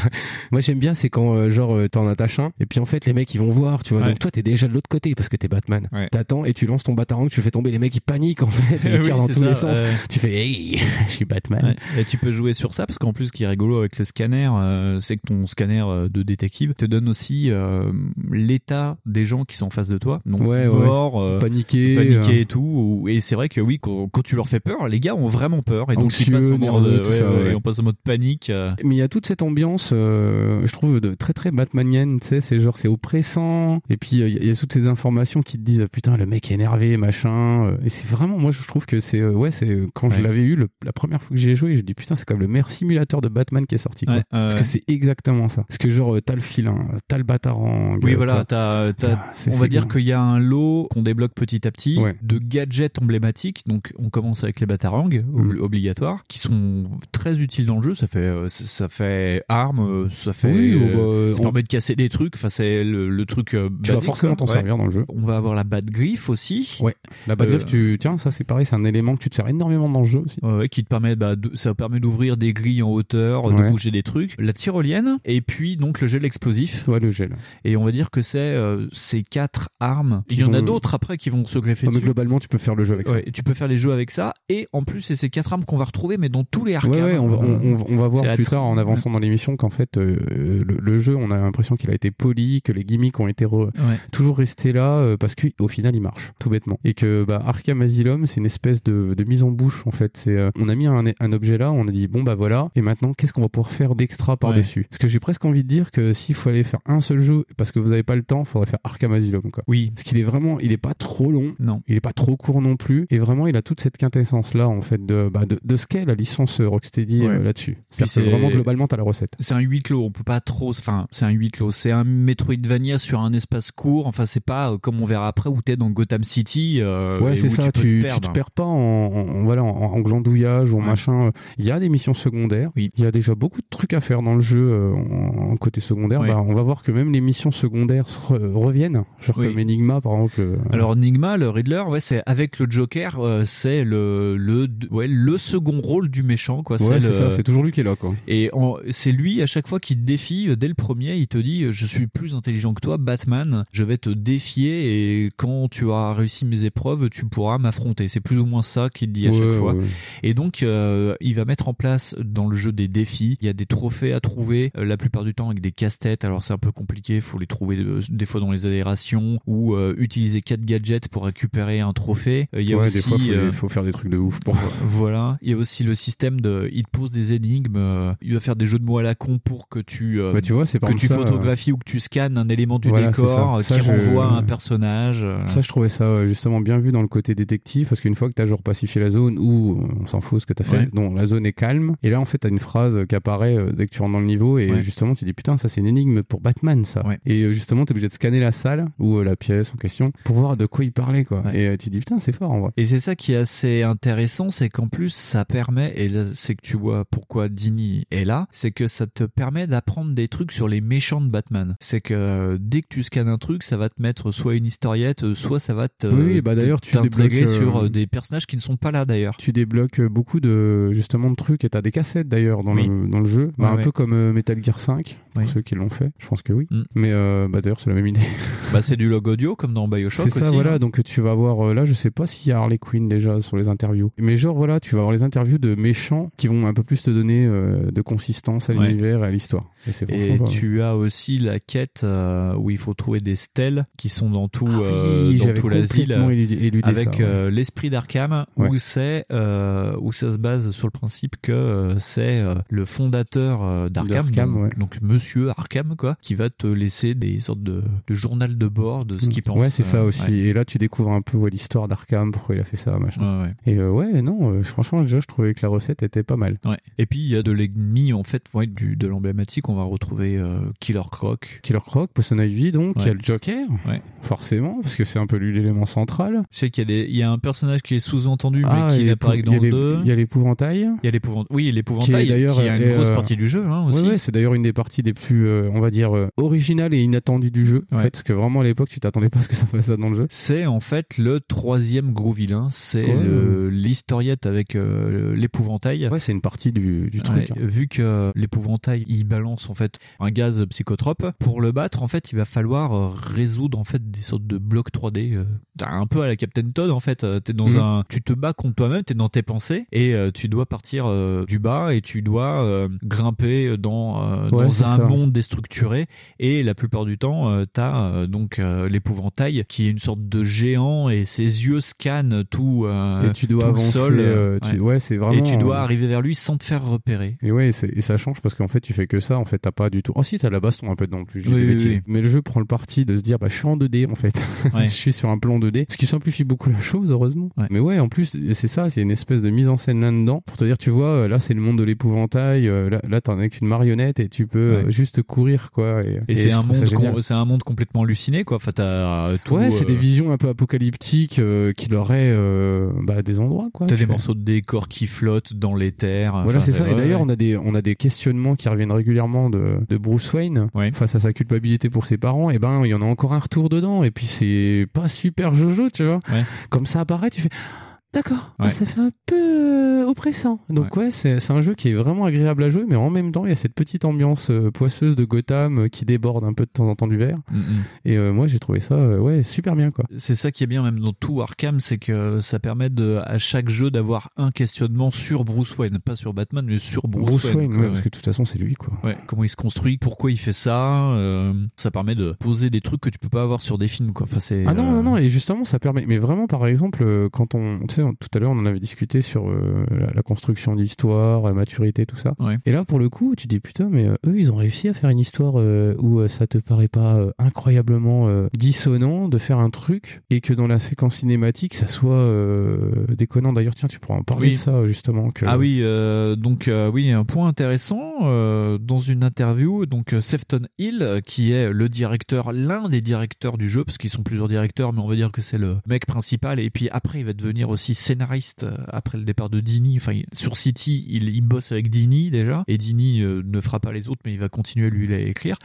Moi j'aime bien c'est quand euh, genre euh, t'en attaches un et puis en fait les mecs ils vont voir tu vois Ouais. donc toi t'es déjà de l'autre côté parce que t'es Batman. T'attends et tu lances ton batarang tu fais tomber les mecs ils paniquent en fait [laughs] ils Oui, tirent dans tous ça, les sens. Tu fais hey [laughs] je suis Batman. Ouais. Et tu peux jouer sur ça parce qu'en plus, qui est rigolo avec le scanner, euh, c'est que ton scanner euh, de détective te donne aussi euh, l'état des gens qui sont en face de toi, donc Ouais, ouais. morts, euh, Paniqués, paniqués euh. et tout. ou- Et c'est vrai que oui, quand, quand tu leur fais peur, les gars ont vraiment peur et donc Anxieux, passes en mode, nerveux, tout ouais, ça, ouais, ouais. et on passe en mode panique. Mais il y a toute cette ambiance, je trouve, de très très Batmanienne, tu sais, c'est genre c'est oppressant, et puis il y, a- toutes ces informations qui te disent ah, putain le mec est énervé machin, et c'est vraiment moi je trouve que c'est ouais c'est quand je Ouais. l'avais eu le- la première fois que j'y ai joué, je dis putain c'est comme le meilleur simulateur de Batman qui est sorti quoi. Ouais, parce que c'est exactement ça, parce que genre euh, t'as le filin, t'as le batarang, Oui, euh, voilà, t'as, c'est- on va dire qu'il y a un lot qu'on débloque petit à petit Ouais. de gadgets emblématiques. Donc, on commence avec les batarangs ob- Mm. obligatoires, qui sont très utiles dans le jeu. Ça fait, euh, ça- fait arme, euh, ça fait, Oui, euh, bah, ça on- permet de casser des trucs. Enfin, c'est le, le truc. Tu vas forcément t'en servir dans le jeu. On va avoir la bat griffe aussi. Ouais, la batte Euh, tu tiens ça c'est pareil, c'est un élément que tu te sers énormément dans le jeu aussi. Qui te permet, bah, de- ça permet d'ouvrir des grilles en hauteur, de Ouais. bouger des trucs. La tyrolienne, et puis donc le gel explosif. Ouais, le gel. Et on va dire que c'est euh, ces quatre armes. Qui Il y en a d'autres après qui vont se greffer Ah, mais globalement tu peux faire le jeu avec ça. Ouais, tu peux faire les jeux avec ça. Et en plus, c'est ces quatre armes qu'on va retrouver, mais dans tous les arcades. Ouais, ouais, on va, on, on- on va voir plus tard en avançant dans l'émission qu'en fait euh, le, le jeu, on a l'impression qu'il a été poli, que les gimmicks ont été re- toujours restés là euh, parce qu'au final il marche tout bêtement et que bah, Arkham Asylum c'est une espèce de, de mise en bouche en fait. C'est on a mis un, un objet là, on a dit bon bah voilà et maintenant qu'est-ce qu'on va pouvoir faire d'extra par dessus Parce que j'ai presque envie de dire que s'il fallait faire un seul jeu parce que vous avez pas le temps, faudrait faire Arkham Asylum quoi. Oui. Parce qu'il est vraiment, il est pas trop long. Non. Il est pas trop court non plus et vraiment il a toute cette quintessence là en fait de bah, de, de ce qu'est la licence Rocksteady Ouais. euh, là-dessus. C'est- vraiment globalement t'as la recette. C'est un huis clos, on peut pas trop. Enfin, c'est un huis clos. C'est un Metroidvania sur un espace court. Enfin, c'est pas euh, comme on verra après où t'es dans Gotham City. euh, ouais, c'est ça. Tu, te tu te perds pas en, voilà en, en glandouillage ou en machin. Il y a des missions secondaires. Il y a déjà beaucoup de trucs à faire dans le jeu euh, en, en côté secondaire. Oui. Bah, on va voir que même les missions secondaires se re- reviennent. Genre Oui. comme Enigma par exemple. euh, Alors Enigma, le Riddler, ouais, c'est avec le Joker, euh, c'est le le ouais le second rôle du méchant, quoi. Ouais, c'est le- ça. C'est toujours lui qui est là quoi. Et en- c'est lui à chaque fois qui te défie euh, dès le premier, il te dit je suis plus intelligent que toi, Batman. Je vais te défier et quand tu auras réussi mes épreuves, tu pourras m'affronter. C'est plus ou moins ça qu'il dit à Ouais, chaque fois. ouais. Et donc euh, il va mettre en place dans le jeu des défis. Il y a des trophées à trouver, euh, la plupart du temps avec des casse-têtes. Alors c'est un peu compliqué, faut les trouver euh, des fois dans les aérations ou euh, utiliser quatre gadgets pour récupérer un trophée. Il y a Ouais, aussi des fois, faut, faut faire des trucs de ouf pour. voilà, il y a aussi le système de, il te pose des énigmes, il va faire des jeux de mots à la con pour que tu, Bah, tu vois, c'est que tu ça, photographies ou que tu scannes un élément du Voilà, décor ça. Ça, qui je- renvoie à un personnage. Ça, je trouvais ça justement bien vu dans le côté détective, parce qu'une fois que t'as genre pacifié la zone ou on s'en fout ce que t'as fait, Ouais. non, la zone est calme, et là en fait t'as une phrase qui apparaît euh, dès que tu rentres dans le niveau et Ouais. justement tu dis putain ça c'est une énigme pour Batman ça. Et euh, justement t'es obligé de scanner la salle ou euh, la pièce en question pour voir de quoi il parlait quoi. Et tu dis putain c'est fort en vrai. Et c'est ça qui est assez intéressant, c'est qu'en plus ça permet, et là c'est que tu vois pourquoi Dini est là, c'est que ça te permet d'apprendre des trucs sur les méchants de Batman. C'est que dès que tu scannes un truc, ça va te mettre soit une historiette, soit ça va te Oui, bah d'ailleurs, tu débloques, sur des personnages qui ne sont pas là d'ailleurs. Tu débloques beaucoup de justement de trucs et t'as des cassettes d'ailleurs dans, Oui. le, dans le jeu, Bah, Ouais, un ouais. peu comme euh, Metal Gear 5 pour Oui. ceux qui l'ont fait. Je pense que oui. Mm. Mais euh, bah d'ailleurs c'est la même idée. [laughs] bah c'est du log audio comme dans Bioshock C'est ça, aussi, voilà. hein. Donc tu vas voir euh, là, je sais pas s'il y a Harley Quinn déjà sur les interviews, mais genre voilà, tu vas avoir les interviews de méchants qui vont un peu plus te donner euh, de consistance à Ouais. l'univers et à l'histoire. Et pas- tu as aussi la quête où il faut trouver des stèles qui sont dans tout, Ah oui, dans tout l'asile avec l'esprit d'Arkham où c'est où ça se base sur le principe que c'est euh, le fondateur euh, d'Arkham, donc, ouais. donc Monsieur Arkham quoi, qui va te laisser des sortes de, de journal de bord de ce qu'il pense. Ouais, c'est ça euh, aussi. ouais. Et là, tu découvres un peu ouais, l'histoire d'Arkham, pourquoi il a fait ça, machin. Ouais, ouais. Et ouais, non, franchement, déjà, je trouvais que la recette était pas mal. Ouais. Et puis il y a de l'ennemi en fait, du, de l'emblématique. On va retrouver Killer Croc. Killer Croc, Poison Ivy, donc, il y a le Joker, Ouais. forcément, parce que c'est un peu lui l'élément central. Je sais qu'il y a des, il y a un personnage qui est sous-entendu Ah, mais qui n'apparaît que dans le 2. Il y a l'épouvantail. Il y a l'épouvant- oui, l'épouvantail, d'ailleurs qui a une est, grosse partie du jeu hein, aussi. Ouais, ouais, c'est d'ailleurs une des parties les plus, euh, on va dire, euh, originales et inattendues du jeu. En fait, parce que vraiment à l'époque, tu t'attendais pas à ce que ça fasse ça dans le jeu. C'est en fait le troisième gros vilain, c'est l'historiette avec euh, l'épouvantail. Ouais, c'est une partie du, du truc. Hein. Vu que l'épouvantail il balance en fait un gaz psychotrope, pour le battre en fait il va falloir résoudre en fait des sortes de blocs 3D, euh, un peu à la Captain Todd en fait. T'es dans Mhm. un, tu te bats contre toi-même, t'es dans tes pensées et euh, tu dois partir euh, du bas et tu dois euh, grimper dans euh, Ouais, dans un ça. monde déstructuré et la plupart du temps euh, t'as euh, donc euh, l'épouvantail qui est une sorte de géant et ses yeux scannent tout, euh, Et tu dois tout avancer, le sol. euh, tu- ouais, c'est vraiment, Et tu dois euh, arriver vers lui sans te faire repérer. Et ouais, c'est- et ça change parce qu'en fait, tu fais que ça. En fait, t'as pas du tout. Oh si, t'as la baston un peu dedans. en Plus, Oui. Mais le jeu prend le parti de se dire, bah, je suis en 2D en fait. [laughs] Je suis sur un plan 2D, ce qui simplifie beaucoup la chose, heureusement. Mais ouais, en plus, c'est ça, c'est une espèce de mise en scène là-dedans pour te dire, tu vois, euh, là, c'est le monde de l'épouvantail. Euh, Là, là t'en es qu'une marionnette et tu peux euh, Ouais. juste courir, quoi. Et, Et, c'est un monde, génial. com- c'est un monde complètement halluciné, quoi. Enfin, t'as euh, tout. Ouais, c'est euh, des visions un peu apocalyptiques euh, qu'il aurait euh, bah, des endroits, quoi. T'as des fais- morceaux de décor qui flottent dans les terres. Voilà, c'est ça. Et d'ailleurs, on a des on a des questionnements qui reviennent régulièrement de, de Bruce Wayne face à sa culpabilité pour ses parents. Et ben, il y en a encore un retour dedans. Et puis c'est pas super Jojo, tu vois. Comme ça apparaît, tu fais. D'accord, Ouais. ça fait un peu euh, oppressant. Donc ouais, c'est c'est un jeu qui est vraiment agréable à jouer, mais en même temps, il y a cette petite ambiance euh, poisseuse de Gotham euh, qui déborde un peu de temps en temps du verre. Mm, mm. Et euh, moi, j'ai trouvé ça euh, ouais super bien quoi. C'est ça qui est bien même dans tout Arkham, c'est que ça permet de à chaque jeu d'avoir un questionnement sur Bruce Wayne, pas sur Batman, mais sur Bruce, Bruce, Wayne, quoi, ouais, parce que de toute façon, c'est lui quoi. Ouais, comment il se construit, pourquoi il fait ça, euh, ça permet de poser des trucs que tu peux pas avoir sur des films, quoi. Enfin, c'est. Ah non, euh, non, non, et justement, ça permet. Mais vraiment, par exemple, quand on. Tu sais, tout à l'heure, on en avait discuté sur euh, la, la construction d'histoire, la maturité, tout ça. Ouais. Et là, pour le coup, tu te dis, putain, mais euh, eux, ils ont réussi à faire une histoire euh, où ça te paraît pas incroyablement dissonant de faire un truc et que dans la séquence cinématique, ça soit déconnant. D'ailleurs, tiens, tu pourras en parler Oui. de ça, justement. Que... Ah oui, donc oui, un point intéressant dans une interview, donc Sefton Hill, qui est le directeur, l'un des directeurs du jeu, parce qu'ils sont plusieurs directeurs, mais on va dire que c'est le mec principal, et puis après il va devenir aussi scénariste euh, après le départ de Dini. Enfin, sur City, il, bosse avec Dini déjà, et Dini euh, ne fera pas les autres, mais il va continuer lui à écrire.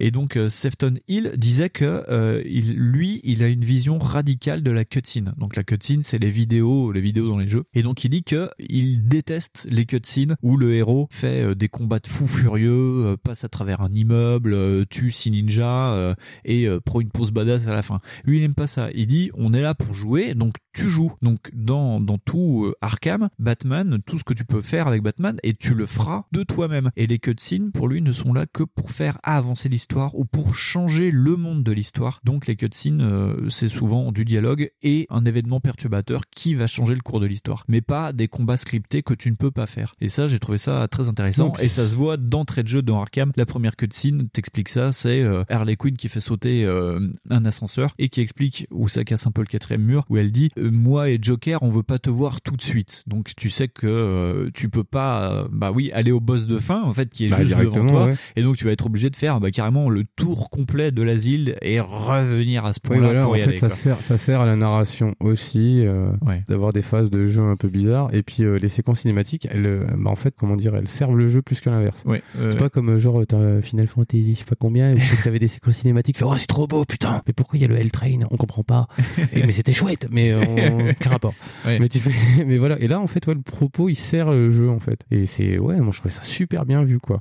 Et donc euh, Sefton Hill disait que lui, il a une vision radicale de la cutscene. Donc la cutscene, c'est les vidéos, les vidéos dans les jeux. Et donc il dit que il déteste les cutscenes où le héros fait des combats de fous furieux, passe à travers un immeuble, tue six ninjas et prend une pause badass à la fin. Lui, il aime pas ça. Il dit, on est là pour jouer, donc tu joues. Donc dans dans tout euh, Arkham, Batman, tout ce que tu peux faire avec Batman, et tu le feras de toi-même. Et les cutscenes, pour lui, ne sont là que pour faire avancer l'histoire ou pour changer le monde de l'histoire. Donc les cutscenes, euh, c'est souvent du dialogue et un événement perturbateur qui va changer le cours de l'histoire, mais pas des combats scriptés que tu ne peux pas faire. Et ça, j'ai trouvé ça très intéressant. Et ça se voit d'entrée de jeu dans Arkham. La première cutscene t'explique ça, c'est euh, Harley Quinn qui fait sauter un ascenseur et qui explique où ça casse un peu le quatrième mur, où elle dit moi et Joker, on veut pas te voir tout de suite. Donc tu sais que euh, tu peux pas, euh, bah oui, aller au boss de fin en fait qui est Bah, juste devant toi, ouais. et donc tu vas être obligé de faire bah, carrément le tour complet de l'asile et revenir à ce Oui, point-là voilà, pour en y fait, aller. ça quoi. sert, ça sert à la narration aussi, euh, Ouais. d'avoir des phases de jeu un peu bizarres. Et puis euh, les séquences cinématiques, elles, bah, en fait, comment dire, elles servent le jeu plus que l'inverse. Ouais, c'est pas comme genre Final Fantasy, je sais pas combien, où [laughs] t'avais des séquences cinématiques, tu fais, oh c'est trop beau, putain. Mais pourquoi il y a le L-Train On comprend pas. [laughs] Et, mais c'était chouette, mais on... rapport. Ouais. Mais tu fais, [laughs] mais voilà. Et là, en fait, ouais, le propos, il sert le jeu, en fait. Et c'est, ouais, moi je trouvais ça super bien vu, quoi.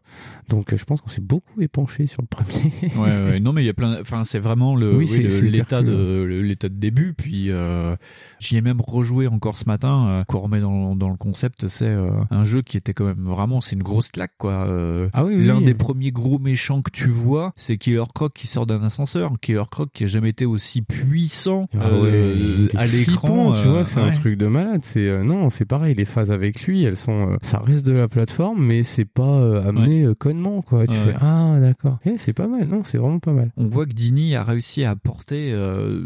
Donc euh, je pense qu'on s'est beaucoup épanché sur le premier. ouais, ouais. Non, mais il y a plein. Enfin, c'est vraiment le, Oui, oui, l'état de l'état de début. Puis euh, j'y ai même rejoué encore ce matin. Euh, qu'on remet dans, dans le concept, c'est euh, un jeu qui était quand même vraiment, c'est une grosse claque, quoi. Euh, Ah oui, oui, L'un des premiers gros méchants que tu vois, c'est Killer Croc qui sort d'un ascenseur. Killer Croc qui a jamais été aussi puissant Ah ouais, à l'écran. tu vois, c'est un. Truc de malade. C'est euh, non, c'est pareil. Les phases avec lui, elles sont, euh, ça reste de la plateforme, mais c'est pas euh, amené connement, quoi. Tu fais ah d'accord. Eh, c'est pas mal. Non, c'est vraiment pas mal. On voit que Dini a réussi à apporter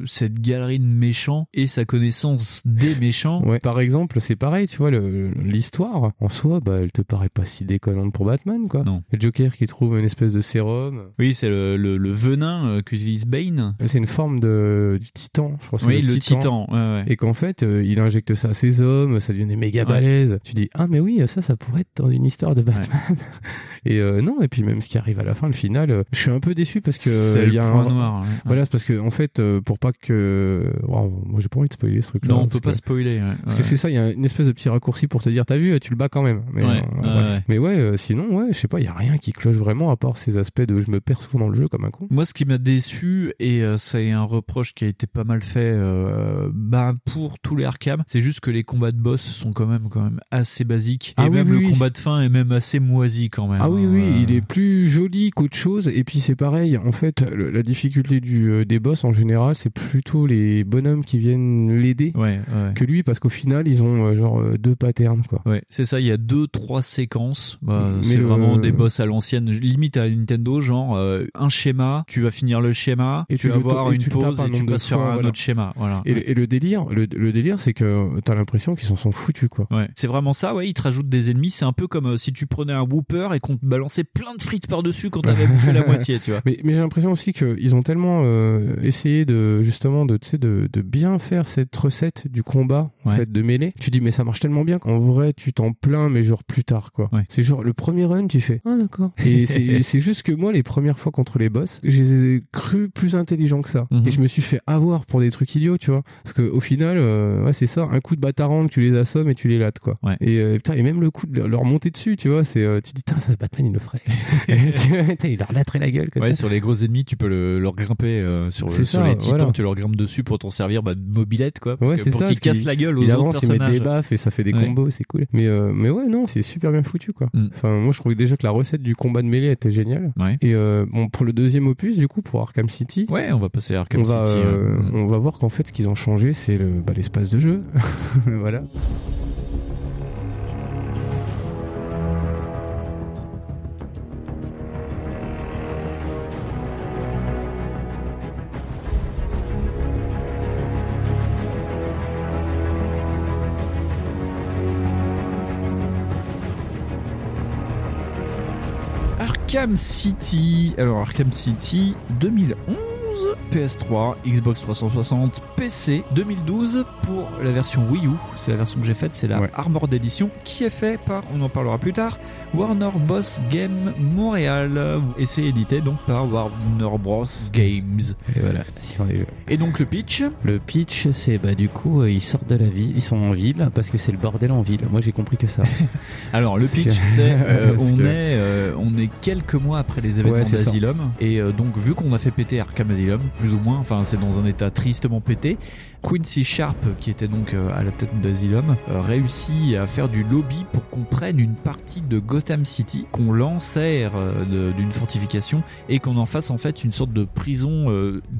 cette galerie de méchants et sa connaissance des méchants. Ouais. Par exemple, c'est pareil, tu vois, le- l'histoire en soi, bah, elle te paraît pas si déconnante pour Batman, quoi. Non. Le Joker qui trouve une espèce de sérum. Oui, c'est le, le, le venin qu'utilise Bane. C'est une forme de du titan, je crois. que c'est Oui, le titan. ouais, ouais. Et qu'en fait, il injecte ça à ses hommes, ça devient des méga Ouais. balèzes. Tu dis ah mais oui, ça, ça pourrait être dans une histoire de Batman. [laughs] et euh, non, et puis même ce qui arrive à la fin, le final, euh, je suis un peu déçu parce que C'est euh, il y a point un noir, ouais. Voilà, parce que en fait, euh, pour pas que, Wow, moi j'ai pas envie de spoiler ce truc-là. Non, on parce peut pas que- spoiler. ouais, Parce ouais. que c'est ça, il y a une espèce de petit raccourci pour te dire, t'as vu, tu le bats quand même. Mais, Ouais, euh. Mais ouais, euh, sinon, ouais, je sais pas, il y a rien qui cloche vraiment à part ces aspects de je me perds souvent dans le jeu comme un con. Moi, ce qui m'a déçu, et euh, c'est un reproche qui a été pas mal fait euh, bah, pour tous les Arkham, c'est juste que les combats de boss sont quand même, quand même assez basiques. Ah et oui, même oui, le oui. combat de fin est même assez moisi quand même. Ah oui, hein, oui, euh. il est plus joli qu'autre chose. Et puis c'est pareil, en fait, le- la difficulté du, euh, des boss en général, c'est plutôt les bonhommes qui viennent l'aider Ouais, ouais. que lui, parce qu'au final, ils ont euh, genre euh, deux patterns, quoi. Ouais, c'est ça, il y a deux, trois séquences. Bah, Mais c'est le- vraiment des boss à l'ancienne, limite à Nintendo, genre euh, un schéma, tu vas finir le schéma, Et tu, vas avoir une pause un et tu passes sur un voilà. autre schéma. Voilà. Et, le- et le délire, le, le délire, c'est que t'as l'impression qu'ils s'en sont foutus, quoi. Ouais, c'est vraiment ça, ouais, ils te rajoutent des ennemis, c'est un peu comme euh, si tu prenais un Whooper et qu'on te balançait plein de frites par-dessus quand t'avais bouffé la [laughs] moitié, tu vois. Mais, mais j'ai l'impression aussi qu'ils ont tellement euh, essayé de justement de, de, de bien faire cette recette du combat en Ouais. fait de mêlée. Tu dis mais ça marche tellement bien qu'en vrai tu t'en plains mais genre plus tard quoi. Ouais. C'est genre le premier run tu fais ah d'accord. Et [laughs] c'est juste que moi les premières fois contre les boss, je les ai cru plus intelligents que ça Mhm. et je me suis fait avoir pour des trucs idiots tu vois. Parce que au final euh, ouais c'est ça un coup de batarang tu les assommes et tu les lattes quoi. Ouais. Et euh, putain et même le coup de leur monter dessus tu vois c'est euh, tu dis putain ça Batman il le ferait. [laughs] Il leur latterait la gueule comme Ouais, ça. sur les gros ennemis, tu peux le- leur grimper euh, sur, le- sur ça, les titans, voilà. tu leur grimpes dessus pour t'en servir bah, de mobilette, quoi. Parce Ouais, que c'est pour ça. qu'ils cassent la gueule aux il autres avance, il met personnages. des baffes et ça fait des Ouais. combos, c'est cool. Mais, euh, mais ouais, non, c'est super bien foutu, quoi. Mm. Enfin, moi, je trouvais déjà que la recette du combat de mêlée était géniale. Ouais. Et euh, bon, pour le deuxième opus, du coup, pour Arkham City, Ouais, on va passer à Arkham on City. Mm. on va voir qu'en fait, ce qu'ils ont changé, c'est bah, l'espace de jeu. [laughs] voilà. Arkham City. Alors Arkham City 2011, PS3, Xbox 360, PC 2012 pour la version Wii U. C'est la version que j'ai faite, c'est la Ouais. Armored Edition qui est fait par, on en parlera plus tard, Warner Bros Game Montréal et c'est édité donc par Warner Bros Games. Et voilà. Et donc le pitch, Le pitch, c'est bah du coup, euh, ils sortent de la ville, ils sont en ville parce que c'est le bordel en ville. Moi, j'ai compris que ça. [laughs] Alors le pitch c'est [laughs] euh, on que- est euh, on est quelques mois après les événements Ouais, d'Asylum et euh, donc vu qu'on a fait péter Arkham Asylum Plus ou moins. Enfin, c'est dans un état tristement pété. Quincy Sharp, qui était donc euh, à la tête d'Asylum, euh, réussit à faire du lobby pour qu'on prenne une partie de Gotham City, qu'on l'enserre euh, d'une fortification et qu'on en fasse en fait une sorte de prison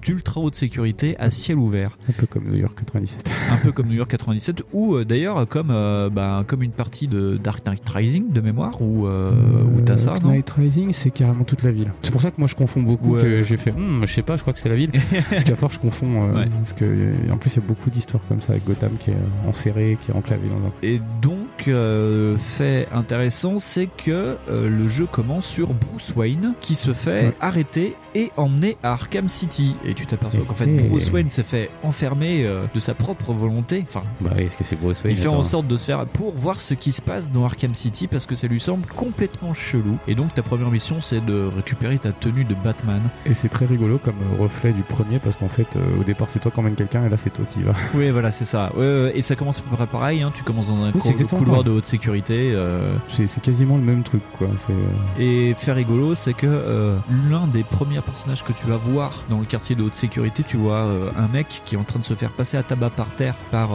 d'ultra haute sécurité à ciel ouvert. Un peu comme New York 97. [laughs] Un peu comme New York 97 ou d'ailleurs comme euh, bah, comme une partie de Dark Knight Rising de mémoire où euh, où t'as ça Dark Knight Rising, c'est carrément toute la ville. C'est pour ça que moi je confonds beaucoup, Ouais. que j'ai fait, Hmm, je sais pas, je crois que c'est la ville. [laughs] parce qu'à force je confonds, euh, Ouais. parce que en plus il y a beaucoup d'histoires comme ça avec Gotham qui est euh, enserré, qui est enclavé dans un. Et donc, euh, fait intéressant, c'est que euh, le jeu commence sur Bruce Wayne qui se fait Ouais. arrêter et emmener à Arkham City. Et tu t'aperçois qu'en fait. Bruce Wayne s'est fait enfermer euh, de sa propre volonté. Enfin, Bah est-ce que c'est Bruce Wayne il fait attends. en sorte de se faire pour voir ce qui se passe dans Arkham City parce que ça lui semble complètement chelou. Et donc, ta première mission, c'est de récupérer ta tenue de Batman. Et c'est très rigolo comme reflet du premier parce qu'en fait au départ c'est toi qui emmène quelqu'un et là c'est toi qui. Oui, voilà, c'est ça. Ouais, et ça commence à peu près pareil. Hein. Tu commences dans un Oui, couloir de haute sécurité. euh, C'est quasiment le même truc quoi. Euh, Et fait rigolo, c'est que euh, l'un des premiers personnages que tu vas voir dans le quartier de haute sécurité, tu vois euh, un mec qui est en train de se faire passer à tabac par terre par,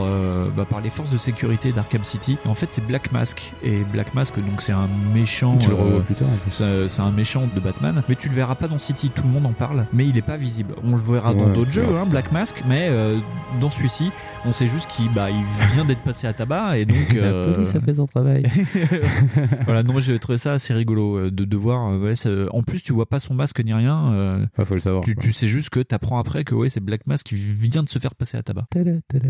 bah, par les forces de sécurité d'Arkham City. En fait, c'est Black Mask. Et Black Mask, donc c'est un méchant. Tu le revois plus tard. C'est un méchant de Batman, mais tu le verras pas dans City. Tout le monde en parle, mais il est pas visible. On le verra dans d'autres jeux, hein, Black Mask, mais euh, dans celui-ci, on sait juste qu'il bah, il vient d'être passé à tabac et donc. [laughs] La euh, police a fait son travail. [laughs] voilà, non, j'ai trouvé ça assez rigolo euh, de, de voir. euh, ouais, en plus, tu vois pas son masque ni rien. euh, Ah, faut le savoir. tu, sais juste que t'apprends après que ouais, c'est Black Mask qui vient de se faire passer à tabac.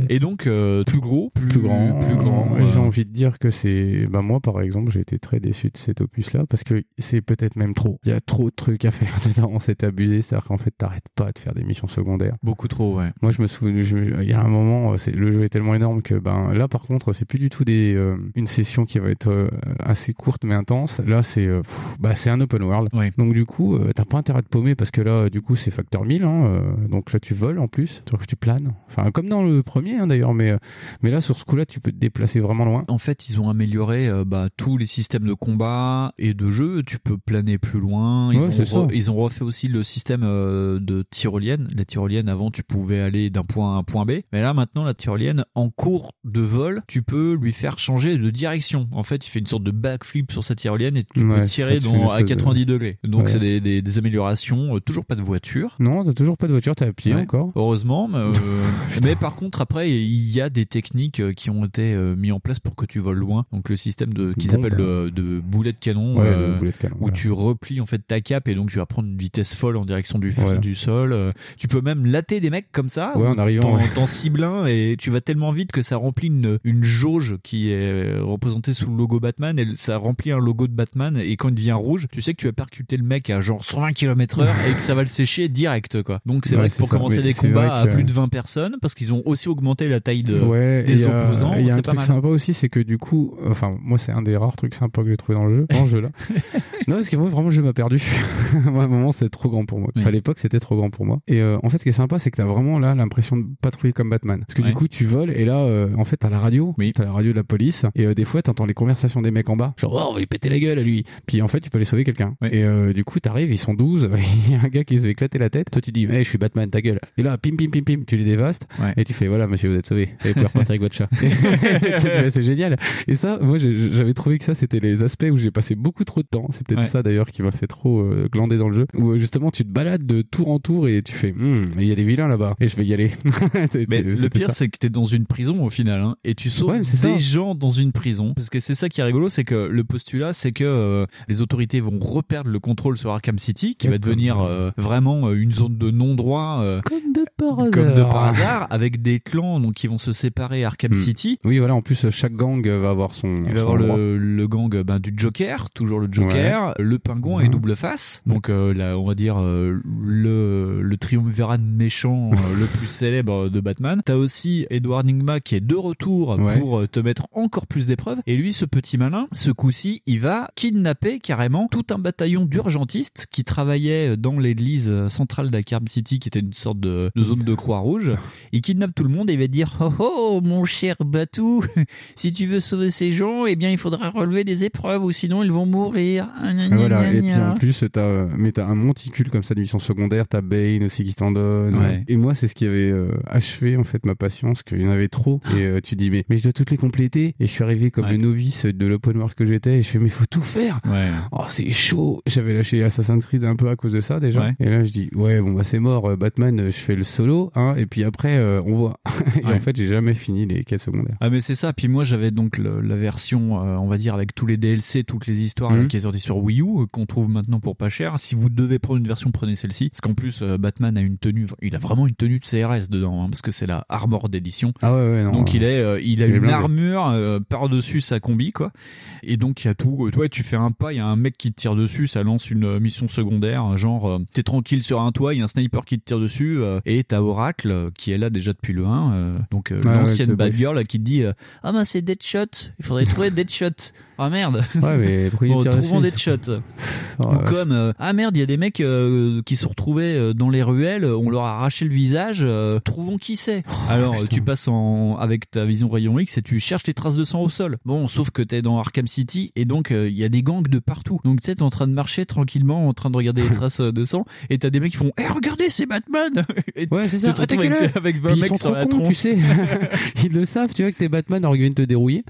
Et donc euh, plus gros, plus, plus grand, plus grand. J'ai envie de dire que c'est, bah moi par exemple, j'ai été très déçu de cet opus-là parce que c'est peut-être même trop. Il y a trop de trucs à faire [laughs] dedans, c'est abusé, c'est-à-dire qu'en fait t'arrêtes pas de faire des missions secondaires. Beaucoup trop, ouais. Moi je me souviens, je- il y a un moment, c'est le jeu est tellement énorme que ben là par contre c'est plus du tout des euh, une session qui va être euh, assez courte mais intense. Là c'est euh, bah c'est un open world. Donc du coup euh, t'as pas intérêt de paumer parce que là du coup c'est facteur 1000 hein, euh, donc là tu voles en plus, tu planes. Enfin comme dans le premier hein, d'ailleurs mais euh, mais là sur ce coup-là tu peux te déplacer vraiment loin. En fait, ils ont amélioré euh, bah, tous les systèmes de combat et de jeu. Tu peux planer plus loin. Ils, Ouais, ont, re- ils ont refait aussi le système euh, de tyrolienne. La tyrolienne, avant, tu pouvais aller d'un point à un point B. Mais là, maintenant, la tyrolienne, en cours de vol, tu peux lui faire changer de direction. En fait, il fait une sorte de backflip sur sa tyrolienne et tu Ouais, peux tirer dans, à espèce de- 90 degrés. Donc, Ouais. c'est des, des- des améliorations. Euh, toujours pas de voiture. Non, t'as toujours pas de voiture, t'es à pied Ouais, encore. Heureusement. Mais, euh, [laughs] mais par contre, après, il y a des techniques euh, qui ont été euh, mis en place pour que tu voles loin. Donc le système de qu'ils Bon, appellent bah. le- de boulet de canon, Ouais, euh, le boulet de canon, où voilà. tu replies en fait ta cape et donc tu vas prendre une vitesse folle en direction du, Voilà. du sol. Tu peux même latter des mecs comme ça. Ouais, en arrivant, T'en cibles un et tu vas tellement vite que ça remplit une, une jauge qui est représentée sous le logo Batman et ça remplit un logo de Batman et quand il devient rouge, tu sais que tu vas percuter le mec à genre 120 km heure et que ça va le sécher direct quoi. Donc c'est Ouais, vrai que pour ça. commencer des combats à plus de 20 personnes parce qu'ils ont aussi augmenté la taille de, ouais, des opposants, Il y a un pas truc mal. sympa aussi, c'est que du coup, enfin, moi, c'est un des rares trucs sympas que j'ai trouvé dans le jeu, dans ce jeu-là. [laughs] non, parce que moi, vraiment, le jeu m'a perdu. [laughs] moi, à un moment, c'était trop grand pour moi. Oui. À l'époque, c'était trop grand pour moi. Et euh, en fait, ce qui est sympa, c'est que t'as vraiment là l'impression de comme Batman. Parce que Ouais. du coup, tu voles et là, euh, en fait, t'as la radio, Oui. t'as la radio de la police, et euh, des fois, t'entends les conversations des mecs en bas. Genre, oh, on va lui péter la gueule à lui. Puis en fait, tu peux aller sauver quelqu'un. Oui. Et euh, du coup, t'arrives, ils sont 12, [laughs] il y a un gars qui se fait éclater la tête. Toi, tu dis, hey, je suis Batman, ta gueule. Et là, pim, pim, pim, pim, tu les dévastes. Ouais. Et tu fais, voilà, monsieur, vous êtes sauvé. Et vous pouvez repartir avec votre chat. [laughs] C'est génial. Et ça, moi, j'avais trouvé que ça, c'était les aspects où j'ai passé beaucoup trop de temps. C'est peut-être Ouais. ça, d'ailleurs, qui m'a fait trop euh, glander dans le jeu. Où, euh, justement, tu te balades de tour en tour et tu fais, Hum, il y a des vilains là-bas. Et je vais y aller. [laughs] Mais le pire, c'est que t'es dans une prison au final, hein, et tu sauves Ouais, ça. des gens dans une prison. Parce que c'est ça qui est rigolo, c'est que le postulat, c'est que euh, les autorités vont reperdre le contrôle sur Arkham City, qui va devenir euh, vraiment euh, une zone de non-droit, euh, Comme de par hasard. comme de par hasard, avec des clans donc qui vont se séparer Arkham Hmm. City. Oui, voilà, en plus, chaque gang va avoir son. Il va avoir le, le gang ben, du Joker, toujours le Joker, le pingouin et double face. Donc là, on va dire le, le triumvirat méchant le plus célèbre de Batman. T'as aussi Edward Nigma qui est de retour Ouais. pour euh, te mettre encore plus d'épreuves. Et lui, ce petit malin, ce coup-ci, il va kidnapper carrément tout un bataillon d'urgentistes qui travaillaient dans l'église centrale d'Arkham City, qui était une sorte de, de zone de Croix-Rouge. [laughs] Il kidnappe tout le monde et il va dire Oh oh, mon cher Batou, [laughs] si tu veux sauver ces gens, eh bien, il faudra relever des épreuves ou sinon ils vont mourir. Ah, Voilà, et puis en plus, t'as, euh, mais t'as un monticule comme ça de mission secondaire, t'as Bane aussi qui t'en donne. Ouais. Et moi, c'est ce qui avait euh, achevé en fait ma patience, qu'il y en avait trop. Et euh, tu dis, mais, mais je dois toutes les compléter. Et je suis arrivé comme Ouais. le novice de l'open world que j'étais, et je fais, mais faut tout faire. Ouais. Oh, c'est chaud. J'avais lâché Assassin's Creed un peu à cause de ça déjà. Ouais. Et là, je dis, ouais, bon, bah c'est mort, euh, Batman, euh, je fais le solo, hein, et puis après, euh, on voit. [laughs] et en fait, j'ai jamais fini les quêtes secondaires. Ah mais c'est ça. Puis moi j'avais donc le- la version, euh, on va dire avec tous les DLC, toutes les histoires Mhm. qui est sortie sur Wii U, qu'on trouve maintenant pour pas cher. Si vous devez prendre une version, prenez celle-ci. Parce qu'en plus Batman a une tenue, il a vraiment une tenue de CRS dedans, hein, parce que c'est la Armor d'édition. Ah ouais, ouais, non. Donc il est, euh, il a il une blindé. armure euh, par dessus sa combi quoi. Et donc il y a tout. euh, Toi tu fais un pas, il y a un mec qui te tire dessus, ça lance une euh, mission secondaire, genre euh, t'es tranquille sur un toit, il y a un sniper qui te tire dessus, euh, et t'as Oracle euh, qui est là déjà depuis le 1, euh, donc euh, l'ancienne bad girl là, qui te dit euh, ah ben c'est Deadshot, il faudrait trouver Deadshot. Ah merde. Ouais, mais pourquoi [laughs] Bon, trouvons dessus Deadshot. [laughs] Oh, Ou ouais. comme euh, ah merde, il y a des mecs euh, qui se sont retrouvés euh, dans les ruelles, on leur a arraché le visage, euh, trouvons qui c'est. Oh, Alors tu passes en avec ta vision rayon X et tu cherches les traces de sang au sol. Bon, sauf que t'es dans Arkham City et donc euh, il y a des gangs de partout. Donc tu sais t'es en train de marcher tranquillement, en train de regarder les [laughs] traces euh, de sang et t'as des mecs qui font "Eh regardez, c'est Batman." [laughs] Et Ouais, c'est tu ça. te retrouves avec, avec 20 Puis ils mecs sont sur trop la cons, tu tronche. sais. [laughs] ils le savent, tu vois que t'es Batman, alors ils viennent te dérouiller.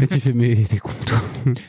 et tu fais, mais t'es con, toi.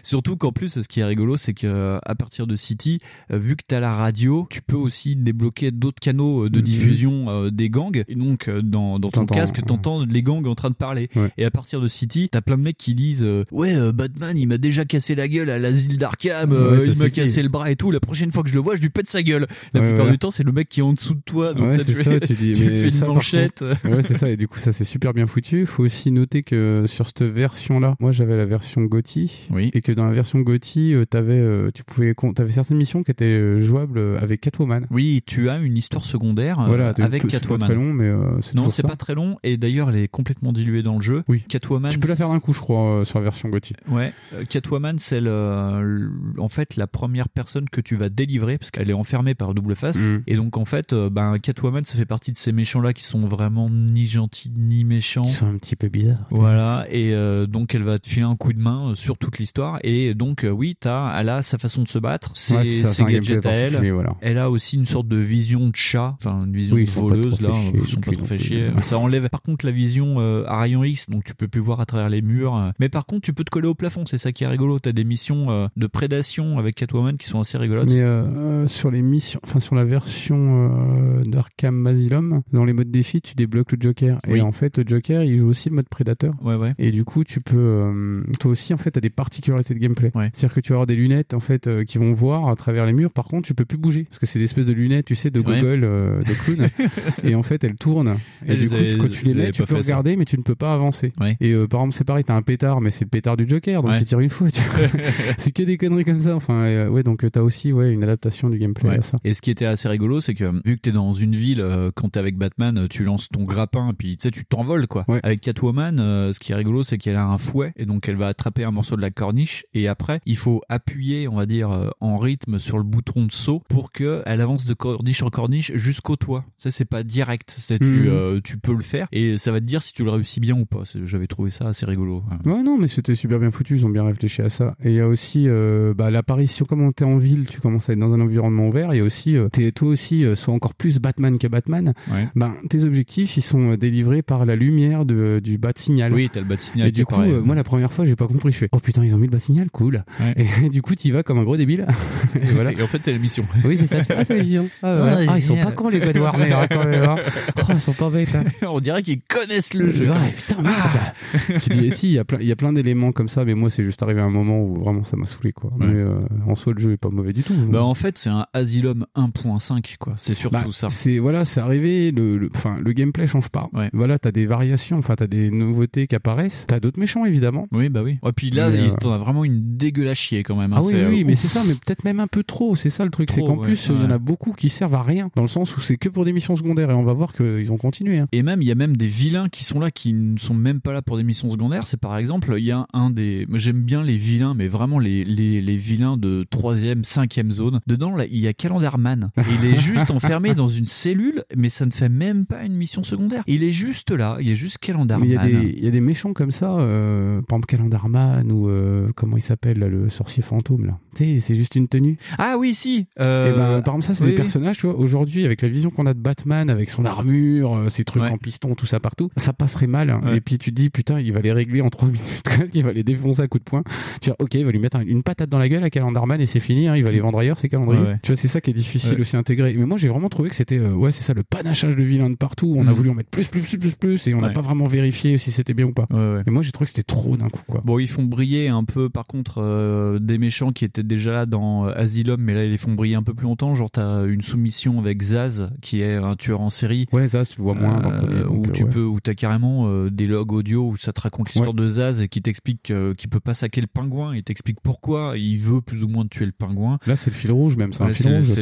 Surtout qu'en plus, ce qui est rigolo, c'est que euh, à partir de City, vu que t'as la radio, tu peux aussi débloquer d'autres canaux de Mhm. diffusion euh, des gangs. Et donc, euh, dans, dans ton casque, t'entends les gangs en train de parler. Ouais. Et à partir de City, t'as plein de mecs qui disent euh, Ouais, euh, Batman, il m'a déjà cassé la gueule à l'asile d'Arkham, euh, Ouais, il m'a cassé le bras et tout. La prochaine fois que je le vois, je lui pète sa gueule. La Ouais, plupart du temps, c'est le mec qui est en dessous de toi. Donc ça, tu ça, fais, tu dis, [laughs] tu mais fais ça, une manchette. ouais, c'est ça, et du coup, ça c'est super bien foutu. Faut aussi noter que sur cette version-là, moi j'avais la version GOTY, Oui. et que dans la version euh, t'avais, tu pouvais, t'avais certaines missions qui étaient jouables avec Catwoman. Oui, tu as une histoire secondaire Voilà, avec c'est pas Catwoman. très long, mais c'est Non, c'est pas très long et d'ailleurs elle est complètement diluée dans le jeu. Oui. Catwoman. Tu peux la faire d'un coup, je crois, euh, sur la version GOTY. Ouais, euh, Catwoman c'est le, en fait la première personne que tu vas délivrer parce qu'elle est enfermée par double face Mm. et donc en fait euh, ben Catwoman ça fait partie de ces méchants là qui sont vraiment ni gentils ni méchants. Ils sont un petit peu bizarres. Voilà et euh, donc elle va te filer un coup de main sur toute l'histoire et donc oui t'as elle a sa façon de se battre, c'est Ouais, ça, ses gadgets à elle. voilà. Elle a aussi une sorte de vision de chat, enfin une vision Oui, de voleuse là, ils sont pas trop. Chier. [laughs] Ça enlève par contre la vision euh, à rayon X, donc tu peux plus voir à travers les murs. euh. Mais par contre tu peux te coller au plafond, c'est ça qui est rigolo. T'as des missions euh, de prédation avec Catwoman qui sont assez rigolotes. Mais euh, euh, sur les missions, enfin sur la version euh, d'Arkham Asylum, dans les modes défi, tu débloques le Joker. Oui. Et en fait, le Joker, il joue aussi le mode prédateur. Ouais ouais. Et du coup, tu peux, euh, toi aussi, en fait, t'as des particularités de gameplay. Ouais. C'est-à-dire que tu vas avoir des lunettes, en fait, euh, qui vont voir à travers les murs. Par contre, tu peux plus bouger parce que c'est des espèces de lunettes, tu sais, de Ouais. gogol, euh, de clown. [laughs] et en fait, elles tournent. Et du coup, quand tu les mets, tu peux ça. regarder, mais tu ne peux pas avancer. Ouais. Et euh, par exemple, c'est pareil, t'as un pétard, mais c'est le pétard du Joker, donc Ouais. il tire une fois. tu [laughs] c'est que des conneries comme ça. Enfin, euh, ouais, donc euh, t'as aussi, ouais, une adaptation du gameplay Ouais. à ça. Et ce qui était assez rigolo, c'est que vu que t'es dans une ville, euh, quand t'es avec Batman, tu lances ton grappin, et puis tu sais, tu t'envoles quoi. Ouais. Avec Catwoman, euh, ce qui est rigolo, c'est qu'elle a un fouet, et donc elle va attraper un morceau de la corniche, et après, il faut appuyer, on va dire, euh, en rythme sur le bouton de saut pour que elle avance de corniche en corniche jusqu'au toit. Ça, c'est pas direct. C'est tu, Mhm. Euh, tu peux le faire, et ça va te dire si tu le réussis bien ou pas. J'avais trouvé ça assez rigolo. Ouais, non, mais c'était super bien foutu, ils ont bien réfléchi à ça. Et il y a aussi euh, bah, l'apparition, comme t'es en ville, tu commences à être dans un environnement ouvert, il y a aussi, euh, t'es toi aussi, euh, soit encore plus Batman que Batman, Ouais. ben, tes objectifs, ils sont délivrés par la lumière de, du bat signal. Oui, t'as le bat signal Et du coup, pareil. euh, moi, la première fois, j'ai pas compris. Je fais, oh putain, ils ont mis le bat signal, cool. Ouais. Et [laughs] du coup, tu y vas comme un gros débile. [laughs] et voilà. Et en fait, c'est la mission. Oui, c'est ça. Ah, c'est la vision. Ah, voilà. Ah, ils sont pas cons, les gars de Warner, quand même. hein. [laughs] Oh, ils sont pas hein. [laughs] On dirait qu'ils connaissent le jeu. Ouais, putain, merde. [laughs] tu dis, si, il y a plein, il y a plein d'éléments comme ça, mais moi, c'est juste arrivé à un moment où vraiment ça m'a saoulé, quoi. Ouais. Mais euh, en soi, le jeu est pas mauvais du tout. Bah en fait c'est un Asylum 1.5 quoi, c'est surtout Bah, ça. C'est voilà, c'est arrivé. Le, le- enfin, le gameplay change pas. Ouais. Voilà, t'as des variations. Enfin, t'as des nouveautés qui apparaissent. T'as d'autres méchants évidemment. Oui bah oui. Et puis là Mais, il euh, t'en a vraiment une dégueulasse chier quand même. hein. Ah oui, oui, euh, mais c'est ça, mais peut-être même un peu trop. C'est ça le truc, c'est qu'en plus, il y en a beaucoup qui servent à rien, dans le sens où c'est que pour des missions secondaires, et on va voir qu'ils ont hein. Et même il y a même des vilains qui sont là qui ne sont même pas là pour des missions secondaires. C'est par exemple, il y a un des. J'aime bien les vilains, mais vraiment les, les, les vilains de troisième, cinquième zone. Dedans, là, il y a Calendarman. Il est juste [laughs] enfermé dans une cellule, mais ça ne fait même pas une mission secondaire. Il est juste là, il y a juste Calendarman. il y, a des, il y a des méchants comme ça, euh, par exemple Calendarman ou euh, comment il s'appelle le sorcier fantôme là. C'est juste une tenue. Ah oui, si. Et ben, par exemple, ça, c'est oui, des oui. personnages, tu vois, aujourd'hui, avec la vision qu'on a de Batman, avec son armure, euh, ses trucs en piston, tout ça partout, ça passerait mal. hein. Ouais. Et puis tu te dis, putain, il va les régler en 3 [laughs] minutes, qu'il va les défoncer à coups de poing. Tu dis, ok, il va lui mettre un- une patate dans la gueule à Calendarman et c'est fini, hein, il va les vendre ailleurs, ces calendriers. Ouais. Tu vois, c'est ça qui est difficile aussi à intégrer. Mais moi, j'ai vraiment trouvé que c'était, euh, ouais, c'est ça, le panachage de vilains de partout. On a Mhm. voulu en mettre plus, plus, plus, plus, plus, et on n'a pas vraiment vérifié si c'était bien ou pas. Et moi, j'ai trouvé que c'était trop d'un coup, quoi. Bon, ils font briller un peu, par contre, euh, des méchants qui étaient déjà là dans euh, Asylum, mais là, ils les font briller un peu plus longtemps. Genre, t'as une soumission avec Zaz, qui est un tueur en série. Ouais, Zaz, tu le vois moins dans le premier, Euh, donc, où euh, tu ouais. peux, où t'as carrément des logs audio où ça te raconte l'histoire Ouais. de Zaz et qui t'explique qu'il peut pas saquer le pingouin. Il t'explique pourquoi il veut plus ou moins tuer le pingouin. Là, c'est le fil rouge, même. C'est Ouais,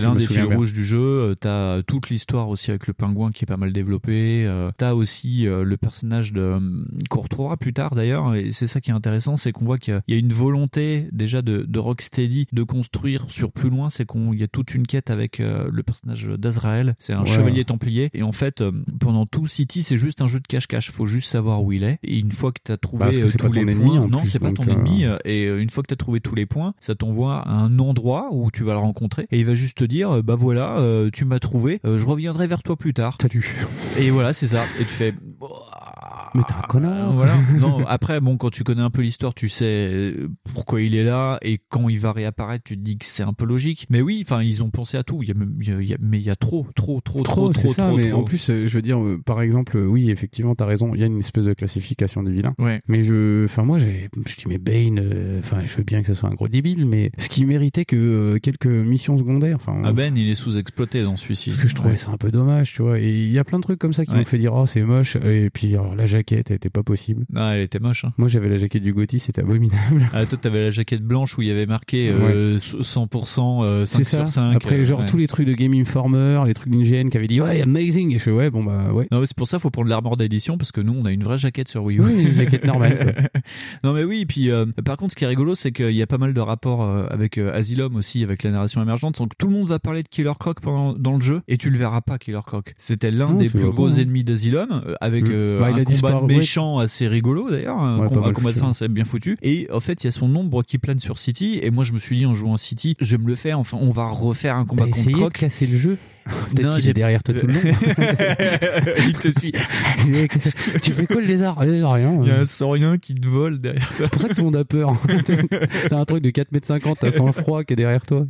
l'un des fils rouges du jeu. T'as toute l'histoire aussi avec le pingouin qui est pas mal développé. Euh, T'as aussi le personnage de hum, qu'on retrouvera plus tard d'ailleurs. Et c'est ça qui est intéressant, c'est qu'on voit qu'il y a- il y a une volonté déjà de, de Rocksteady de construire sur plus loin. C'est qu'on il y a toute une quête avec euh, le personnage d'Azrael. C'est un Ouais. chevalier templier. Et en fait, euh, pendant tout City, c'est juste un jeu de cache-cache. Faut juste savoir où il est. Et une fois que trouvé que euh, c'est tous pas les points, non, c'est pas ton euh, ennemi. Et une fois que tu as trouvé tous les points, ça t'envoie à un endroit où tu vas le rencontrer et il va juste te dire bah voilà, tu m'as trouvé, je reviendrai vers toi plus tard. Salut. Et voilà, c'est ça. Et tu fais Mais t'es un connard. euh, voilà. [laughs] Non, après bon quand tu connais un peu l'histoire, tu sais euh, pourquoi il est là et quand il va réapparaître, tu te dis que c'est un peu logique. Mais oui, enfin ils ont pensé à tout. Il y a, même- il y a- il y a- mais il y a trop, trop, trop, trop, Trop, trop, c'est ça, trop, mais trop. en plus, euh, je veux dire, euh, par exemple, oui, effectivement, t'as raison, il y a une espèce de classification des vilains. Ouais. Mais je, enfin, moi, j'ai, je dis, mais Bane, euh, enfin, je veux bien que ça soit un gros débile, mais ce qui méritait que euh, quelques missions secondaires, enfin. Ah ben, il est sous-exploité dans celui-ci. Parce que je trouvais Ouais. ça un peu dommage, tu vois. Et il y a plein de trucs comme ça qui Ouais. m'ont fait dire, oh, c'est moche. Et puis, alors, la jaquette, elle était pas possible. Non, elle était moche. Hein. Moi, j'avais la jaquette du Gotti, c'était abominable. Ah, toi, t'avais la jaquette blanche où il y avait marqué euh, 100% euh, 5 C'est sur ça. 5. Après, euh, genre, ouais. tous les trucs de Game Informer, les trucs d'IGN qui avaient dit, ouais, amazing. Et je fais, ouais, bon, bah, ouais. Non, mais c'est pour ça qu'il faut prendre l'armor d'édition parce que nous, on a une vraie jaquette sur Wii U. Oui, une jaquette normale, [laughs] non, mais oui. Et puis, euh, par contre, ce qui est rigolo, c'est qu'il y a pas mal de rapports euh, avec euh, Asylum aussi, avec la narration émergente. Donc, tout le monde va parler de Killer Croc pendant, dans le jeu et tu le verras pas, Killer Croc. C'était l'un des plus gros hein. ennemis d'Asylum euh, avec Mm. euh, Bah, il un a combat disparu, de ouais. méchant assez rigolo d'ailleurs. Ouais, mal un combat de fin, c'est bien foutu. Et en fait, il y a son ombre qui plane sur City. Et moi, je me suis dit en jouant City, je vais me le faire. Enfin, on va refaire un combat T'as contre Croc. casser le jeu Peut-être qu'il est derrière toi tout le [laughs] long. [laughs] il te suit. [laughs] tu fais quoi le lézard? Rien. Il y a un saurien qui te vole derrière toi. C'est pour ça que tout le monde a peur. T'as un truc de 4m50, t'as sans froid qui est derrière toi.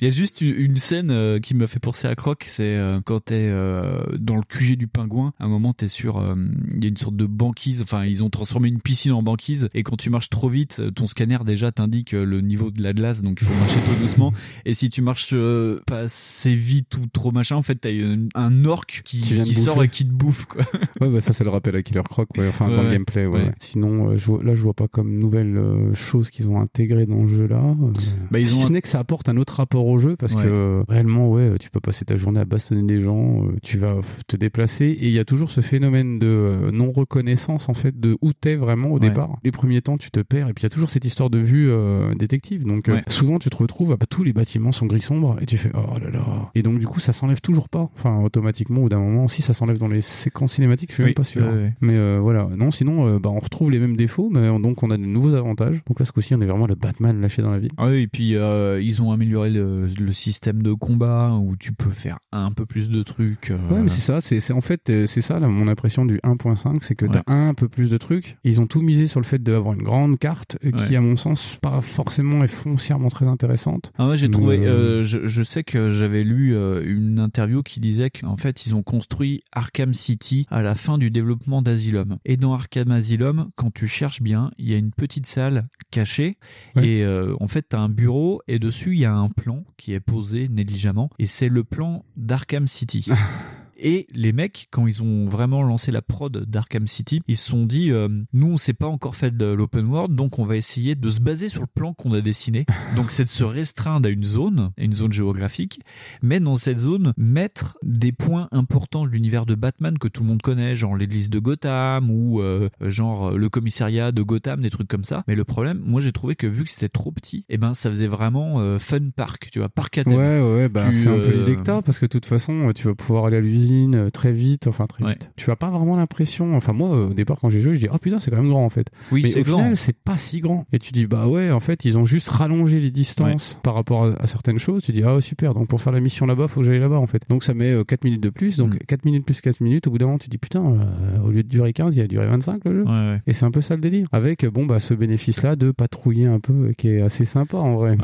Il y a juste une, scène euh, qui m'a fait penser à Croc, c'est euh, quand t'es euh, dans le QG du pingouin, à un moment t'es sur, euh, il y a une sorte de banquise, enfin ils ont transformé une piscine en banquise, et quand tu marches trop vite, euh, ton scanner déjà t'indique euh, le niveau de la glace, donc il faut marcher tout doucement, et si tu marches euh, pas assez vite ou trop machin, en fait t'as une- un orc qui, sort et qui te bouffe, quoi. [laughs] Ouais, bah ça, c'est le rappel à Killer Croc, ouais. Enfin, Ouais, dans le gameplay, ouais. Sinon, euh, je là, je vois pas comme nouvelle euh, chose qu'ils ont intégré dans le jeu-là. Euh, Bah, ils si ont ce un- n'est que ça apporte un autre rapport au jeu, parce que réellement, ouais, tu peux passer ta journée à bastonner des gens, euh, tu vas te déplacer, et il y a toujours ce phénomène de euh, non-reconnaissance, en fait, de où t'es vraiment au départ. Les premiers temps, tu te perds, et puis il y a toujours cette histoire de vue détective. Donc, souvent, tu te retrouves, ah, bah, tous les bâtiments sont gris sombre, et tu fais, oh là là. Et donc, du coup, ça s'enlève toujours pas. Enfin, automatiquement, au d'un moment, si ça s'enlève dans les séquences cinématiques, je suis Oui, même pas sûr. ouais, ouais. Mais euh, voilà, non, sinon, euh, bah, on retrouve les mêmes défauts, mais on- donc on a de nouveaux avantages. Donc là, ce coup-ci, on est vraiment le Batman lâché dans la ville. Ah oui, et puis euh, ils ont amélioré le, le système de combat où tu peux faire un peu plus de trucs. euh, Ouais, mais c'est ça, c'est en fait, euh, c'est ça là, mon impression du 1.5, c'est que t'as un peu plus de trucs. Ils ont tout misé sur le fait d'avoir une grande carte euh, qui, Ouais. à mon sens, pas forcément est foncièrement très intéressante. Ah, moi j'ai trouvé, euh, euh, je, je sais que j'avais lu euh, une interview qui disait qu'en fait ils ont construit Arkham City à la fin du développement d'Asylum. Et dans Arkham Asylum, quand tu cherches bien, il y a une petite salle cachée Ouais. et euh, en fait t'as un bureau et dessus il y a un plan qui est posé négligemment et c'est le plan d'Arkham City. [laughs] Et les mecs, quand ils ont vraiment lancé la prod d'Arkham City, ils se sont dit, euh, nous, on s'est pas encore fait de l'open world, donc on va essayer de se baser sur le plan qu'on a dessiné. [laughs] donc c'est de se restreindre à une zone, à une zone géographique, mais dans cette zone, mettre des points importants de l'univers de Batman que tout le monde connaît, genre l'église de Gotham ou euh, genre le commissariat de Gotham, des trucs comme ça. Mais le problème, moi j'ai trouvé que vu que c'était trop petit, et ben ça faisait vraiment euh, fun park, tu vois, parc à thème. Ouais, ouais, bah, c'est un peu l'idée que t'as, parce que de toute façon, tu vas pouvoir aller à l'usine euh, très vite, enfin très vite. Tu vas pas vraiment l'impression, enfin moi, euh, au départ, quand j'ai joué, je dis, oh putain, c'est quand même grand en fait. Oui, Mais au grand. final, c'est pas si grand. Et tu dis, bah ouais, en fait, ils ont juste rallongé les distances par rapport à, à certaines choses. Tu dis, ah super, donc pour faire la mission là-bas, faut que j'aille là-bas en fait. Donc ça met euh, 4 minutes de plus, Mm. donc 4 minutes plus 4 minutes, au bout d'un moment, tu dis, putain, euh, au lieu de durer 15, il a duré 25 le jeu. Ouais. Et c'est un peu ça le délire. Avec, bon, bah ce bénéfice-là de patrouiller un peu, qui est assez sympa en vrai.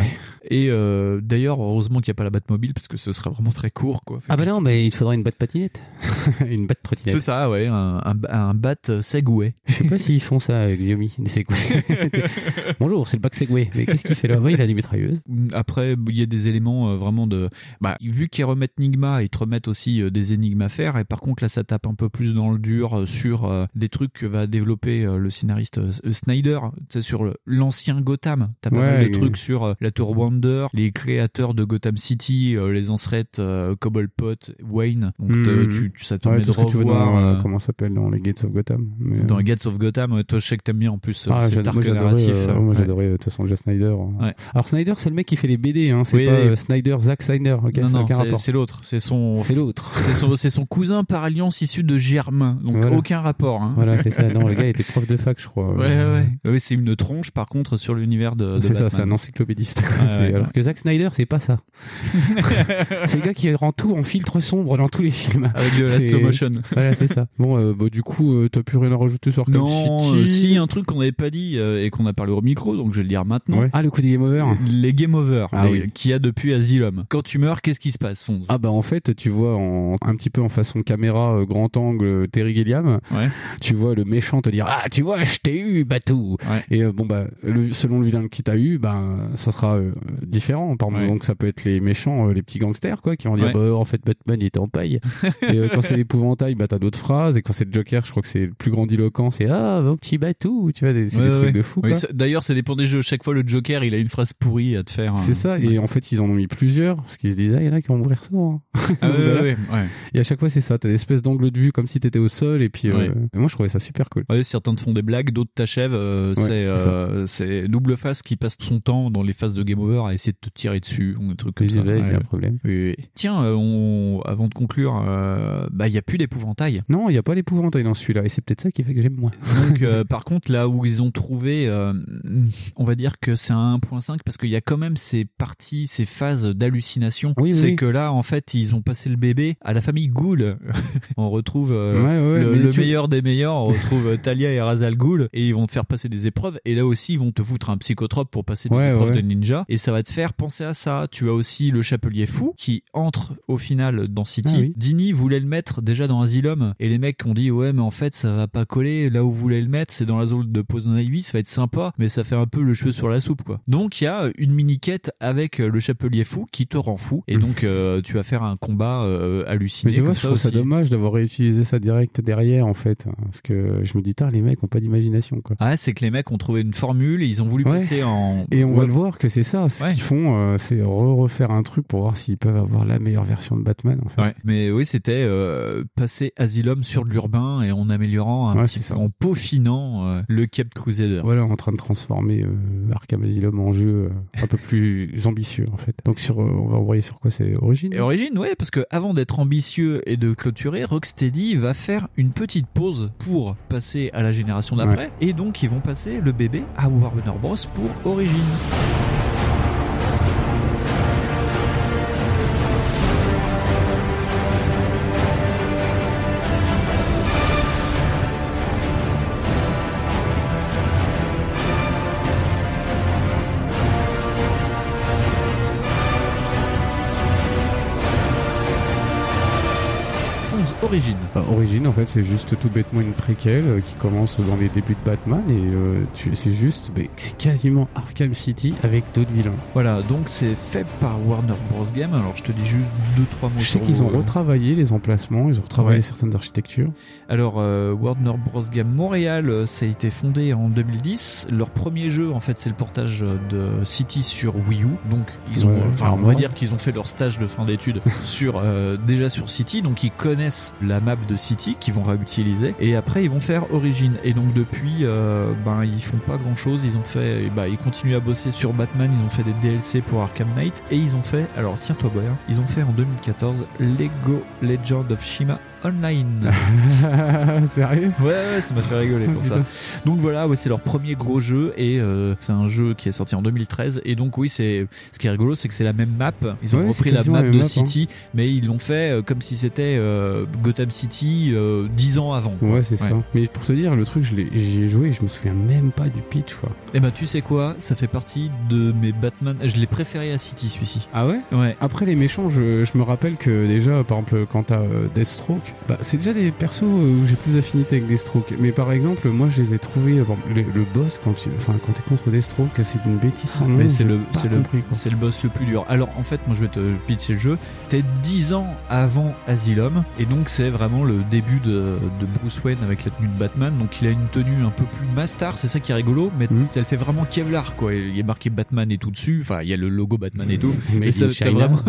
Et euh, d'ailleurs, heureusement qu'il n'y a pas la Batmobile parce que ce serait vraiment très court, quoi. Ah bah non, mais il faudrait une batte [laughs] une batte trottinette. C'est ça, ouais, un, un, un bat Segway. Je sais pas s'ils font ça avec Xiaomi, des Segway. [laughs] Bonjour, c'est le bac Segway. Mais qu'est-ce qu'il fait là Ouais, il a des mitrailleuses. Après, il y a des éléments euh, vraiment de. Bah, vu qu'ils remettent Nigma, ils te remettent aussi euh, des énigmes à faire. Et par contre, là, ça tape un peu plus dans le dur euh, sur des trucs que va développer le scénariste Snyder. Tu sais, sur l'ancien Gotham. T'as pas Ouais, mal de trucs sur la Tour Wonder, les créateurs de Gotham City, les ancêtres Cobblepot, Wayne. Donc, Te- tu, tu- ça te Ouais, permet tout de ce que tu veux revoir. dans, euh, euh, comment s'appelle dans les Gates of Gotham. Mais, dans euh, les Gates of Gotham, ouais, toi je sais que t'aimes bien en plus euh, Ah, cet arc moi j'adorais, narratif. euh, moi Ouais. j'adorais euh, de toute façon Jeff Snyder. hein. Ouais. Alors Snyder c'est le mec qui fait les BD, hein, c'est Oui, pas oui. euh, Snyder, Zack Snyder, ok, non, c'est non, l'autre. C'est son. C'est l'autre. C'est son, son cousin par alliance issu de Germain. Donc Voilà. aucun rapport. Hein. Voilà, c'est ça. Non, le [laughs] gars était prof de fac, je crois. Ouais, ouais, ouais. Oui, c'est une tronche par contre sur l'univers de, C'est ça, c'est un encyclopédiste. Ouais, ouais, alors ouais. que Zack Snyder, c'est pas ça. [laughs] c'est le gars qui rend tout en filtre sombre dans tous les films. Avec de la slow motion. Voilà, c'est ça. Bon, euh, bah, du coup, euh, t'as plus rien à rajouter sur Arkham Non, City euh, si un truc qu'on n'avait pas dit euh, et qu'on a parlé au micro, donc je vais le dire maintenant. Ouais. Ah, le coup des game over. Les game over Ah les- oui. qu'il y a depuis Asylum. Quand tu meurs, qu'est-ce qui se passe, Fonz? Ah bah en fait tu vois en, un petit peu en façon caméra euh, grand angle euh, Terry Gilliam Ouais. tu vois le méchant te dire ah tu vois je t'ai eu Batou et euh, bon bah le- selon le vilain qui t'a eu ben ça sera différent par exemple Ouais. donc ça peut être les méchants les petits gangsters quoi qui vont dire Ouais. bah en fait Batman il était en paille et euh, quand c'est l'épouvantail bah t'as d'autres phrases et quand c'est le Joker je crois que c'est le plus grandiloquent c'est ah mon petit Batou tu vois c'est Ouais, des trucs ouais. de fou D'ailleurs, ça dépend des jeux. Chaque fois, le Joker, il a une phrase pourrie à te faire. C'est hein. ça, et en fait ils en ont mis plusieurs, parce qu'ils se disaient, ah, il y en a qui vont mourir souvent. hein. [laughs] Ah voilà. Et à chaque fois c'est ça, t'as des espèces d'angles de vue comme si t'étais au sol, et puis euh, et moi je trouvais ça super cool. Certains te font des blagues, d'autres t'achèvent. euh, c'est c'est c'est double face qui passe son temps dans les phases de game over à essayer de te tirer dessus, ou comme ça. c'est vrai, c'est un problème. Oui, oui. Tiens, on, avant de conclure, euh, bah il y a plus d'épouvantail. Non, il n'y a pas l'épouvantail dans celui-là, et c'est peut-être ça qui fait que j'aime moins. [laughs] Donc, euh, [laughs] par contre, là où ils ont trouvé, euh, on va dire que c'est un 1.5 parce qu'il y a quand même ces parties, ces phases d'hallucination. Oui, c'est oui. que là, en fait, ils ont passé le bébé à la famille Ghoul. [laughs] on retrouve Ouais, ouais, le, mais le tu- meilleur des meilleurs. On retrouve Talia et Razal Ghoul et ils vont te faire passer des épreuves. Et là aussi, ils vont te foutre un psychotrope pour passer des Ouais, épreuves de ninja. Et ça va te faire penser à ça. Tu as aussi le chapelier fou qui entre au final dans City. Ah oui. Voulait le mettre déjà dans Asylum et les mecs ont dit ouais mais en fait ça va pas coller là où vous voulez le mettre c'est dans la zone de Poison Ivy ça va être sympa mais ça fait un peu le cheveu sur la soupe quoi donc il y a une mini quête avec euh, le chapelier fou qui te rend fou et donc euh, tu vas faire un combat euh, halluciné Mais tu vois, comme je ça trouve ça dommage d'avoir réutilisé ça direct derrière, en fait. Parce que je me dis, tard, les mecs ont pas d'imagination, quoi. ah c'est que les mecs ont trouvé une formule et ils ont voulu Ouais. passer en Et on va le voir que c'est ça, ce Ouais. qu'ils font, euh, c'est re- refaire un truc pour voir s'ils peuvent avoir la meilleure version de Batman, en fait. Ouais, mais oui, c'était euh, passer Asylum sur de l'urbain et en améliorant un Ouais, petit en peaufinant euh, le Cap Crusader. Voilà, en train de transformer euh, Arkham Asylum en jeu euh, un peu plus [laughs] ambitieux, en fait. Donc, sur, on va envoyer sur quoi c'est Origine Et Origine, ouais, parce que avant d'être ambitieux et de clôturer, Rocksteady va faire une petite pause pour passer à la génération d'après, et donc ils vont passer le bébé à Warner Bros pour Origine. Bah, Origine, en fait, c'est juste tout bêtement une préquelle euh, qui commence dans les débuts de Batman et euh, tu- c'est juste, c'est quasiment Arkham City avec d'autres vilains. Voilà, donc c'est fait par Warner Bros. Game. Alors je te dis juste deux trois mots. Je sais sur qu'ils ont euh, retravaillé les emplacements, ils ont retravaillé Ouais. certaines architectures. Alors euh, Warner Bros Game Montréal, euh, ça a été fondé en 2010. Leur premier jeu, en fait, c'est le portage de City sur Wii U. Donc ils ont, Ouais, enfin, on va clairement. dire qu'ils ont fait leur stage de fin d'études [laughs] sur euh, déjà sur City. Donc ils connaissent la map de City qu'ils vont réutiliser. Et après ils vont faire Origin. Et donc depuis, euh, ben ils font pas grand chose. Ils ont fait, bah, ils continuent à bosser sur Batman. Ils ont fait des DLC pour Arkham Knight. Et ils ont fait, alors tiens-toi bien, ils ont fait en 2014 Lego Legend of Shima Online. [laughs] Sérieux? Ouais, ouais, ça m'a fait rigoler pour ça. Donc voilà, ouais, c'est leur premier gros jeu et euh, c'est un jeu qui est sorti en 2013. Et donc oui, c'est ce qui est rigolo, c'est que c'est la même map. Ils ont Ouais, repris la map de map, hein. City, mais ils l'ont fait euh, comme si c'était euh, Gotham City euh, 10 ans avant. quoi. Ouais, c'est ça. Mais pour te dire, le truc, je l'ai- j'y ai joué et je me souviens même pas du pitch, quoi. Et ben tu sais quoi, ça fait partie de mes Batman. Je l'ai préféré à City celui-ci. Ah ouais? Ouais. Après les méchants, je, je me rappelle que déjà, par exemple, quand t'as euh, Bah, c'est déjà des persos euh, où j'ai plus d'affinité avec Deathstroke. Mais par exemple, moi, je les ai trouvés. euh, bon, le, le boss, quand tu enfin, quand t'es contre Deathstroke, c'est une bêtise sans nom. Mais c'est le, c'est le, c'est le boss le plus dur. Alors en fait, moi je vais te pitcher le jeu. T'es 10 ans avant Asylum, et donc c'est vraiment le début de, de Bruce Wayne avec la tenue de Batman. Donc il a une tenue un peu plus Mastar, c'est ça qui est rigolo, mais Hmm. ça le fait vraiment Kevlar quoi. Il y a marqué Batman et tout dessus. Enfin, il y a le logo Batman et tout. [laughs] Et ça, vraiment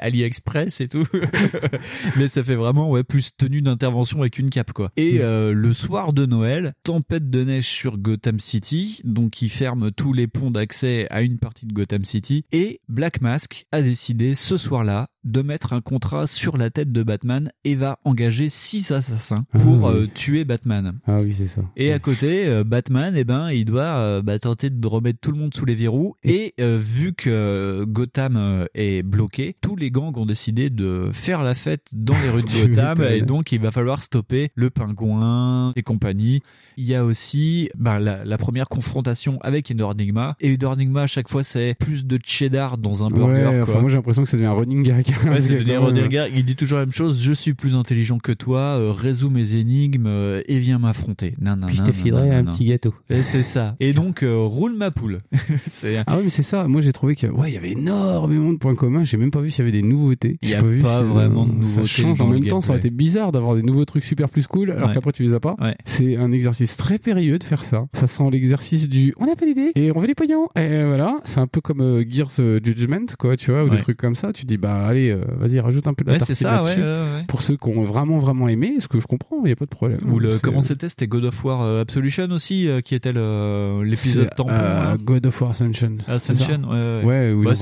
AliExpress et tout. [laughs] [laughs] mais ça fait vraiment ouais plus tenue d'intervention avec une cape quoi. Et euh, le soir de Noël, tempête de neige sur Gotham City, donc il ferme tous les ponts d'accès à une partie de Gotham City. Et Black Mask a décidé ce soir-là de mettre un contrat sur la tête de Batman et va engager six assassins pour Ah oui. euh, tuer Batman. Ah oui, c'est ça. Et à côté, euh, Batman, eh ben, il doit euh, bah, tenter de remettre tout le monde sous les verrous. Et euh, vu que Gotham est bloqué, tous les gangs ont décidé de faire la fête dans les rues de [laughs] Gotham. Et donc, il va falloir stopper le pingouin et compagnie. Il y a aussi bah, la, la première confrontation avec Ender Enigma. Et Ender Enigma, à chaque fois, c'est plus de cheddar dans un burger. Ouais, quoi. enfin, moi j'ai l'impression que ça devient un running gag. Ouais, Parce c'est Gare. Il dit toujours la même chose. Je suis plus intelligent que toi. euh, résous mes énigmes euh, et viens m'affronter. Puis je te filerai un petit gâteau. Et c'est ça. [laughs] Et donc euh, roule ma poule. [laughs] c'est Ah oui, mais c'est ça. Moi, j'ai trouvé qu'il ouais, il y avait énormément de points communs. J'ai même pas vu s'il y avait des nouveautés. Il y a vu pas si, vraiment de Ça nouveautés change dans en même temps. Ça aurait été bizarre d'avoir des nouveaux trucs super plus cool, alors Ouais. qu'après tu les as pas. Ouais. C'est un exercice très périlleux de faire ça. Ça sent l'exercice du on n'a pas d'idée et on veut des pognons. Et voilà, c'est un peu comme euh, Gears Judgment, quoi, tu vois, ou Ouais. des trucs comme ça. Tu dis bah allez, euh, vas-y, rajoute un peu de la Ouais, c'est tartine ça, là-dessus. ouais, ouais, ouais. Pour ceux qui ont vraiment vraiment aimé, ce que je comprends, il y a pas de problème. Ou le, comment c'était? C'était God of War euh, Absolution aussi, euh, qui était l'épisode tampon. euh. God of War Ascension. Ascension, C'est ça ouais, ouais. Où Bah,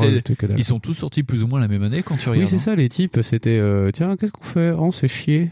ils sont tous sortis plus ou moins la même année quand tu Oui, regardes. c'est hein. ça, les types, c'était euh, tiens, qu'est-ce qu'on fait? Oh, c'est chier.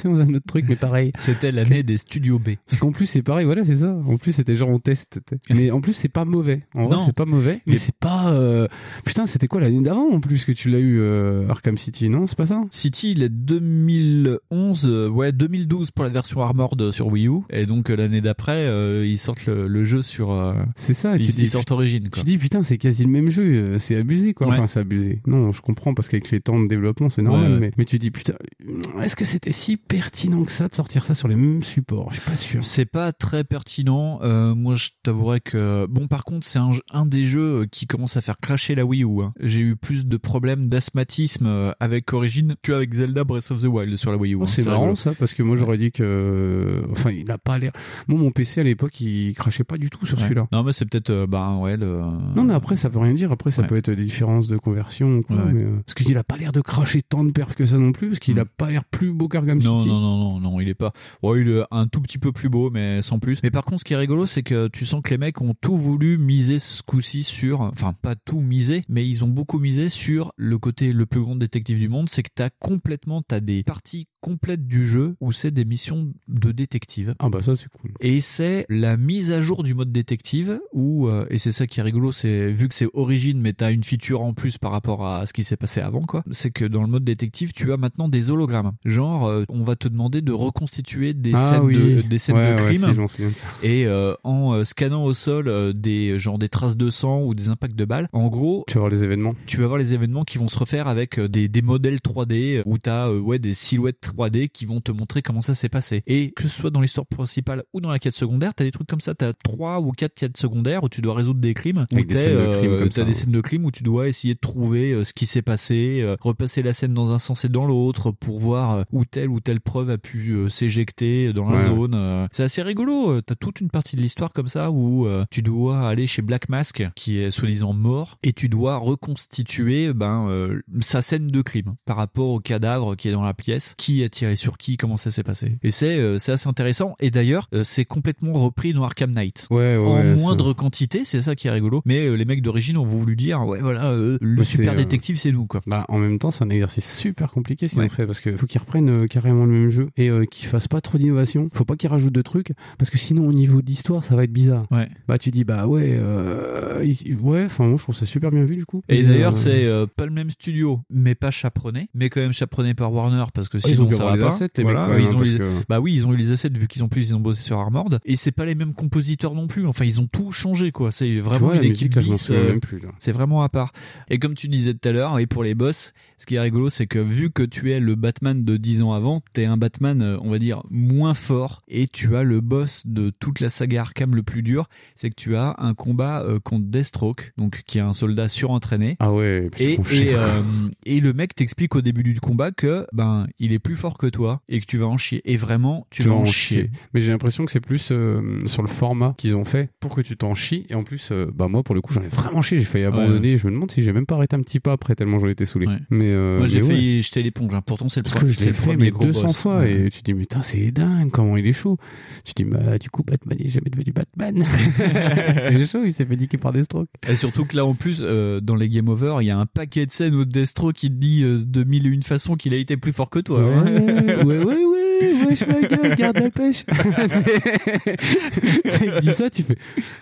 Si [laughs] on a notre truc, mais pareil. C'était l'année des studios B. Parce qu'en plus, c'est pareil, voilà, c'est ça. En plus, c'était genre on teste. t'es- Mais en plus, c'est pas mauvais. En vrai, c'est pas mauvais. Mais Mais- c'est pas. euh, Putain, c'était quoi l'année d'avant en plus que tu l'as eu euh, Arkham City, non C'est pas ça? City, il est 2011, euh, ouais 2012 pour la version Armored sur Wii U, et donc euh, l'année d'après, ils sortent le, le jeu sur. C'est ça. ils, tu dis, ils sortent Origin. Quoi. Tu dis putain, c'est quasi le même jeu. C'est abusé, quoi. Ouais. Enfin, c'est abusé. Non, je comprends parce qu'avec les temps de développement, c'est normal. Ouais, ouais. Mais, mais tu dis putain, est-ce que c'était si pertinent que ça de sortir ça sur les mêmes supports? Je suis pas sûr. C'est pas très pertinent. Moi, je t'avouerais que bon, par contre, c'est un, un des jeux qui commence à faire cracher la Wii U. hein. J'ai eu plus de problèmes d'asthmatisme euh, avec Origin qu'avec Zelda Breath of the Wild sur la Wii U. Oh, hein. c'est marrant ça parce que moi j'aurais dit que enfin il a pas l'air moi mon PC à l'époque il crachait pas du tout sur Ouais. celui-là Non, mais c'est peut-être euh, bah ouais le. non mais après ça veut rien dire après ça Ouais. peut être des différences de conversion ou quoi, Ouais, ouais. mais, euh, parce qu'il a pas l'air de cracher tant de perfs que ça non plus parce qu'il a pas l'air plus beau qu'Arkham Mm. Non, City non, non, non, non, il est pas. Ouais, il est un tout petit peu plus beau, mais sans plus. Mais par contre, ce qui est rigolo, c'est que tu sens que les mecs ont tout voulu miser ce coup-ci sur, enfin, pas tout miser, mais ils ont beaucoup misé sur le côté le plus grand détective du monde. C'est que t'as complètement, t'as des parties complètes du jeu où c'est des missions de détective. ah bah ça c'est cool Et c'est la mise à jour du mode détective où, euh, et c'est ça qui est rigolo, c'est vu que c'est origine, mais t'as une feature en plus par rapport à ce qui s'est passé avant, quoi. C'est que dans le mode détective, tu as maintenant des hologrammes. Genre, euh, on va te demander de reconstituer des Ah scènes oui. de, des scènes Ouais, de ouais, crime. si, de ça. Et euh, en scannant au sol des genre des traces de sang ou des impacts de balles, en gros, tu vas voir les événements tu vas voir les événements qui vont se refaire secondaires avec euh, des, des modèles 3D où t'as euh, ouais des silhouettes 3D qui vont te montrer comment ça s'est passé. Et que ce soit dans l'histoire principale ou dans la quête secondaire, t'as des trucs comme ça. T'as trois ou quatre quêtes secondaires où tu dois résoudre des crimes. Où scènes de euh, ça, des ouais. scènes de crimes où tu dois essayer de trouver euh, ce qui s'est passé, euh, repasser la scène dans un sens et dans l'autre pour voir euh, où telle ou telle preuve a pu euh, s'éjecter dans la Ouais. zone. euh. C'est assez rigolo. euh, T'as toute une partie de l'histoire comme ça où euh, tu dois aller chez Black Mask qui est soi-disant mort et tu dois reconstituer ben euh, sa scène de crime par rapport au cadavre qui est dans la pièce, qui a tiré sur qui, comment ça s'est passé. Et c'est euh, c'est assez intéressant. Et d'ailleurs, euh, c'est complètement repris dans Arkham Knight. Ouais, ouais, en moindre quantité, c'est ça qui est rigolo. Mais euh, les mecs d'origine ont voulu dire ouais voilà le super détective c'est nous quoi. Bah, en même temps, c'est un exercice super compliqué ce qu'ils Ouais. ont fait parce qu'il faut qu'ils reprennent carrément le même jeu et qu'ils fassent pas trop d'innovation. Faut pas qu'ils rajoutent de trucs parce que sinon, au niveau d'histoire, ça va être bizarre. Bah, tu dis, bah ouais, ouais, enfin, moi je trouve ça super bien vu du coup. Et d'ailleurs, c'est pas le même studio, mais pas chaperonné, mais quand même chaperonné par Warner parce que sinon ça va pas. Bah oui, ils ont eu les assets vu qu'ils ont plus ils ont bossé sur Armored et c'est pas les mêmes compositeurs non plus. Enfin, ils ont tout changé quoi. C'est vraiment une équipe bis, euh. C'est vraiment à part. Et comme tu disais tout à l'heure, et pour les boss, ce qui est rigolo, c'est que vu que tu es le Batman de 10 ans avant, t'es un Batman, euh, on va dire, moins fort, et tu as le boss de toute la saga Arkham le plus dur, c'est que tu as un combat euh, contre Deathstroke, donc qui est un soldat surentraîné. Ah ouais, Et, et, euh, et le mec t'explique au début du combat que ben il est plus fort que toi et que tu vas en chier. Et vraiment, tu, vas en chier. Mais j'ai l'impression que c'est plus euh, sur le format qu'ils ont fait pour que tu t'en chies. Et en plus, euh, bah moi pour le coup, j'en ai vraiment chié. J'ai failli abandonner. Je me demande si j'ai même pas arrêté un petit pas après tellement j'en étais saoulé. Mais euh, Moi j'ai ouais. failli jeter l'éponge. hein. Pourtant c'est le, je c'est le fait mais gros 200 boss. fois Ouais. et tu te dis mais putain c'est dingue comment il est chaud. Tu te dis bah du coup Batman il est jamais devenu Batman. [laughs] [laughs] c'est chaud il s'est fait niquer par des strokes. Et surtout que là en plus euh, dans les game over il y a un paquet de scènes où Destro qui te dit euh, de mille et une façons qu'il a été plus fort que toi. Hein. ouais, ouais, ouais, wesh ma gueule, garde la pêche. [laughs] tu dis ça, tu fais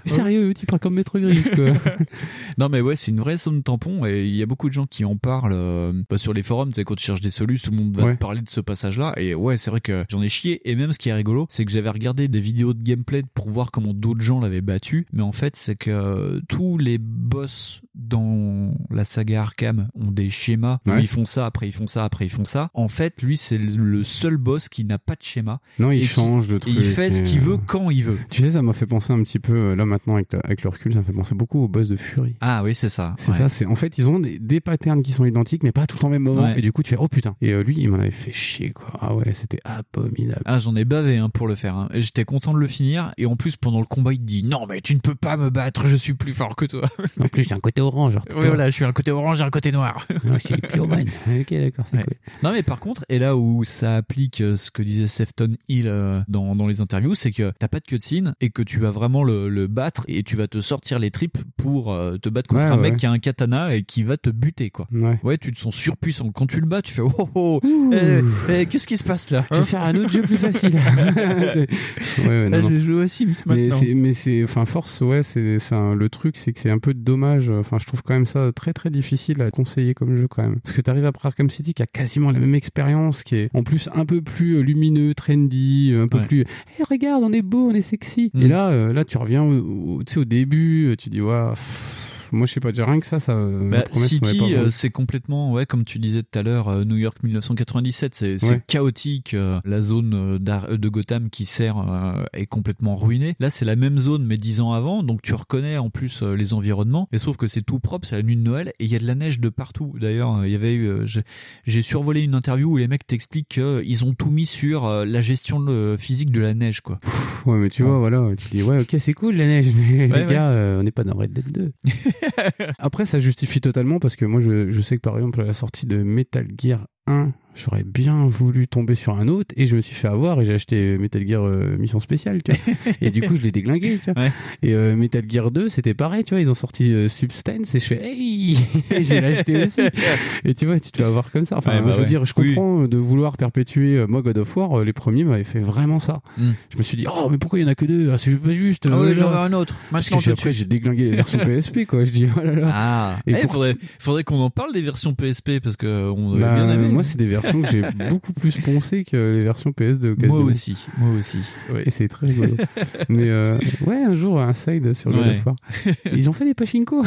sérieux, tu parles comme maître griffe quoi. [laughs] non mais ouais c'est une vraie zone tampon et il y a beaucoup de gens qui en parlent euh, bah, sur les forums. C'est quand tu cherches des solutions, tout le monde va Ouais. te parler de ce passage là et ouais c'est vrai que j'en ai chié et même ce qui est rigolo c'est que j'avais regardé des vidéos de gameplay pour voir comment d'autres gens l'avaient battu mais en fait c'est que tous les boss dans la saga Arkham ont des schémas Ouais. ils font ça après ils font ça après ils font ça. En fait lui c'est le seul boss qui n'a pas de schéma. Non, il change de truc. Il fait ce qu'il euh, veut quand il veut. Tu sais, ça m'a fait penser un petit peu, euh, là maintenant avec, le- avec le recul, ça me fait penser beaucoup au boss de Fury. Ah oui c'est ça. C'est Ouais. ça, c'est en fait ils ont des, des patterns qui sont identiques mais pas tout le temps au même moment Ouais. et du coup tu fais oh putain et euh, lui il m'en avait fait chier quoi ah ouais c'était abominable Ah, j'en ai bavé hein, pour le faire. hein. J'étais content de le finir. Et en plus, pendant le combat, il te dit Non, mais tu ne peux pas me battre, je suis plus fort que toi. [laughs] en plus j'ai un côté orange genre, Ouais, voilà, je suis un côté orange et un côté noir. [laughs] Ok d'accord c'est Ouais. cool Non, mais par contre, et là où ça applique euh, ce que disait Sefton Hill euh, dans, dans les interviews, c'est que t'as pas de cutscene et que tu vas vraiment le, le battre et tu vas te sortir les tripes pour euh, te battre contre Ouais, un ouais. mec qui a un katana et qui va te buter, quoi. ouais tu te sens surpuissant. Quand tu le bats, tu fais Oh, oh, eh, eh, qu'est-ce qui se passe là je vais hein faire un autre jeu plus facile [laughs] ouais, ouais, Là, non. je vais jouer aux Sims mais maintenant. mais c'est enfin force ouais c'est le truc c'est que c'est un peu dommage enfin je trouve quand même ça très très difficile à conseiller comme jeu quand même parce que t'arrives après Arkham City qui a quasiment la même expérience qui est en plus un peu plus euh, lumineux trendy un peu Ouais. plus Eh, regarde on est beau on est sexy Mm. et là euh, là tu reviens au, au- tu sais au début tu dis ouais pff, moi je sais pas déjà rien que ça ça euh, Bah, promesse City, euh, c'est complètement, ouais, comme tu disais tout à l'heure, euh, New York 1997, c'est Ouais. chaotique. euh, la zone de Gotham qui sert euh, est complètement ruinée. Là, c'est la même zone, mais dix ans avant, donc tu reconnais en plus euh, les environnements. Et sauf que c'est tout propre, c'est la nuit de Noël et il y a de la neige de partout. D'ailleurs, il y avait eu, euh, j'ai- survolé une interview où les mecs t'expliquent qu'ils ont tout mis sur euh, la gestion euh, physique de la neige, quoi. ouais mais tu vois voilà tu dis ouais ok c'est cool la neige [laughs] mais Ouais, les ouais. gars euh, on n'est pas dans Red Dead 2 [laughs] Après, ça justifie totalement parce que moi, je, sais que par exemple, la sortie de Metal Gear 1, j'aurais bien voulu tomber sur un autre et je me suis fait avoir et j'ai acheté Metal Gear euh, Mission Spéciale, tu vois. et du coup, je l'ai déglingué, tu vois. Ouais. Et euh, Metal Gear 2, c'était pareil, tu vois. Ils ont sorti euh, Substance et je fais, hey, [laughs] j'ai acheté aussi. Et tu vois, tu te fais avoir comme ça. Enfin, Ouais, bah je veux ouais. dire, je Oui. comprends de vouloir perpétuer, moi, God of War, les premiers m'avaient fait vraiment ça. Mm. Je me suis dit, oh, mais pourquoi il y en a que deux? Ah, c'est pas juste. Ah j'en veux un autre. Parce que après, j'ai déglingué les versions [laughs] PSP, quoi. Je dis, oh là là. Ah, Et il pour- faudrait, faudrait qu'on en parle des versions PSP parce que on Bah, bien aimé. Moi, c'est des versions que j'ai [laughs] beaucoup plus poncées que les versions PS de Moi quasiment. aussi, moi aussi. Ouais. Et c'est très rigolo. [laughs] Mais euh, ouais, un jour, un side sur God Ouais. War. [laughs] Ils ont fait des pachinko.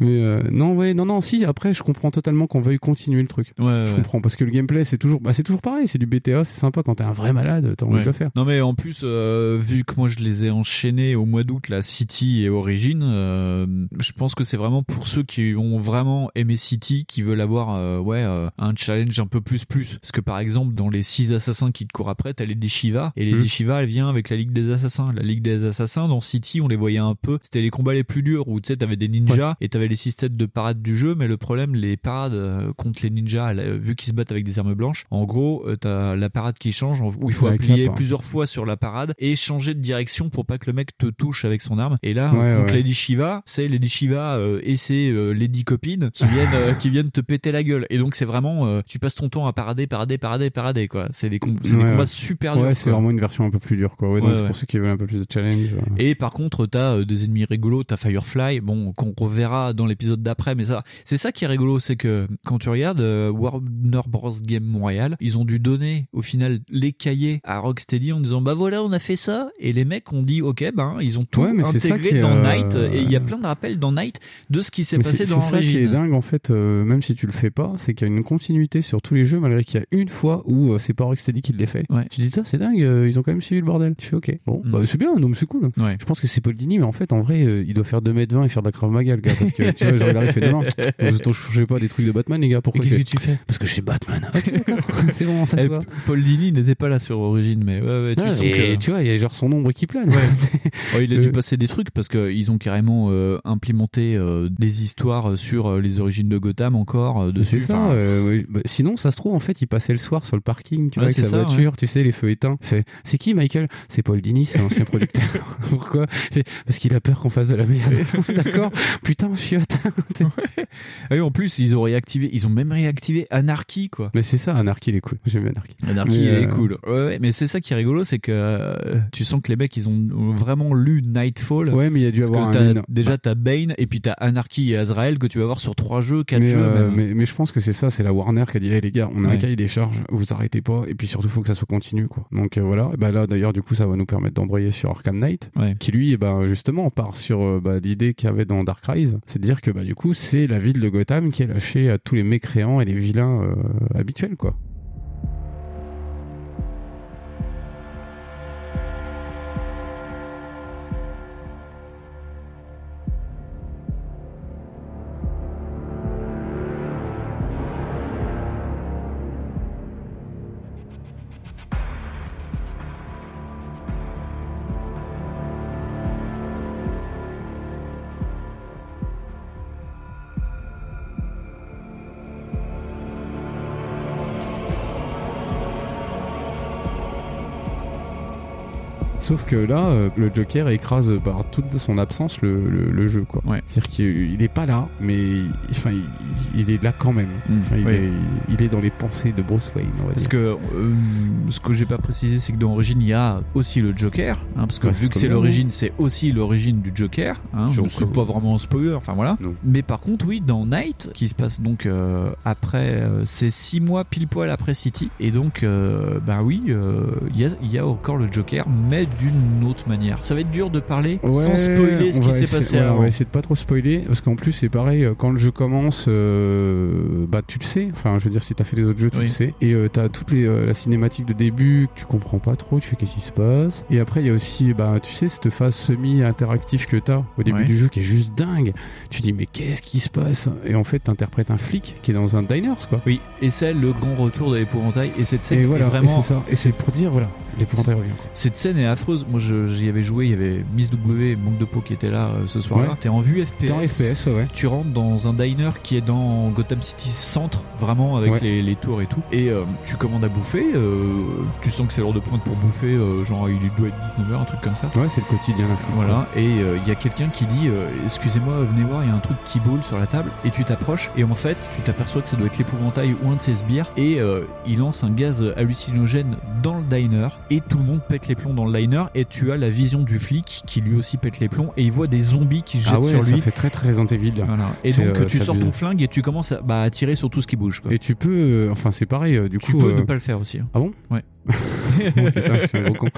mais euh, non, ouais, non, non, si. Après, je comprends totalement qu'on veuille continuer le truc. Ouais, je comprends parce que le gameplay, c'est toujours, bah, c'est toujours pareil. C'est du BTA, c'est sympa quand t'es un vrai malade, t'as envie de le faire. Non mais en plus, euh, vu que moi je les ai enchaînés au mois d'août, la City et Origin, je pense que c'est vraiment pour ceux qui ont vraiment aimé City, qui veulent avoir euh, ouais euh, un challenge un peu plus plus. Parce que par exemple, dans les six assassins qui te courent après, t'as les Shiva et les. Shiva, elle vient avec la Ligue des Assassins. La Ligue des Assassins dans City, on les voyait un peu. C'était les combats les plus durs où tu sais t'avais des ninjas et t'avais les systèmes de parade du jeu, mais le problème, les parades euh, contre les ninjas, vu qu'ils se battent avec des armes blanches, en gros, t'as la parade qui change où il faut appuyer plusieurs fois sur la parade et changer de direction pour pas que le mec te touche avec son arme. Et là, Ouais, contre ouais. Lady Shiva, c'est Lady Shiva euh, et c'est euh, Lady copine qui viennent euh, qui viennent te péter la gueule. Et donc c'est vraiment, euh, tu passes ton temps à parader, parader, parader, parader quoi. C'est des, com- combats ouais. super durs. Ouais, c'est vraiment une version un peu plus dure, quoi. Ouais, donc pour ceux qui veulent un peu plus de challenge. euh, Et par contre, t'as euh, des ennemis rigolos, t'as Firefly, bon, qu'on reverra dans l'épisode d'après, mais ça, c'est ça qui est rigolo, c'est que quand tu regardes euh, Warner Bros. Game Montréal, ils ont dû donner au final les cahiers à Rocksteady en disant bah voilà, on a fait ça, et les mecs ont dit ok, ben ils ont tout mais intégré est, dans Night, et il y a plein de rappels dans Night de ce qui s'est passé dans c'est ça qui est dingue en fait, même si tu le fais pas, c'est qu'il y a une continuité sur tous les jeux malgré qu'il y a une fois où euh, c'est pas Rocksteady qui les fait. Tu dis, Tain, c'est dingue, euh, ils ont quand même suivi le bordel. Tu fais ok, bon, bah, c'est bien, donc c'est cool. Je pense que c'est Paul Dini, mais en fait, en vrai, euh, il doit faire 2m20 et faire de la Krav Maga, le gars, parce que tu vois, genre, il arrive, fait non, vous changez pas des trucs de Batman, les gars, pourquoi qu'est-ce que tu fais Parce que je suis Batman. [laughs] [laughs] C'est bon, ça se Eh, voit. Paul Dini n'était pas là sur Origin, mais ouais, ouais, tu Ouais, sens et que- tu vois, il y a genre son ombre qui plane. Ouais, [laughs] il a dû passer des trucs parce qu'ils ont carrément implémenté des histoires sur les origines de Gotham encore dessus. C'est ça. Enfin, euh. Bah, sinon, ça se trouve, en fait, il passait le soir sur le parking, tu Ouais, vois, avec sa ça, voiture, tu sais, les feux éteints. C'est qui, Michael? C'est Paul Dini, c'est l'ancien producteur. [laughs] [laughs] Pourquoi? Parce qu'il a peur qu'on fasse de la merde. [laughs] D'accord Putain, chiotte. Ah oui, en plus, ils ont réactivé, ils ont même réactivé Anarchy, quoi. Mais c'est ça, Anarchy, il est cool. J'aime Anarchy. Anarchy, il est euh, cool. Ouais, mais c'est ça qui est rigolo, c'est que euh, tu sens que les mecs, ils ont vraiment lu Nightfall. Ouais, mais il y a dû avoir un Déjà, t'as Bane, et puis t'as Anarchy et Azrael que tu vas voir sur trois jeux, quatre Mais, jeux. même. mais, mais je pense que c'est ça, c'est la Warner qui a dit, hey, les gars, on a un cahier des charges, vous arrêtez pas, et puis surtout, faut que ça soit continu, quoi. Donc euh, voilà, et bah là, d'ailleurs, du coup, ça va nous permettre d'embrayer sur Arkham Knight, qui lui, eh ben, justement, part sur euh, bah, l'idée qu'il y avait dans Dark Rise, c'est de dire que, bah, du coup, c'est la ville de Gotham qui est lâchée à tous les mécréants et les vilains euh, habituels, quoi. Sauf que là, euh, le Joker écrase par toute son absence le, le, le jeu, quoi. C'est-à-dire qu'il il est pas là, mais il, enfin, il, il est là quand même. Il, Mm. oui. est, il est dans les pensées de Bruce Wayne, Parce que euh, ce que j'ai pas précisé, c'est que dans Origine, il y a aussi le Joker. hein, parce que Ouais, vu que c'est l'origine, c'est aussi l'origine du Joker. Hein, Je c'est crois. pas vraiment un spoiler, enfin voilà. Mais par contre, oui, dans Night, qui se passe donc euh, après, euh, c'est six mois pile poil après City. Et donc, euh, bah oui, il y, a, il y a encore le Joker, mais d'une autre manière. Ça va être dur de parler sans Ouais, spoiler ce qui s'est passé avant. On va essayer de pas trop spoiler, parce qu'en plus, c'est pareil, euh, quand le jeu commence, euh, bah tu le sais. Enfin, je veux dire, si t'as fait les autres jeux, tu Oui. le sais. Et euh, t'as toute les, euh, la cinématique de début que tu comprends pas trop, tu fais qu'est-ce qui se passe. Et après, il y a aussi, bah, tu sais, cette phase semi-interactive que t'as au début Ouais. du jeu qui est juste dingue. Tu dis, mais qu'est-ce qui se passe? Et en fait, t'interprètes un flic qui est dans un diner, quoi. Oui, et c'est le grand retour de l'épouvantail. Et cette scène Et est voilà, vraiment. et c'est ça. Et c'est pour dire, voilà, l'épouvantail revient. quoi. Cette scène est affreuse. Moi, j'y avais joué. Il y avait Miss W Manque de Peau qui était là euh, ce soir-là. Ouais. T'es en vue FPS. T'es en FPS, ouais. Tu rentres dans un diner qui est dans Gotham City Centre, vraiment avec Ouais. les, les tours et tout. Et euh, tu commandes à bouffer. euh, tu sens que c'est l'heure de pointe pour bouffer. genre, il doit être 19h, un truc comme ça. Ouais, c'est le quotidien, là. Voilà, et il y a quelqu'un qui dit Excusez-moi, venez voir, il y a un truc qui boule sur la table. Et tu t'approches, et en fait, tu t'aperçois que ça doit être l'épouvantail ou un de ses sbires. Et il lance un gaz hallucinogène dans le diner, et tout le monde pète les plombs dans le diner. Et tu as la vision du flic qui lui aussi pète les plombs, et il voit des zombies qui se jettent Ah ouais, sur ça lui. fait très très Resident Evil. là. Voilà. Et donc euh, tu sors abusé. ton flingue et tu commences à, bah, à tirer sur tout ce qui bouge. Quoi. Et tu peux, euh, enfin c'est pareil, euh, du Tu coup. peux euh, ne pas le faire aussi. hein. Ah bon? Ouais. [laughs] Oh, putain, je suis un gros con.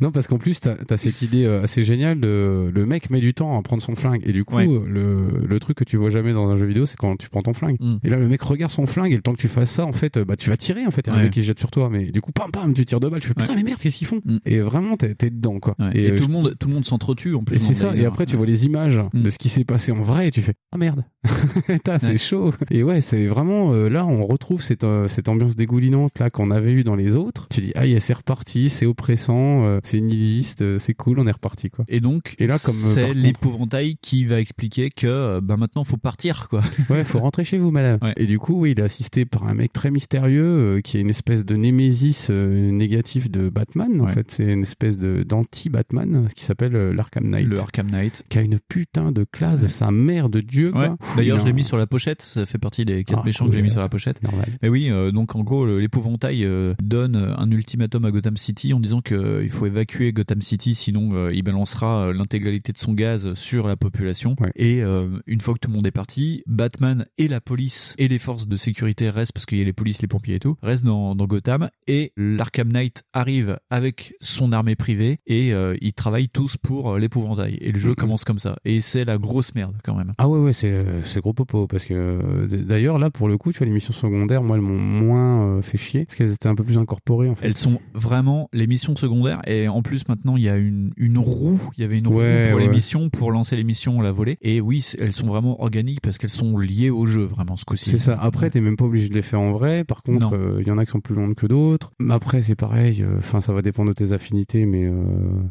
Non, parce qu'en plus, t'as as cette idée euh, assez géniale de le mec met du temps à prendre son flingue. Et du coup, Ouais. le, le truc que tu vois jamais dans un jeu vidéo, c'est quand tu prends ton flingue. Mm. Et là, le mec regarde son flingue et le temps que tu fasses ça, en fait, euh, bah, tu vas tirer, en fait. Il y a un mec qui se jette sur toi. Mais du coup, pam, pam, tu tires deux balles. Tu fais putain, mais merde, qu'est-ce qu'ils font? Et vraiment, t'es t'es dedans, quoi. Ouais. Et, euh, tout, le monde, tout le monde s'entretue en plus. et c'est ça, et après tu vois les images Mm. de ce qui s'est passé en vrai et tu fais Ah merde, [laughs] c'est chaud. Et ouais, c'est vraiment euh, là on retrouve cette, euh, cette ambiance dégoulinante là qu'on avait eu dans les autres. Tu dis Ah, yeah, c'est reparti, c'est oppressant, euh, c'est nihiliste, euh, c'est cool, on est reparti quoi. Et donc, Et là, comme, euh, c'est l'épouvantail qui va expliquer que bah, maintenant faut partir quoi. [laughs] Ouais, faut rentrer chez vous, madame. Et du coup, oui, il est assisté par un mec très mystérieux qui est une espèce de némésis négatif de Batman. En Ouais. fait, c'est une espèce de d'anti-Batman qui s'appelle l'Arkham Knight. Le Arkham Knight. Qui a une putain de classe de sa mère de Dieu. Ouais. D'ailleurs, Il je l'ai mis sur la pochette. Ça fait partie des quatre Ah, méchants cool, que j'ai mis sur la pochette. Normal. Mais oui, euh, donc en gros, l'épouvantail euh, donne un ultimatum à Gotham City en disant qu'il faut évacuer Gotham City, sinon euh, il balancera euh, l'intégralité de son gaz sur la population. Et euh, une fois que tout le monde est parti, Batman et la police et les forces de sécurité restent parce qu'il y a les polices, les pompiers et tout, restent dans, dans Gotham. Et l'Arkham Knight arrive avec son armée privée et euh, ils travaillent tous pour euh, l'épouvantail. Et le jeu commence comme ça. Et c'est la grosse merde quand même. Ah ouais, ouais, c'est, euh, gros popo. Parce que euh, d'ailleurs, là, pour le coup, tu vois, les missions secondaires, moi, elles m'ont moins euh, fait chier. Parce qu'elles étaient un peu plus incorporées, en fait. Elles sont vraiment les missions secondaires et en plus maintenant il y a une, une roue, il y avait une roue Ouais, pour les missions, pour lancer les missions, la volée. Et oui, elles sont vraiment organiques parce qu'elles sont liées au jeu vraiment ce coup-ci. C'est ça. Après, t'es même pas obligé de les faire en vrai. Par contre, euh, il y en a qui sont plus longues que d'autres. Mais après, c'est pareil. euh, Enfin, ça va dépendre de tes affinités. Mais euh,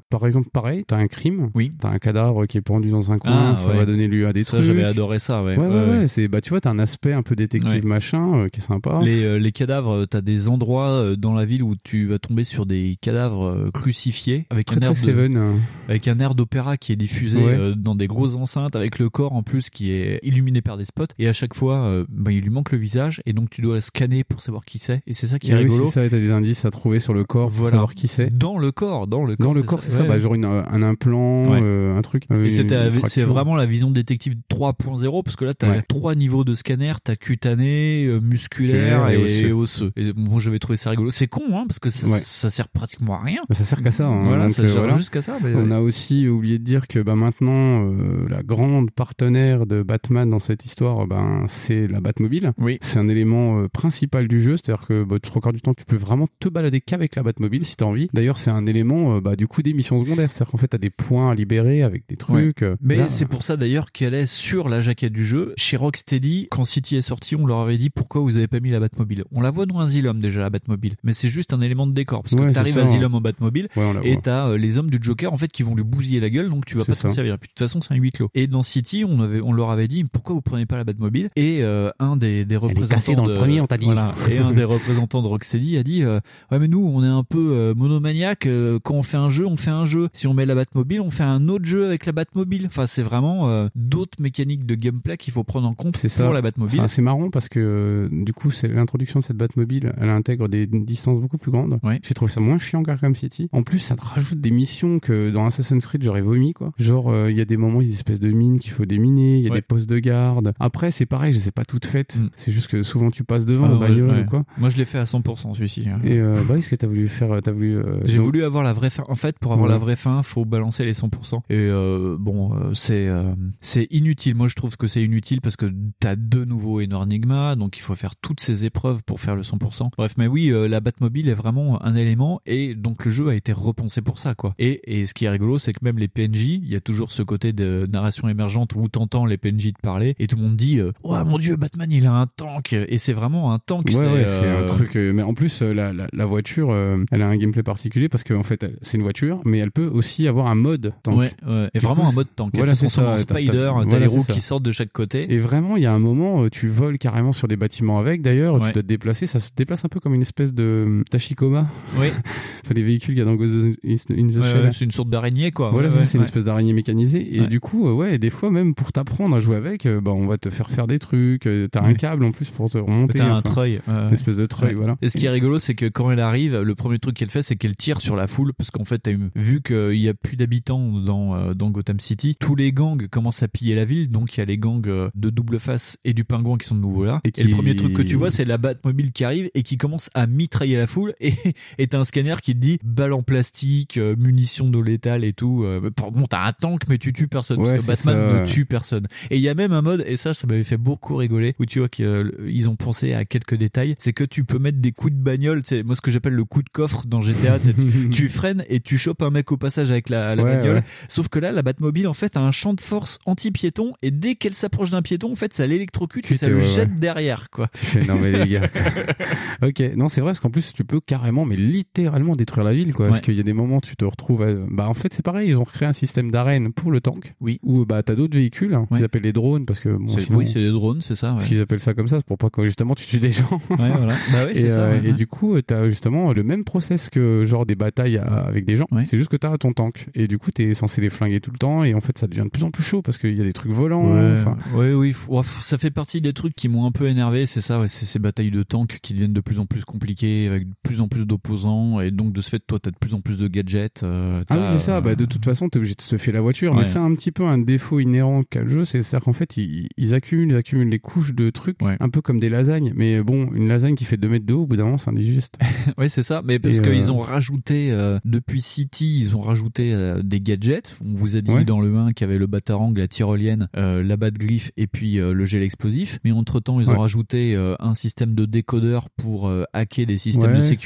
par exemple, pareil, t'as un crime. Oui. T'as un cadavre qui est pendu dans un coin. Ah, ça ouais. va donner lieu à des Ça, trucs. j'avais adoré ça, ouais. Ouais, ouais. C'est, bah, tu vois, t'as un aspect un peu détective machin qui est sympa. Les, les cadavres, t'as des endroits dans la ville où tu vas tomber sur des cadavres euh, crucifiés avec Très, un air de, Seven, hein. avec un air d'opéra qui est diffusé Ouais. euh, dans des grosses enceintes avec le corps en plus qui est illuminé par des spots et à chaque fois euh, bah, il lui manque le visage et donc tu dois scanner pour savoir qui c'est et c'est ça qui est Ah oui, rigolo. c'est ça, t'as des indices à trouver sur le corps pour Voilà. savoir qui c'est. Dans le corps, dans le corps. Dans le corps, c'est ça, ouais. bah, genre une- un implant, Ouais. euh, un truc. euh, Et une- c'était une c'est vraiment la vision détective 3.0 parce que là t'as trois niveaux de scanner, t'as cutané, euh, musculaire et et, osseux. osseux. Et moi j'avais trouvé ça rigolo. C'est con hein parce que ça, Ouais. ça sert pratiquement à rien. Bah, ça sert qu'à ça. hein. Voilà, Donc, ça euh, sert voilà. juste qu'à ça. mais On ouais. a aussi oublié de dire que bah, maintenant, euh, la grande partenaire de Batman dans cette histoire, ben, c'est la Batmobile. Oui. C'est un élément euh, principal du jeu, c'est-à-dire que bah, trois quarts du temps, tu peux vraiment te balader qu'avec la Batmobile si t'as envie. D'ailleurs, c'est un élément euh, bah, du coup des missions secondaires, c'est-à-dire qu'en fait, t'as des points à libérer avec des trucs. Ouais. euh, Mais c'est pour ça d'ailleurs qu'elle est sur la jaquette du jeu. Chez Rocksteady, quand City est sorti, on leur avait dit pourquoi vous avez pas mis la Batmobile. On la voit dans Asylum déjà la Batmobile, mais c'est juste un élément de décor parce que Ouais, t'arrives à Asylum en Batmobile Ouais, et t'as euh, les hommes du Joker en fait qui vont lui bousiller la gueule, donc tu vas pas t'en servir. Et puis de toute façon c'est un huis clos. Et dans City, on avait, on leur avait dit pourquoi vous prenez pas la Batmobile? Et euh, un des, des représentants dans le de- premier, on t'a dit. Voilà. et un des [laughs] représentants de Rocksteady a dit euh, ouais mais nous on est un peu monomaniaque. quand on fait un jeu, on fait un jeu. Si on met la Batmobile, on fait un autre jeu avec la Batmobile. Enfin c'est vraiment d'autres mécaniques de gameplay qu'il faut prendre en compte ça. pour la Batmobile. Enfin, c'est marrant parce que du coup, c'est l'introduction de cette Batmobile, elle intègre des distances beaucoup plus grandes. J'ai trouvé ça moins chiant qu'Arkham City. En plus, ça te rajoute des missions que dans Assassin's Creed j'aurais vomi quoi. Genre, euh, il y a des moments, il y a des espèces de mines qu'il faut déminer, il y a Ouais. des postes de garde. Après, c'est pareil, je les ai pas toutes faites. C'est juste que souvent tu passes devant Mm. Ah, en bagnole ouais. ou quoi. Moi je l'ai fait à 100% celui-ci. hein. Et euh, bah, est-ce que t'as voulu faire, t'as voulu. euh, J'ai donc- voulu avoir la vraie fin. En fait, pour avoir la vraie fin, faut balancer les 100%. Et euh, bon, euh, c'est euh, c'est inutile. Moi, je trouve que c'est inutile parce que t'as de nouveau Enigma, donc il faut faire toutes ces épreuves pour faire le 100%. Bref, mais oui, euh, la Batmobile vraiment un élément et donc le jeu a été repensé pour ça, quoi. Et, et ce qui est rigolo, c'est que même les PNJ, il y a toujours ce côté de narration émergente où t'entends les PNJ te parler et tout le monde dit, oh mon dieu, Batman, il a un tank. Et c'est vraiment un tank. Ouais, ouais, c'est c'est euh, un truc. euh, Mais en plus, euh, la, la, la voiture, elle a un gameplay particulier parce qu'en fait, c'est une voiture, mais elle peut aussi avoir un mode tank. Ouais, ouais. Et Du vraiment coup, un mode tank. Voilà, c'est ça. Spider, t'as voilà, les roues ça. qui sortent de chaque côté. Et vraiment, il y a un moment, tu voles carrément sur des bâtiments avec. D'ailleurs, Ouais. tu dois te déplacer. Ça se déplace un peu comme une espèce de Tachikoma. Oui. [laughs] Enfin, les véhicules qu'il y a dans Ghost in the Ouais, Shell. ouais, c'est une sorte d'araignée, quoi. Voilà, Ouais, c'est une espèce d'araignée mécanisée. Et du coup, euh, ouais, des fois, même pour t'apprendre à jouer avec, euh, bah, on va te faire faire des trucs. euh, T'as un câble en plus pour te remonter. T'as un enfin, treuil. Une espèce de treuil, voilà. Et ce qui est rigolo, c'est que quand elle arrive, le premier truc qu'elle fait, c'est qu'elle tire sur la foule, parce qu'en fait, t'as eu- vu qu'il y a plus d'habitants dans, dans Gotham City, tous les gangs commencent à piller la ville, donc il y a les gangs de double face et du pingouin qui sont de nouveau là. Et Et, le premier truc que tu vois, c'est la Batmobile qui arrive et qui commence à mitrailler la foule, [laughs] et et t'as un scanner qui te dit balle en plastique, euh, munitions d'eau létale et tout. Euh, pour- bon, t'as un tank, mais tu tues personne. Ouais, parce que Batman ça, ne tue personne. Et il y a même un mode, et ça, ça m'avait fait beaucoup rigoler, où tu vois qu'ils ont pensé à quelques détails. C'est que tu peux mettre des coups de bagnole, c'est moi ce que j'appelle le coup de coffre dans GTA. tu, [laughs] tu freines et tu chopes un mec au passage avec la, la Ouais, bagnole. ouais. Sauf que là, la Batmobile, en fait, a un champ de force anti-piéton, et dès qu'elle s'approche d'un piéton, en fait, ça l'électrocute et ça le jette derrière, quoi. Tu fais, non mais les gars. [laughs] quoi. ok, non c'est vrai parce qu'en plus tu peux carrément, mais littéralement détruire la ville quoi. Parce qu'il y a des moments où tu te retrouves. à- Bah en fait c'est pareil, ils ont créé un système d'arène pour le tank. Oui. Où bah t'as d'autres véhicules, hein, qu'ils appellent les drones parce que bon, sinon- oui, c'est des drones, c'est ça. ouais. Parce qu'ils appellent ça comme ça, c'est pour pas que justement tu tues des gens. Ouais, voilà. Bah oui, [laughs] et, ça, euh, et du coup, t'as justement le même process que genre des batailles avec des gens. C'est juste que t'as ton tank. Et du coup, t'es censé les flinguer tout le temps. Et en fait, ça devient de plus en plus chaud parce qu'il y a des trucs volants. Ouais, Enfin, oui, f- ça fait partie des trucs qui m'ont un peu énervé, c'est ça, c'est ces batailles de tanks qui deviennent de plus en plus compliquées, avec plus en plus d'opposants, et donc de ce fait, toi, t'as de plus en plus de gadgets. euh, Ah oui, c'est ça. Bah, de toute façon, t'es obligé de se faire la voiture. Mais c'est un petit peu un défaut inhérent qu'a le jeu. C'est-à-dire qu'en fait, ils, ils accumulent, ils accumulent les couches de trucs, un peu comme des lasagnes. Mais bon, une lasagne qui fait 2 mètres de haut, au bout d'un moment, c'est indigeste. [laughs] ouais, c'est ça. Mais parce qu'ils euh, ont rajouté euh, depuis City, ils ont rajouté euh, des gadgets. On vous a dit Ouais. dans le 1 qu'il y avait le batarang, la tyrolienne, euh, la batte griffe et puis euh, le gel explosif. Mais entre temps, ils ont rajouté euh, un système de décodeur pour euh, hacker des systèmes de sécurité.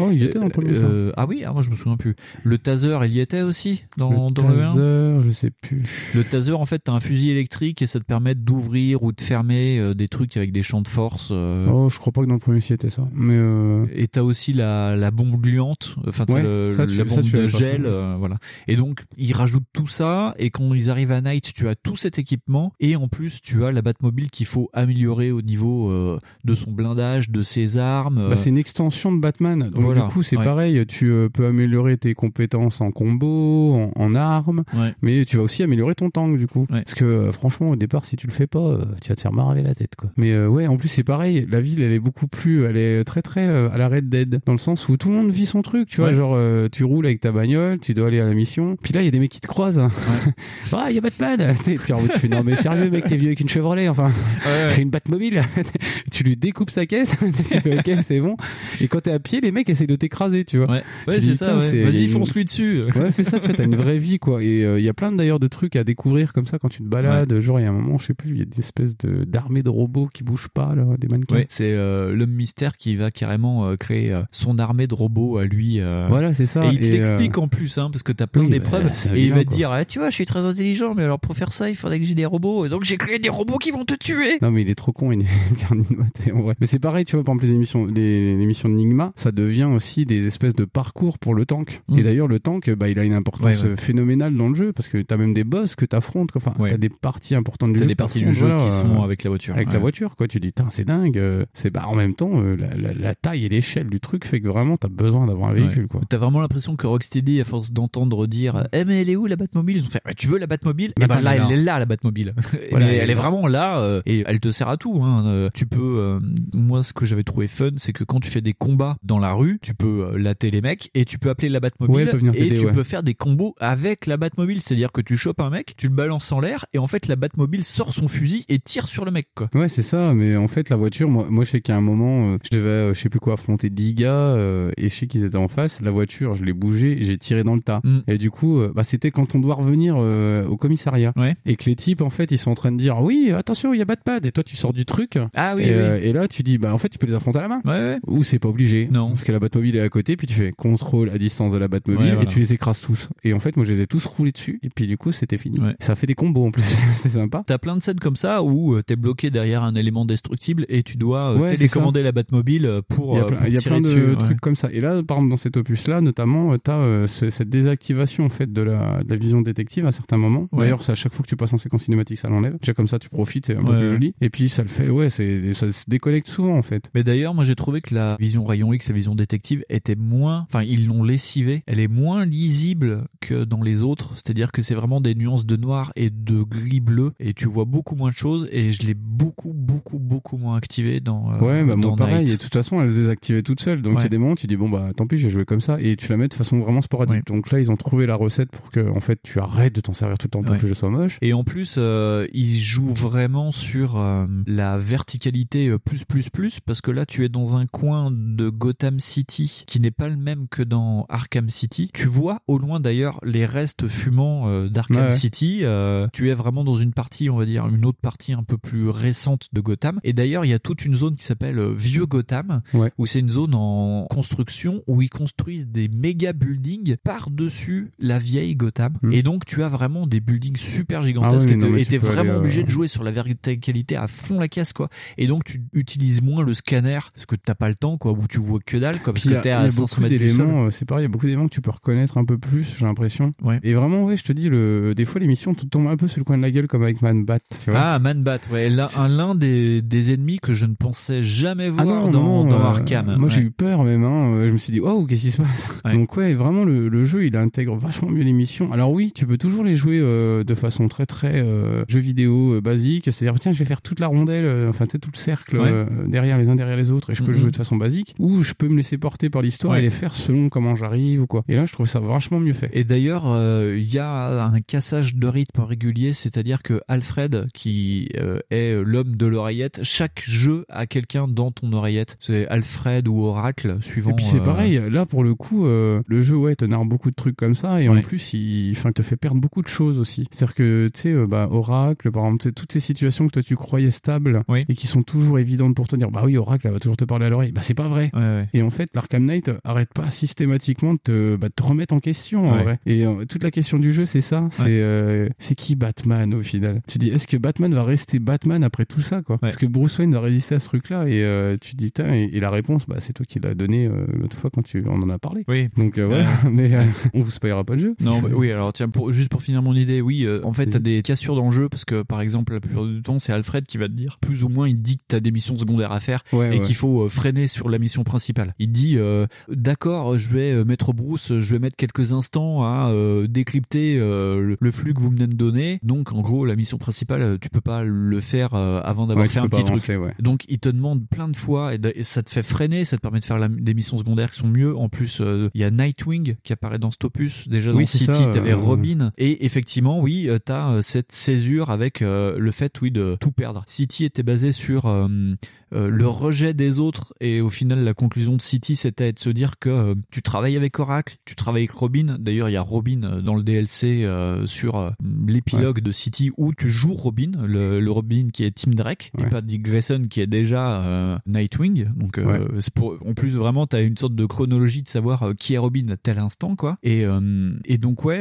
Oh, il y était dans le premier, ça. Euh, ah oui, ah, moi je me souviens plus. Le taser, il y était aussi dans Le dans le 1 taser, je sais plus. Le taser, en fait, t'as un fusil électrique et ça te permet d'ouvrir ou de fermer euh, des trucs avec des champs de force. euh, Oh, je crois pas que dans le premier c'était ça. Mais euh, et t'as aussi la, la bombe gluante, enfin Ouais, tu- la bombe de gel, euh, voilà. Et donc ils rajoutent tout ça et quand ils arrivent à Night, tu as tout cet équipement et en plus tu as la Batmobile qu'il faut améliorer au niveau euh, de son blindage, de ses armes. Bah, c'est une extension de Batman. Donc Voilà, du coup, c'est ouais. pareil. Tu euh, peux améliorer tes compétences en combo, en, en armes, Ouais. mais tu vas aussi améliorer ton tank du coup. Parce que euh, franchement, au départ, si tu le fais pas, euh, tu vas te faire maraver la tête quoi. Mais ouais, en plus c'est pareil. La ville, elle est beaucoup plus, elle est très très à la Red Dead dans le sens où tout le monde vit son truc. Tu vois, genre tu roules avec ta bagnole, tu dois aller à la mission. Puis là, il y a des mecs qui te croisent. [laughs] ah, il y a Batman. [laughs] Puis en fait, tu fais non mais sérieux mec, t'es venu avec une Chevrolet. Enfin, j'ai [laughs] une Batmobile. tu lui découpes sa caisse. tu fais ok, c'est bon. Et quand t'es à pied, les mecs essaient de t'écraser, tu vois. Ouais, ouais c'est ça. ouais. Vas-y, une- fonce-lui dessus. Ouais, c'est ça, tu vois, t'as une vraie vie, quoi. Et euh, il y a plein d'ailleurs de trucs à découvrir comme ça quand tu te balades. Genre, il y a un moment, je sais plus, il y a des espèces de, d'armées de robots qui bougent pas, là, des mannequins. Ouais, c'est euh, l'homme mystère qui va carrément euh, créer euh, son armée de robots à lui. euh. Voilà, c'est ça. Et il te Et, l'explique euh, en plus, hein, parce que t'as plein oui, d'épreuves. bah, et il va te dire, ah, tu vois, je suis très intelligent, mais alors pour faire ça, il faudrait que j'ai des robots. Et donc j'ai créé des robots qui vont te tuer. Non, mais il est trop con, il est [laughs] en vrai. Mais c'est pareil, tu vois, par exemple, les émissions, de Nigma, ça devient aussi des espèces de parcours pour le tank. Mm. Et d'ailleurs, le tank, bah, il a une importance Ouais, ouais. phénoménale dans le jeu parce que t'as même des boss que t'affrontes, quoi. enfin, Ouais. t'as des parties importantes du jeu. des parties du jeu voilà, qui sont avec la voiture. Avec la voiture, quoi. Tu dis, c'est dingue. euh, C'est, bah, en même temps, euh, la, la- la taille et l'échelle du truc fait que vraiment, t'as besoin d'avoir un véhicule, quoi. T'as vraiment l'impression que Rocksteady, à force d'entendre dire Eh mais elle est où la Batmobile? Ils ont fait Eh, Tu veux la Batmobile? Et Bah, ben là, elle est là, la Batmobile. [laughs] Voilà, elle, est, elle vraiment là euh, et elle te sert à tout. Hein. Tu peux. euh, moi, ce que j'avais trouvé fun, c'est que quand tu fais des combats dans la rue, tu peux euh, latter les mecs et tu peux appeler la Batmobile Ouais, et tu ouais. peux faire des combos avec la Batmobile. C'est-à-dire que tu chopes un mec, tu le balances en l'air et en fait la Batmobile sort son fusil et tire sur le mec. Quoi. Ouais, c'est ça, mais en fait, la voiture, moi, moi je sais qu'à un moment, euh, je devais, euh, je sais plus quoi, affronter 10 gars, euh, et je sais qu'ils étaient en face. La voiture, je l'ai bougée, j'ai tiré dans le tas. Mm. Et du coup, bah, c'était quand on doit revenir au commissariat. Ouais. Et que les types, en fait, ils sont en train de dire, oui, attention, il y a Batman, et toi, tu sors du truc. Ah oui, et, oui. et là, tu dis, bah, en fait, tu peux les affronter à la main. Ou c'est pas obligé. Non. Parce que la Batmobile est à côté, puis tu fais contrôle à distance de la Batmobile, Ouais, voilà. et tu les écrases tous. Et en fait, moi, je les ai tous roulés dessus, et puis du coup, c'était fini. Ouais. Ça fait des combos en plus. [laughs] c'était sympa. T'as plein de scènes comme ça où euh, t'es bloqué derrière un élément destructible et tu dois euh, Ouais, télécommander la Batmobile euh, pour, Il y a euh, plein, pour il y a tirer plein de dessus, ouais. trucs comme ça. Et là, par exemple, dans cet opus-là, notamment, tu as cette désactivation en fait de la, de la vision détective à certains moments. Ouais. D'ailleurs, c'est à chaque fois que tu passes en séquence cinématique, ça l'enlève. Déjà comme ça, tu profites, c'est un peu plus joli. Et puis ça le fait, ouais, c'est ça se déconnecte souvent en fait. Mais d'ailleurs, moi j'ai trouvé que la vision rayon X, la vision détective, était moins, enfin ils l'ont lessivée, elle est moins lisible que dans les autres. C'est-à-dire que c'est vraiment des nuances de noir et de gris bleu, et tu vois beaucoup moins de choses. Et je l'ai beaucoup, beaucoup, beaucoup moins activé dans. euh, ouais, bah dans moi pareil. Night. Et de toute façon, elle se désactivait toute seule. Donc il y Ouais. a des moments, tu dis bon bah tant pis, j'ai joué comme ça. Et tu la mets de façon vraiment sporadique. Ouais. Donc là, ils ont trouvé la recette pour que en fait tu arrêtes de t'en servir tout le temps pour Ouais. que le jeu soit moche. Et en plus, euh, il joue vraiment sur euh, la verticalité plus plus plus parce que là, tu es dans un coin de Gotham City, qui n'est pas le même que dans Arkham City. Tu vois au loin d'ailleurs les restes fumants euh, d'Arkham Ouais. City. Euh, tu es vraiment dans une partie, on va dire, une autre partie un peu plus récente de Gotham. Et d'ailleurs, il y a toute une zone qui s'appelle euh, Vieux Gotham, Ouais. où c'est une zone en construction où ils construisent des méga buildings par-dessus la vieille Gotham. Et donc, tu as vraiment des buildings super gigantesques Hmm. Ah oui, non, et t'es aller, vraiment obligé de jouer sur la verticalité à fond la caisse, quoi. Et donc, tu utilises moins le scanner parce que t'as pas le temps, quoi, où tu vois que dalle, parce Puis y que t'es à a 500 beaucoup mètres du sol. d'éléments, euh, c'est pareil, il y a beaucoup d'éléments que tu peux reconnaître un peu plus, j'ai l'impression. Et vraiment, ouais, je te dis, le, des fois l'émission tombe un peu sur le coin de la gueule comme avec Man Bat, tu vois. Ah, Man-Bat, ouais, l'un un- l'un des, des ennemis que je ne pensais jamais voir Ah non, dans, non, dans euh, Arkham. Moi, j'ai Ouais. eu peur même. Hein. Euh, Je me suis dit, waouh, qu'est-ce qui se passe? [laughs] Donc ouais, vraiment, le, le jeu, il intègre vachement mieux l'émission. Alors oui, tu peux toujours les jouer euh, de façon très très euh, jeu vidéo basique. C'est-à-dire, tiens, je vais faire toute la rondelle, enfin, tu sais, tout le cercle Ouais. derrière les uns derrière les autres, et je peux le Mhm. jouer de façon basique. Ou je peux me laisser porter par l'histoire Ouais. et les faire selon comment j'arrive ou quoi. Et là, je trouve ça vachement mieux fait. Et d'ailleurs, euh, il y a un cassage de rythme régulier, c'est-à-dire que Alfred, qui euh, est l'homme de l'oreillette, chaque jeu a quelqu'un dans ton oreillette. C'est Alfred ou Oracle, suivant. Et puis c'est euh, pareil, là pour le coup, euh, le jeu ouais te narre beaucoup de trucs comme ça et en plus il, enfin, te fait perdre beaucoup de choses aussi. C'est-à-dire que tu sais, euh, bah, Oracle, par exemple, tu sais, toutes ces situations que toi tu croyais stables et qui sont toujours évidentes pour te dire, bah oui Oracle elle va toujours te parler à l'oreille, bah c'est pas vrai. Ouais, ouais. Et en fait l'Arkham Knight arrête pas systématiquement de te, bah, te remettre en question en vrai. Et euh, toute la question du jeu c'est ça, c'est euh, c'est qui Batman au final? Tu dis est-ce que Batman va rester Batman après tout ça quoi? Est-ce que Bruce Wayne va résister à ce truc-là? Et euh, tu te dis putain et, et la réponse bah c'est toi qui l'as donné euh, l'autre fois quand tu on en a parlé. Oui. Donc euh, voilà, [laughs] mais on vous spoilera pas le jeu. Non, bah oui, alors tiens, pour, juste pour finir mon idée, oui, euh, en fait, t'as des cassures dans le jeu parce que, par exemple, la plupart du temps, c'est Alfred qui va te dire, plus ou moins, il dit que t'as des missions secondaires à faire et qu'il faut freiner sur la mission principale. Il dit, euh, d'accord, je vais euh, mettre Bruce, je vais mettre quelques instants à euh, décrypter euh, le, flux que vous venez de donner. Donc, en gros, la mission principale, tu peux pas le faire avant d'avoir Ouais, tu fait un petit avancer, truc. ouais. Donc, il te demande plein de fois et, de- et ça te fait freiner, ça te permet de faire la- des missions secondaires qui sont mieux. En plus, il y a Nightwing qui apparaît dans cet opus. Déjà, dans City, ça, t'avais Robin. Et effectivement, oui, t'as euh, cette césure avec le fait, oui, de tout perdre. City était basé sur le rejet des autres et au final, la conclusion de City, c'était de se dire que euh, tu travailles avec Oracle, tu travailles avec Robin. D'ailleurs, il y a Robin euh, dans le DLC euh, sur l'épilogue de City où tu joues Robin, le, le Robin qui est Tim Drake et pas Dick Grayson qui est déjà Nightwing. Donc, Ouais. c'est pour, en plus, vraiment, t'as une sorte de chronologie de savoir qui est Robin à tel instant, quoi. Et, et donc, ouais,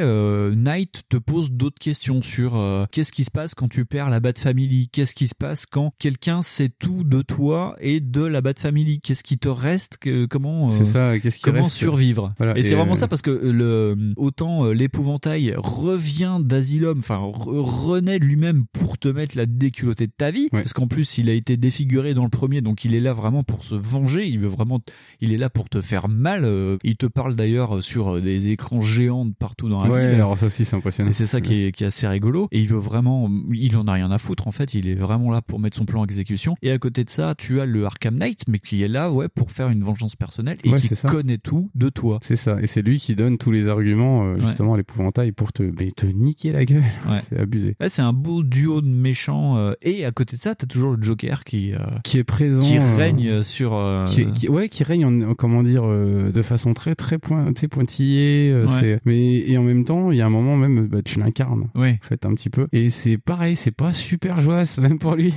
Night te pose d'autres questions sur qu'est-ce qui se passe quand tu perds la Bat Family? Qu'est-ce qui se passe quand quelqu'un sait tout de toi et de la Bat Family? Qu'est-ce qui te reste que, Comment, euh, ça, comment reste? survivre Voilà, Et, c'est vraiment euh, ça parce que le autant euh, l'épouvantail revient d'Asylum, enfin re- renaît lui-même pour te mettre la déculottée de ta vie, parce qu'en plus il a été défiguré dans le premier, donc il est là vraiment pour se venger. Il veut vraiment, il est là pour te faire mal. Il te parle d'ailleurs sur des écrans géants de partout dans la Ouais, ville. alors ça aussi c'est impressionnant. Et c'est ça qui est, qui est assez rigolo. Et il veut vraiment, il en a rien à foutre en fait. Il est vraiment là pour mettre son plan en exécution. Et à côté de ça, tu as le Arkham Knight, mais qui est là, ouais, pour faire une vengeance personnelle et Ouais, qui connaît tout de toi. C'est ça, et c'est lui qui donne tous les arguments euh, Ouais. justement à l'épouvantail pour te, mais te niquer la gueule. [laughs] Ouais. c'est abusé. C'est un beau duo de méchants. euh, et à côté de ça, t'as toujours le Joker qui, euh, Qui est présent, qui règne sur. Qui, qui- ouais, qui règne en, en- comment dire de façon très très point, pointillée. mais et en même temps, il y a un moment même, bah, tu l'incarnes. En fait, un petit peu. Et c'est pareil, c'est pas super joyeux [laughs] même pour lui.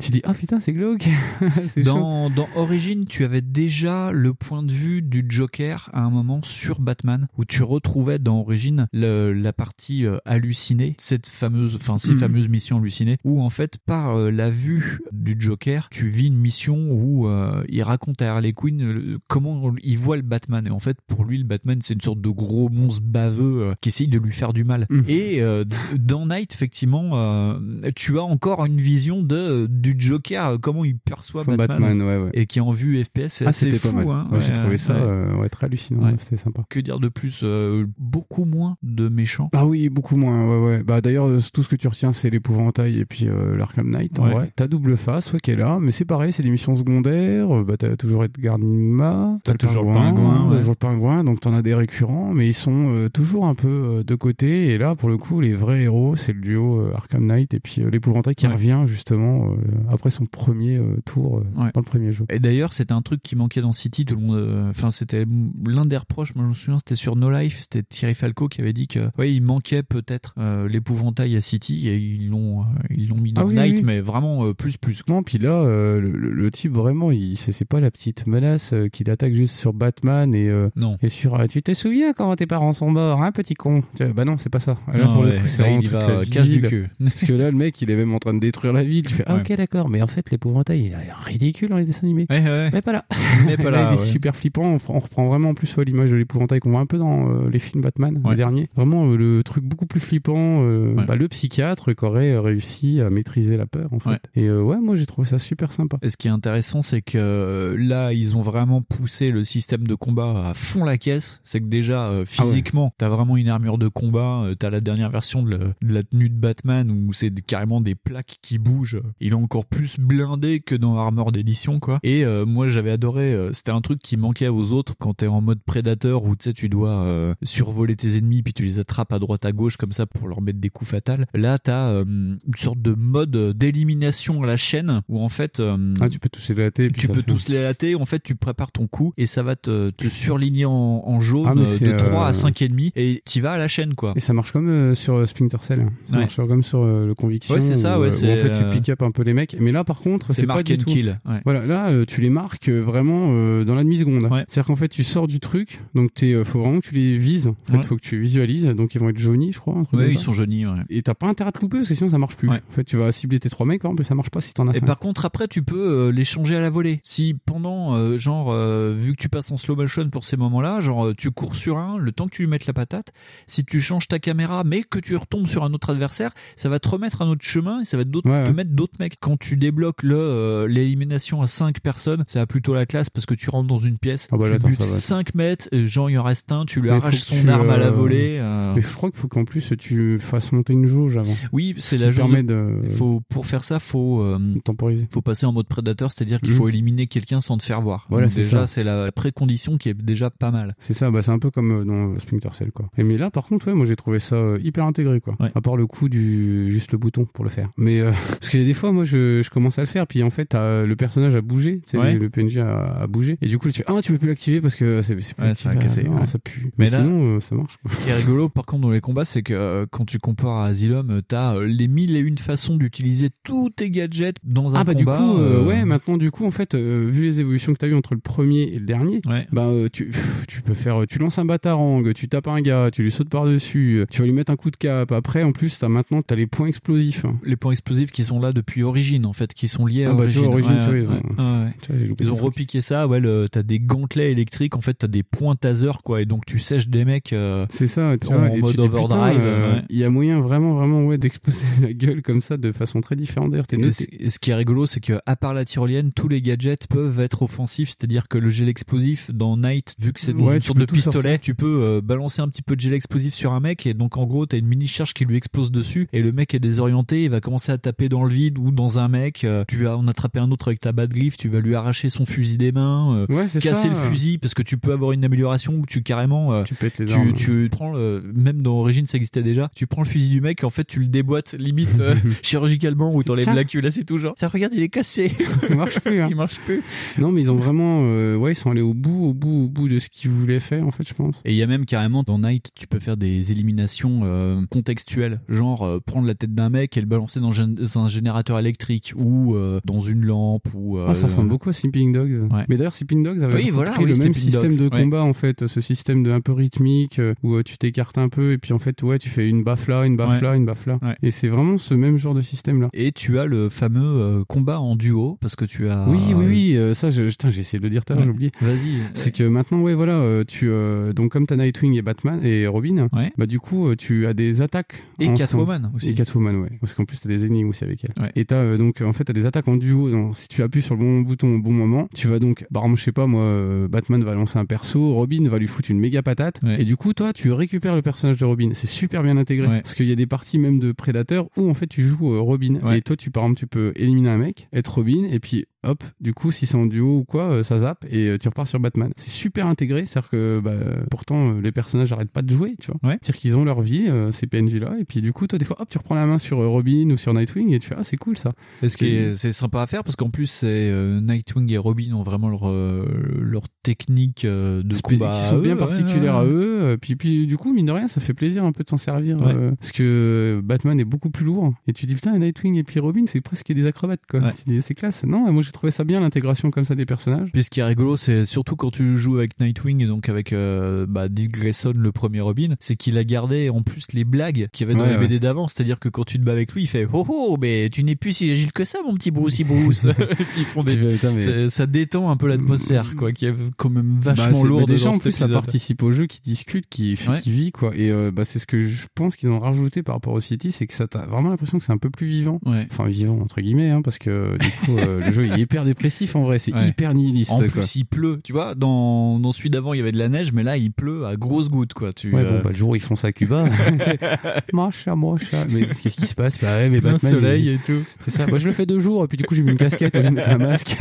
Tu dis ah putain c'est glauque. [laughs] chaud. Dans, dans Origin, tu avais déjà le point de vue du Joker à un moment sur Batman, où tu retrouvais dans Origin le- la partie euh, hallucinée, cette fameuse, enfin ces Mhm. fameuses missions hallucinées, où en fait par euh, la vue du Joker, tu vis une mission où euh, il raconte à Harley Quinn comment il voit le Batman, et en fait pour lui le Batman c'est une sorte de gros monstre baveux euh, qui essaye de lui faire du mal. Mhm. Et euh, dans Night effectivement, tu as encore une vision de du Joker, comment il perçoit Batman, Batman, ouais, ouais. et qui en vue FPS c'est Ah, c'était fou. pas mal. hein. Ouais, j'ai trouvé ça ouais. euh, très hallucinant. C'était sympa. Que dire de plus Euh, Beaucoup moins de méchants. Ah oui, beaucoup moins. Ouais, ouais. Bah d'ailleurs, euh, tout ce que tu retiens, c'est l'épouvantail et puis euh, l'Arkham Knight. En vrai, t'as double face, ouais, qui est là, mais c'est pareil, c'est des missions secondaires. Bah t'as toujours Edgar Nima, T'as toujours le pingouin, toujours le pingouin. Donc t'en as des récurrents, mais ils sont euh, toujours un peu euh, de côté. Et là, pour le coup, les vrais héros, c'est le duo euh, Arkham Knight et puis euh, l'épouvantail qui revient justement euh, après son premier euh, tour dans le premier jeu. Et d'ailleurs, c'était un truc qui manquait dans City tout le monde, euh, enfin c'était l'un des reproches. Moi je me souviens, c'était sur No Life, c'était Thierry Falco qui avait dit que ouais, il manquait peut-être euh, l'épouvantail à City et ils l'ont, euh, ils l'ont mis dans Ah oui, Night, oui. mais vraiment plus plus. Non, puis là, le, type vraiment, il, c'est, c'est pas la petite menace qu'il attaque juste sur Batman et, euh, Non. et sur. tu te souviens quand tes parents sont morts, hein, petit con? Bah non, c'est pas ça. Non, pour le coup, c'est vraiment toute va, la cache du cul. [laughs] [laughs] Parce que là, le mec, il est même en train de détruire la ville. Tu fais, ah, Ouais. ok, d'accord, mais en fait, l'épouvantail, il est ridicule dans les dessins animés. Ouais, ouais. Mais pas là. [laughs] Mais pas Là, là, il est ouais. super flippant. On, on reprend vraiment en plus ouais, l'image de l'épouvantail qu'on voit un peu dans euh, les films Batman, Ouais. les derniers. Vraiment euh, le truc beaucoup plus flippant. euh, Ouais. bah, le psychiatre qui aurait réussi à maîtriser la peur, en fait. Ouais. Et euh, ouais, moi j'ai trouvé ça super sympa. Et ce qui est intéressant, c'est que là, ils ont vraiment poussé le système de combat à fond la caisse. C'est que déjà, euh, Ah ouais. physiquement, t'as vraiment une armure de combat. euh, t'as la dernière version de, le- de la tenue de Batman où c'est carrément des plaques qui bougent. Il est encore plus blindé que dans Armor d'édition, quoi. Et euh, moi, j'avais adoré. Euh, C'était un truc qui manquait aux autres quand t'es en mode prédateur où tu sais, tu dois euh, survoler tes ennemis puis tu les attrapes à droite à gauche comme ça pour leur mettre des coups fatals. Là, t'as euh, une sorte de mode d'élimination à la chaîne où en fait euh, Ah, tu peux tous les latter. tu peux fait- tous les latter. En fait, tu prépares ton coup et ça va te, te surligner en, en jaune Ah, euh, de 3 euh, à 5 ennemis et tu vas à la chaîne quoi. Et ça marche comme euh, sur euh, Splinter Cell. Ça Ouais. marche comme sur euh, le Conviction. Ouais, c'est ça, où, ouais, euh, où c'est, en fait tu euh, pick up un peu les mecs. Mais là, par contre, c'est pas du tout. kill, ouais. Voilà, là, euh, tu les marques euh, vraiment euh, dans la demi-seconde. C'est-à-dire qu'en fait, tu sors du truc, donc t'es, euh, faut vraiment que tu les vises. En fait, Ouais. faut que tu visualises. Donc ils vont être jaunis, je crois. un truc Ouais, ils ça. sont jaunis, ouais. Et t'as pas intérêt à te louper parce que sinon ça marche plus. En fait, tu vas cibler tes trois mecs, par exemple, et ça marche pas si t'en as Et cinq. par contre, après, tu peux euh, les changer à la volée. Si pendant, euh, genre, vu que tu passes en slow motion pour ces moments-là, genre, tu cours sur un, le temps que tu lui mettes la patate, si tu changes ta caméra, mais que tu retombes sur un autre adversaire, ça va te remettre un autre chemin et ça va te mettre d'autres mecs. Quand tu débloques le l'élimination à 5 personnes, ça a plutôt la classe parce que tu rentres dans une pièce, Ah bah tu attends, butes ça va. 5 mètres, et genre, il en reste un, tu lui Mais arraches que son tu, arme à la euh, volée. euh, Mais je crois qu'il faut qu'en plus tu fasses monter une jauge avant. Oui, c'est Ce la jauge permet de-. Faut, pour faire ça, faut euh, temporiser. Faut passer en mode prédateur, c'est-à-dire qu'il Mhm. faut éliminer quelqu'un sans te faire voir. Voilà, Donc c'est déjà, c'est la, précondition qui est déjà pas mal. C'est ça, bah c'est un peu comme euh, dans euh, Splinter Cell quoi. Et mais là par contre ouais, moi j'ai trouvé ça euh, hyper intégré quoi. À part le coup du juste le bouton pour le faire. Mais euh, [laughs] parce qu'il y a des fois moi je, je commence à le faire puis en fait le personnage a bougé, Ouais. le, le PNJ a, a bougé et du coup tu fais ah tu peux plus l'activer parce que c'est c'est plus Ouais, activé. Ah, non, ouais. ça pue. Mais Mais, là- sinon euh, ça marche. quoi. Ce qui est rigolo, par contre, dans les combats, c'est que euh, quand tu compares à Asylum, euh, t'as euh, les mille et une façons d'utiliser tous tes gadgets dans un Ah bah du coup combat. euh, euh, ouais maintenant du coup en fait vu les évolutions que t'as eu entre le premier et le dernier bah euh, tu tu peux faire tu lances un batarang tu tapes un gars tu lui sautes par dessus tu vas lui mettre un coup de cap après en plus t'as maintenant t'as les points explosifs Les points explosifs qui sont là depuis Origine, en fait, qui sont liés à Ah bah, tu Origine. vois, Origine, Ouais, tu vois, ils ouais, ont- ouais, ouais. Tu vois, Ils ont. Repiqué ça, ouais, t'as des gantelets électriques, en fait, t'as des points taser, quoi, et donc tu sèches des mecs euh, C'est ça, tu en vois, et tu mode dis, putain, overdrive. euh, ouais. Il y a moyen vraiment, vraiment, ouais, d'exploser [laughs] la gueule comme ça de façon très différente. D'ailleurs, t'es Et et ce qui est rigolo, c'est que à part la tyrolienne, tous les gadgets peuvent être offensifs, c'est-à-dire que le gel explosif dans Night, vu que c'est Ouais, une tu sorte de pistolet, sortir. tu peux euh, balancer un petit peu de gel explosif sur un mec et donc en gros t'as une mini charge qui lui explose dessus et le mec est désorienté, il va commencer à taper dans le vide ou dans un mec. euh, tu vas en attraper un autre avec ta bad griffe, tu vas lui arracher son fusil des mains, euh, Ouais, c'est casser ça. le fusil parce que tu peux avoir une amélioration où tu carrément euh, Tu pètes les tu, armes. tu prends le, même dans Origine ça existait déjà tu prends le fusil du mec et en fait tu le déboîtes limite euh, [laughs] chirurgicalement ou t'enlèves la culasse et tout genre Tiens, regarde il est cassé Il marche plus, hein. [laughs] il marche plus Non, mais ils ont vraiment, ouais, ils sont allés au bout, au bout, au bout de ce qu'ils voulaient faire, en fait, je pense. et il y a même carrément dans Night tu peux faire des éliminations euh, contextuelles genre euh, prendre la tête d'un mec et le balancer dans un, générateur électrique ou euh, dans une lampe ou Ah, ça ressemble beaucoup à Sleeping Dogs. Ouais. Mais d'ailleurs, Sleeping Dogs avait Oui, voilà, repris oui, le même système Dogs, de ouais. combat, en fait. Ce système de un peu rythmique, euh, où euh, tu t'écartes un peu, et puis en fait, ouais, tu fais une baffe là, une baffe Ouais. là, une baffe là. Et c'est vraiment ce même genre de système-là. et tu as le fameux euh, combat en duo parce que tu as Oui, oui, oui, ça, j'ai essayé de le dire tout à l'heure, j'ai oublié. vas-y C'est que maintenant, ouais, voilà, tu, euh, donc comme t'as Nightwing et Batman et Robin, bah du coup, tu as des attaques. Et. Catwoman aussi. Et Catwoman, ouais. Parce qu'en plus, t'as des énigmes aussi avec elle. Et t'as euh, donc, en fait, t'as des attaques en duo. Donc, si tu appuies sur le bon bouton au bon moment, tu vas donc, par exemple, je sais pas, moi, euh, Batman va lancer un perso, Robin va lui foutre une méga patate. Ouais. Et du coup, toi, tu récupères le personnage de Robin. C'est super bien intégré. Ouais. Parce qu'il y a des parties même de Predator où, en fait, tu joues euh, Robin. Et toi, tu, par exemple, tu peux éliminer un mec, être Robin, et puis hop, du coup, si c'est en duo ou quoi, euh, ça zappe et euh, tu repars sur Batman. C'est super intégré, c'est-à-dire que bah, pourtant euh, les personnages n'arrêtent pas de jouer, tu vois. C'est-à-dire qu'ils ont leur vie, euh, ces PNJ-là, et puis du coup, toi, des fois, hop, tu reprends la main sur Robin ou sur Nightwing et tu fais, ah, c'est cool ça. Et ce qui est, c'est sympa à faire parce qu'en plus, c'est euh, Nightwing et Robin ont vraiment leur, euh, leur technique de Spé- combat. qui sont bien particulières ouais. à eux. Puis, puis du coup, mine de rien, ça fait plaisir un peu de s'en servir. Parce que Batman est beaucoup plus lourd. Et tu dis, putain, Nightwing et puis Robin, c'est presque des acrobates, quoi. Tu dis, c'est classe. Non, moi j'ai trouvé ça bien, l'intégration comme ça des personnages. Puis ce qui est rigolo, c'est surtout quand tu joues avec Nightwing et donc avec euh, bah, Dick Grayson, le premier Robin, c'est qu'il a gardé en plus les blagues qu'il y avait dans Ouais, les ouais. BD d'avant. C'est-à-dire que quand tu te bats avec lui, il fait Oh oh, mais tu n'es plus si agile que ça, mon petit Brucey Bruce. [laughs] ils font des. Putain, mais- Ça, ça détend un peu l'atmosphère, quoi, qui est quand même Bah, vachement c'est- lourde. bah, déjà en plus ça participe au jeu qui discute qui, Ouais. qui vit quoi et euh, bah, c'est ce que je pense qu'ils ont rajouté par rapport au City c'est que ça t'a vraiment l'impression que c'est un peu plus vivant Ouais. enfin vivant entre guillemets hein, parce que du coup euh, le jeu il est hyper dépressif en vrai c'est Ouais. hyper nihiliste En quoi. plus, il pleut. Tu vois, dans, dans celui d'avant, il y avait de la neige, mais là, il pleut à grosses gouttes, quoi. Tu, Ouais, euh, bon, bah, le jour où ils font ça à Cuba, [laughs] [laughs] moche, moche. Mais qu'est-ce qui se passe? Bah ouais, mais Plein Batman. soleil il- et tout. C'est ça. Moi, je le fais deux jours, et puis du coup, j'ai mis une casquette au lieu de mettre un masque.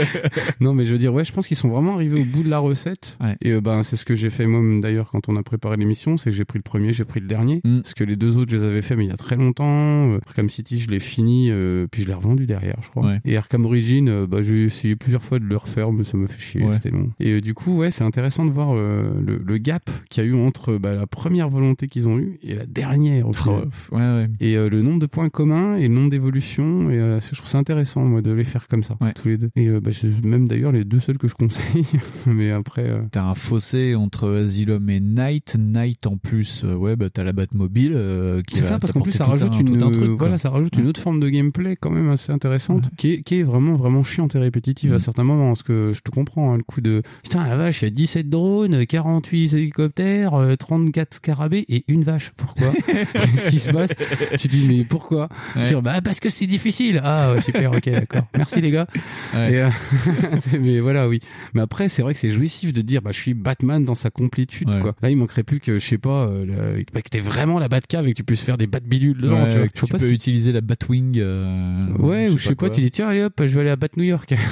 [laughs] non, mais je veux dire, ouais, je pense qu'ils sont vraiment arrivés au bout de la recette. Et euh, ben, c'est ce que j'ai fait moi d'ailleurs quand on a préparé l'émission, c'est que j'ai pris le premier, j'ai pris le dernier, Mm. parce que les deux autres, je les avais fait, mais il y a très longtemps. Euh, Arkham City, je l'ai fini, euh, puis je l'ai revendu derrière, je crois. Et Arkham Origin, euh, bah, j'ai essayé plusieurs fois de le refaire, mais ça me fait chier, Ouais. c'était long. Et euh, du coup, ouais, c'est intéressant de voir euh, le, le gap qu'il y a eu entre bah, la première volonté qu'ils ont eue et la dernière. au final. [laughs] ouais, ouais. Et le nombre de points communs et le nombre d'évolutions. Et je trouve ça intéressant moi, de les faire comme ça, tous les deux. Et bah, même d'ailleurs les deux seuls que je conseille. [laughs] mais après. T'as un fossé entre Asylum et Night. Night en plus, ouais, bah t'as la Batmobile. euh, qui C'est ça parce qu'en plus ça rajoute un- une un truc, voilà ça rajoute une autre forme de gameplay quand même assez intéressante qui, est, qui est vraiment vraiment chiante et répétitive à certains moments parce que je te comprends hein, le coup de putain la vache il y a 17 drones 48 hélicoptères euh, 34 scarabées et une vache pourquoi [laughs] qu'est-ce qui se passe? Tu dis mais pourquoi? Ouais. Tu dis, bah parce que c'est difficile ah super ok d'accord merci les gars Ouais. Et, euh, [laughs] mais voilà oui mais après c'est vrai que c'est jouissif de dire bah je suis Batman dans sa complétude Ouais. quoi là il manquerait plus que je sais pas euh, le- bah, que t'es vraiment la Batcave et que tu puisses faire des Batbilules dedans tu vois tu pas peux si- utiliser la Batwing. euh, Ouais, ou je sais pas, quoi. tu dis tiens, allez hop, je vais aller à New York. [laughs]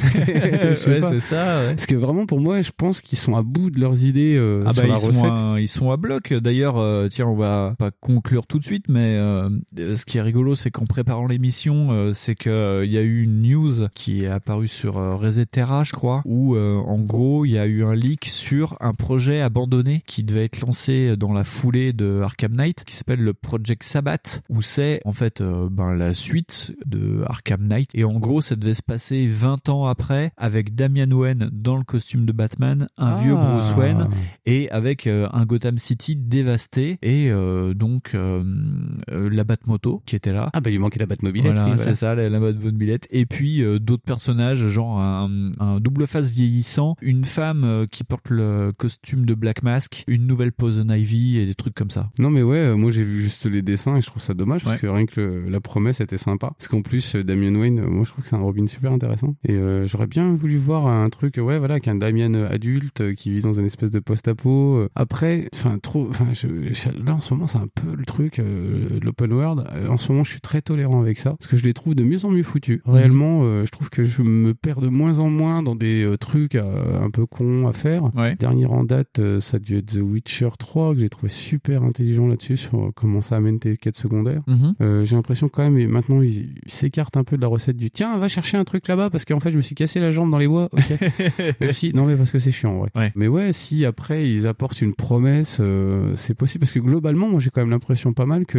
Ouais, c'est ça, ouais. Parce que vraiment, pour moi, je pense qu'ils sont à bout de leurs idées euh, Ah sur bah la ils recette. sont, à, ils sont à bloc. D'ailleurs, euh, tiens, on va pas conclure tout de suite, mais euh, ce qui est rigolo, c'est qu'en préparant l'émission, c'est que euh, il y a eu une news qui est apparue sur Resetera, je crois, où en gros il y a eu un leak sur un projet abandonné qui devait être lancé dans la foulée de Arkham Knight, qui s'appelle le Project Sabbath, où c'est en fait ben, la suite de Arkham Knight. Et en gros, ça devait se passer 20 ans après, avec Damian Wayne dans le costume de Batman, un Ah. vieux Bruce Wayne, et avec euh, un Gotham City dévasté, et euh, donc euh, la Batmoto qui était là. Ah bah il lui manquait la Batmobilette. Voilà, c'est ça, la, la Batmobile. Et puis d'autres personnages, genre un, un double face vieillissant, une femme qui porte le costume de Black Mask, une nouvelle Poison Ivy et des trucs comme ça. Non mais ouais, moi j'ai vu juste les dessins et je trouve ça dommage parce que rien que le- la promesse était sympa. Parce qu'en plus Damian Wayne, moi je trouve que c'est un Robin super intéressant. Et euh, j'aurais bien voulu voir un truc, ouais voilà, qu'un Damian euh, adulte euh, qui vit dans une espèce de post-apo. euh. Après, enfin trop, enfin là en ce moment c'est un peu le truc, euh, l'open world. En ce moment je suis très tolérant avec ça parce que je les trouve de mieux en mieux foutus. Réellement, euh, je trouve que je me perds de moins en moins dans des trucs un peu cons à faire. Dernier en date, ça a dû être The Witcher 3 que j'ai trouvé super intelligent là-dessus sur comment ça amène tes quêtes secondaires. Euh, j'ai l'impression quand même, et maintenant ils ils s'écartent un peu de la recette du tiens, va chercher un truc là-bas parce qu'en fait je me suis cassé la jambe dans les bois. Ok. [laughs] non mais parce que c'est chiant, ouais. Mais ouais, si après ils apportent une promesse, euh, c'est possible parce que globalement, moi j'ai quand même l'impression pas mal que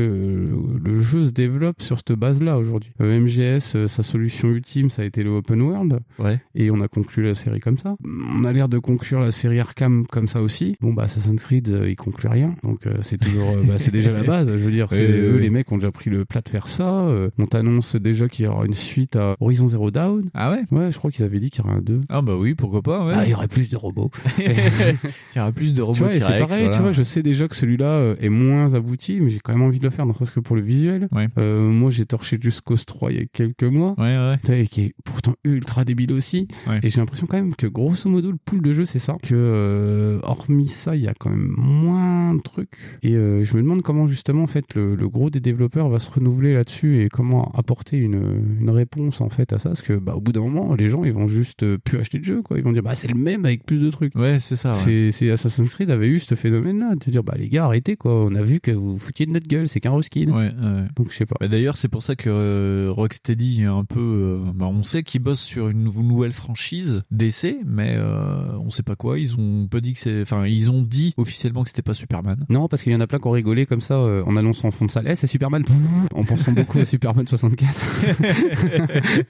le jeu se développe sur cette base-là aujourd'hui. Euh, MGS, euh, sa solution ultime, ça a été le open world. Ouais. Et on a conclu la série comme ça. On a l'air de conclure la série Arkham comme ça aussi. Bon bah Assassin's Creed, euh, il conclut rien, donc c'est toujours, bah, c'est déjà la base. Je veux dire, [laughs] c'est eux les mecs ont déjà pris le plat de faire ça. On t'annonce déjà qu'il y aura une suite à Horizon Zero Dawn. Ah ouais? Ouais, je crois qu'ils avaient dit qu'il y aurait un 2. Ah bah oui, pourquoi pas, ouais. Ah, il y aurait plus de robots. [laughs] Il y aura plus de robots Tu vois, c'est pareil, voilà. tu vois, je sais déjà que celui-là euh, est moins abouti, mais j'ai quand même envie de le faire, ne serait-ce que pour le visuel. Euh, moi, j'ai torché jusqu'au 3 il y a quelques mois. Ouais, ouais. Qui est pourtant ultra débile aussi. Ouais. Et j'ai l'impression quand même que grosso modo, le pool de jeu, c'est ça. Que euh, hormis ça, il y a quand même moins de trucs. Et euh, je me demande comment justement, en fait, le, le gros des développeurs va se renouveler là-dessus et comment apporter une, une réponse en fait à ça. Parce que bah, au bout d'un moment, les gens, ils vont juste euh, plus acheter de jeux, quoi. Ils vont dire, bah, c'est le même avec plus de trucs. Ouais, c'est ça. ouais. C'est, Assassin's Creed avait eu ce phénomène-là, de dire, bah, les gars, arrêtez, quoi. On a vu que vous foutiez de notre gueule, c'est qu'un reskin. Ouais, ouais. Donc, je sais pas. Bah, D'ailleurs, c'est pour ça que euh, Rocksteady est un peu. euh, bah, on sait qu'ils bossent sur une nou- nouvelle franchise d'essai, mais euh, on sait pas quoi. Ils ont pas dit que c'est. Enfin, ils ont dit officiellement que c'était pas Superman. Non, parce qu'il y en a plein qui ont rigolé comme ça en annonçant en fond de salle, Eh, c'est Superman, [laughs] en pensant beaucoup à Superman 64.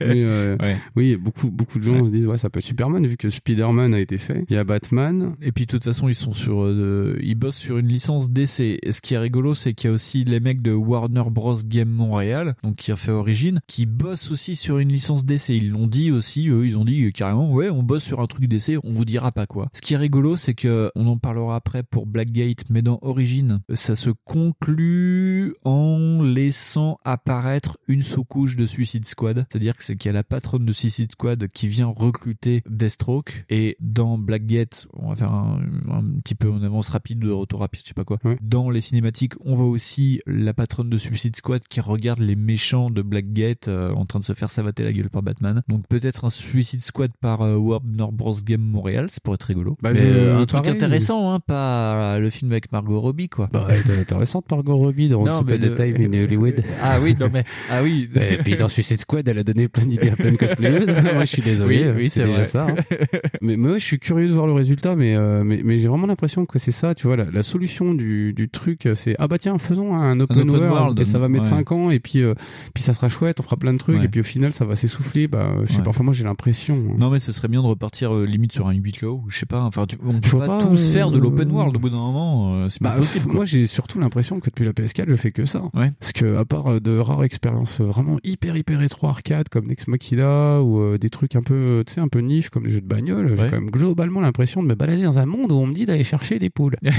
[laughs] Mais oui, beaucoup, beaucoup de gens se disent, ouais, ça peut être Superman vu que Spider-Man a été fait. Il y a Batman. Et puis de toute façon, ils sont sur, euh, ils bossent sur une licence d'essai. Et ce qui est rigolo, c'est qu'il y a aussi les mecs de Warner Bros Game Montréal, donc qui a fait Origin, qui bossent aussi sur une licence d'essai. Ils l'ont dit aussi, eux, ils ont dit carrément, ouais, on bosse sur un truc d'essai, on vous dira pas quoi. Ce qui est rigolo, c'est que on en parlera après pour Blackgate, mais dans Origin, ça se conclut en laissant apparaître une sous-couche de Suicide Squad. C'est-à-dire que c'est qu'il y a la de Suicide Squad qui vient recruter Deathstroke. Et dans Blackgate, on va faire un, un petit peu en avance rapide, de retour rapide, je sais pas quoi. Dans les cinématiques, on voit aussi la patronne de Suicide Squad qui regarde les méchants de Blackgate euh, en train de se faire savater la gueule par Batman. Donc peut-être un Suicide Squad par euh, Warner Bros Game Montréal, ça pourrait être rigolo. Bah, Mais, euh, un truc pareil. intéressant, hein, pas le film avec Margot Robbie, quoi. Bah, elle était intéressante, Margot Robbie, dans [laughs] Non, Once mais Upon a le- Time in Hollywood. Ah oui, non mais ah oui. [laughs] Et puis dans Suicide Squad, elle a donné plein d'idées à plein de [laughs] [laughs] Moi, je suis désolé. Oui, oui, c'est déjà vrai. ça. hein. [laughs] mais moi, je suis curieux de voir le résultat, mais euh, mais, mais j'ai vraiment l'impression que c'est ça. Tu vois, la, la solution du, du truc, c'est ah bah tiens, faisons un open, open world, world, et ça va mettre ouais. 5 ans, et puis euh, puis ça sera chouette, on fera plein de trucs, Ouais. et puis au final, ça va s'essouffler. Bah, je sais Ouais. pas. Enfin, moi, j'ai l'impression. hein. Non mais ce serait bien de repartir euh, limite sur un 8 clos ou je sais pas enfin tu, on peut pas, pas, tous euh, faire de l'open world au bout d'un moment euh, c'est pas Bah, possible moi j'ai surtout l'impression que depuis la PS4 je fais que ça. Ouais. Parce que à part euh, de rares expériences vraiment hyper hyper rétro arcade comme Nex Machina ou euh, des trucs un peu tu sais un peu niche comme les jeux de bagnole, j'ai quand même globalement l'impression de me balader dans un monde où on me dit d'aller chercher des poules. [laughs]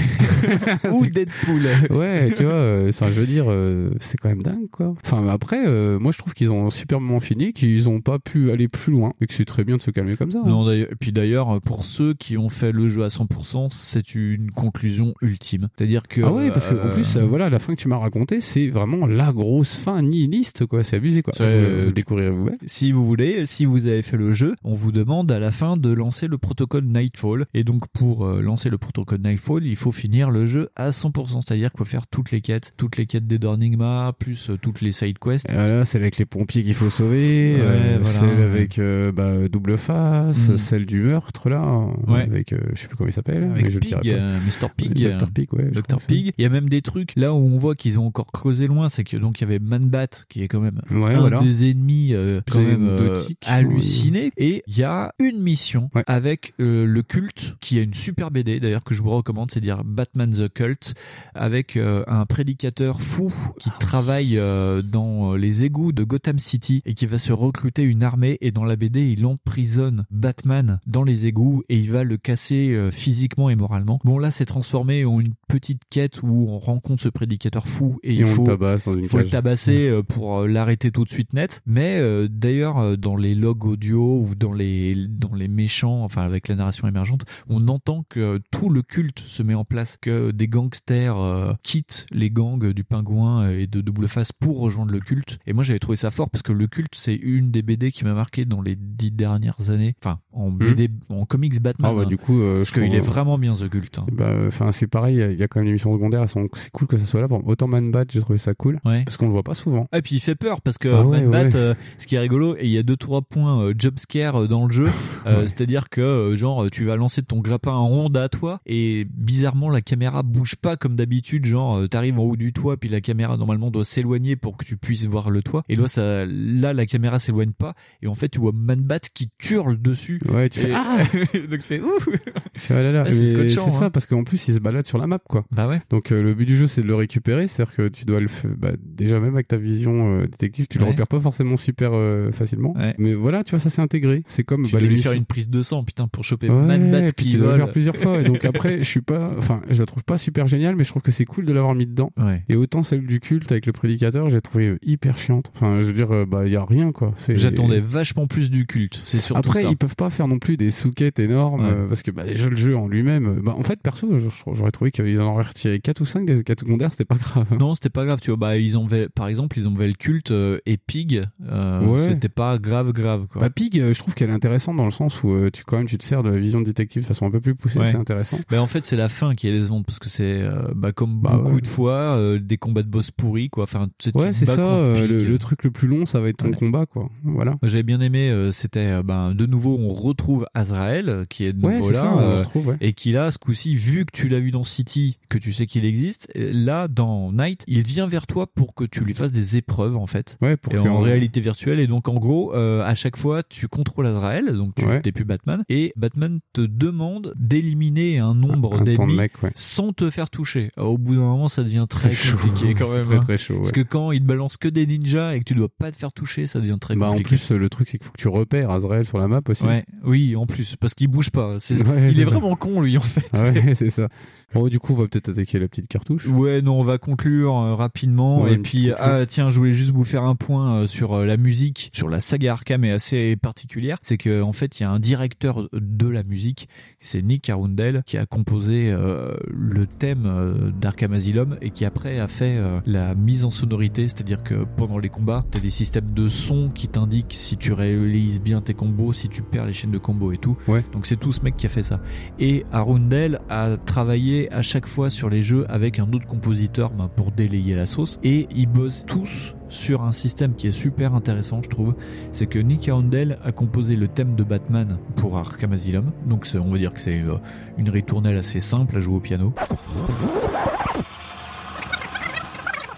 [laughs] ou Deadpool [laughs] ouais, tu vois, euh, ça, je veux dire, euh, c'est quand même dingue, quoi. Enfin, après, euh, moi, je trouve qu'ils ont superbement fini, qu'ils ont pas pu aller plus loin, et que c'est très bien de se calmer comme ça. hein. Non, d'ailleurs- et puis d'ailleurs, pour ceux qui ont fait le jeu à 100%, c'est une conclusion ultime. C'est-à-dire que. Ah ouais, parce que en euh, plus, euh, voilà, la fin que tu m'as raconté, c'est vraiment la grosse fin nihiliste, quoi. C'est abusé, quoi. Vous découvrirez vous-même. Si vous voulez, si vous avez fait le jeu, on vous demande à la fin de lancer le protocole Nightfall. Et donc pour euh, lancer le protocole Nightfall, il faut finir le jeu à 100%. C'est-à-dire qu'il faut faire toutes les quêtes, toutes les quêtes d'Enigma, plus euh, toutes les side quests. Et voilà, celle avec les pompiers qu'il faut sauver, Ouais, euh, voilà. celle avec bah, double face, Mm. celle du meurtre là, Ouais. avec je sais plus comment il s'appelle, Avec mais je le Pig, euh, Mr. Pig. Dr Pig, ouais. Dr c'est- Pig. Il y a même des trucs là où on voit qu'ils ont encore creusé loin, c'est que donc il y avait Manbat qui est quand même Ouais, un voilà. des ennemis quand même euh, halluciné. Et il y a une mission avec euh, le culte qui a une super BD d'ailleurs que je vous recommande, c'est dire Batman the Cult avec euh, un prédicateur fou qui Ah travaille euh, dans les égouts de Gotham City et qui va se recruter une armée. Et dans la BD il emprisonne Batman dans les égouts et il va le casser physiquement et moralement. Bon là c'est transformé en une petite quête où on rencontre ce prédicateur fou et, Et il on le faut, tabasse faut le tabasser pour l'arrêter tout de suite net. Mais d'ailleurs dans les logs audio ou dans les dans les méchants, enfin avec la narration émergente, on entend que tout le culte se met en place, que des gangsters euh, quittent les gangs du pingouin et de double face pour rejoindre le culte. Et moi j'avais trouvé ça fort parce que le culte c'est une des BD qui m'a marqué dans les dix dernières années. Enfin en BD, en comics Batman. Hmm. Ah bah hein. du coup, euh, parce qu'il est vraiment bien The Cult. hein. Bah, enfin, c'est pareil. Il y a quand même l'émission secondaire. elles sont- C'est cool que ça soit là. Bon, autant Man Bat, j'ai trouvé ça cool. Ouais. Parce qu'on le voit pas souvent. Ah, et puis il fait peur parce que Ah ouais, Man Bat, euh, ce qui est rigolo, et il y a deux trois points euh, jump scare euh, dans le jeu, euh, c'est-à-dire que euh, genre tu vas lancer ton grappin en ronde à toi et bizarrement la caméra bouge pas comme d'habitude, genre t'arrives en haut du toit puis la caméra normalement doit s'éloigner pour que tu puisses voir le toit et là ça, là la caméra s'éloigne pas et en fait tu vois Man Bat qui hurle dessus. Ouais, tu fais ah [laughs] [laughs] donc tu fais ouf. C'est ah Ah, c'est c'est ça hein. parce qu'en plus il se balade sur la map quoi. Bah ouais. Donc euh, le but du jeu c'est de le récupérer, c'est-à-dire que tu dois le faire bah, déjà même avec ta vision euh, détective, tu le repères pas forcément super euh, facilement. Ouais. Mais voilà, tu vois ça c'est intégré. C'est comme Tu bah, dois lui faire une prise de sang putain pour choper Ouais, Man et puis qui tu dois le faire plusieurs fois. Et donc après, je suis pas, enfin, je la trouve pas super géniale, mais je trouve que c'est cool de l'avoir mis dedans. Ouais. Et autant celle du culte avec le prédicateur, j'ai trouvé hyper chiante. Enfin, je veux dire, euh, bah, il y a rien, quoi. J'attendais vachement plus du culte. C'est surtout Après, ça. ils peuvent pas faire non plus des souquettes énormes, Ouais. euh, parce que bah, déjà le jeu en lui-même, euh, bah, en fait, perso, j'aurais trouvé qu'ils en auraient retiré 4 ou 5 des 4 secondaires, c'était pas grave. Non, c'était pas grave, tu vois. Bah, ils ont, par exemple, ils ont le culte euh, et Pig. euh, Ouais. C'était pas grave, grave, quoi. Bah, Pig, euh, je trouve qu'elle est intéressante dans le sens où euh, tu quand même tu te sers de la vision de détective de façon un peu plus poussée, Ouais. c'est intéressant. Bah, en fait, c'est la fin qui est décevante parce que c'est euh, bah, comme Bah, beaucoup ouais. de fois euh, des combats de boss pourris, quoi. Enfin, tu sais, tu Ouais, c'est ça. euh, le, le truc le plus long, ça va être ton Ouais. combat, quoi. Voilà. J'avais bien aimé, euh, c'était euh, ben, de nouveau, on retrouve Azrael qui est de Ouais, nouveau là, ça, on le euh, retrouve, ouais. et qui là, ce coup-ci, vu que tu l'as vu dans City, que tu sais qu'il existe, là dans Night, il vient vers toi pour que tu lui fasses des épreuves en fait, Ouais, pour et en réalité virtuelle. Et donc en gros, euh, à chaque fois, tu contrôles Azrael, donc tu Ouais. t'es plus Batman, et Batman te demande d'éliminer un nombre Un temps de d'ennemis ouais. sans te faire toucher. Au bout d'un moment, ça devient très C'est chaud. compliqué quand [laughs] même. très, hein. très chaud, Parce que quand il te balance que des ninjas et que tu dois pas te faire toucher, ça devient très Bah, en compliqué. plus, euh, le truc, c'est qu'il faut que tu repères Azrael sur la map aussi. Oui, en plus, parce qu'il bouge pas. C'est- [laughs] il c'est est ça. vraiment con, lui, en fait. Ah ouais, [laughs] c'est ça. Bon, du coup, on va peut-être attaquer la petite cartouche. Ouais, non, on va conclure euh, rapidement. Et puis, ah, tiens, je voulais juste vous faire un point euh, sur euh, la musique, sur la saga Arkham est assez particulière. C'est que en fait, il y a un directeur de la musique, c'est Nick Arundel, qui a composé euh, le thème euh, d'Arkham Asylum et qui après a fait euh, la mise en sonorité, c'est-à-dire que pendant les combats, t'as des systèmes de son qui t'indiquent si tu réalises bien tes combos, si tu perds les chaînes de combos et tout. Ouais. Donc c'est tout ce mec qui a fait ça. Et Arundel a travaillé à chaque fois sur les jeux avec un autre compositeur ben, pour délayer la sauce. Et ils bossent tous sur un système qui est super intéressant, je trouve. C'est que Nick Arundel a composé le thème de Batman pour Arkham Asylum. Donc on va dire que c'est euh, une ritournelle assez simple à jouer au piano.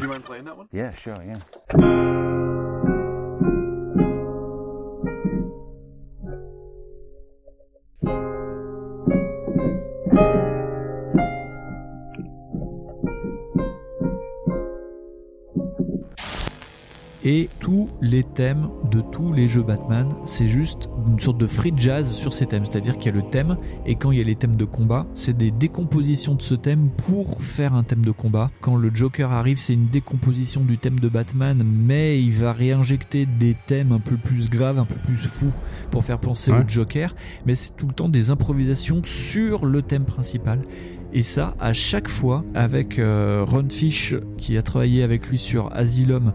You mind playing that one? Yeah, sure, yeah. Et tous les thèmes de tous les jeux Batman, c'est juste une sorte de free jazz sur ces thèmes. C'est-à-dire qu'il y a le thème, et quand il y a les thèmes de combat, c'est des décompositions de ce thème pour faire un thème de combat. Quand le Joker arrive, c'est une décomposition du thème de Batman, mais il va réinjecter des thèmes un peu plus graves, un peu plus fous pour faire penser Ouais. au Joker. Mais c'est tout le temps des improvisations sur le thème principal. Et ça, à chaque fois, avec euh, Ron Fish, qui a travaillé avec lui sur Asylum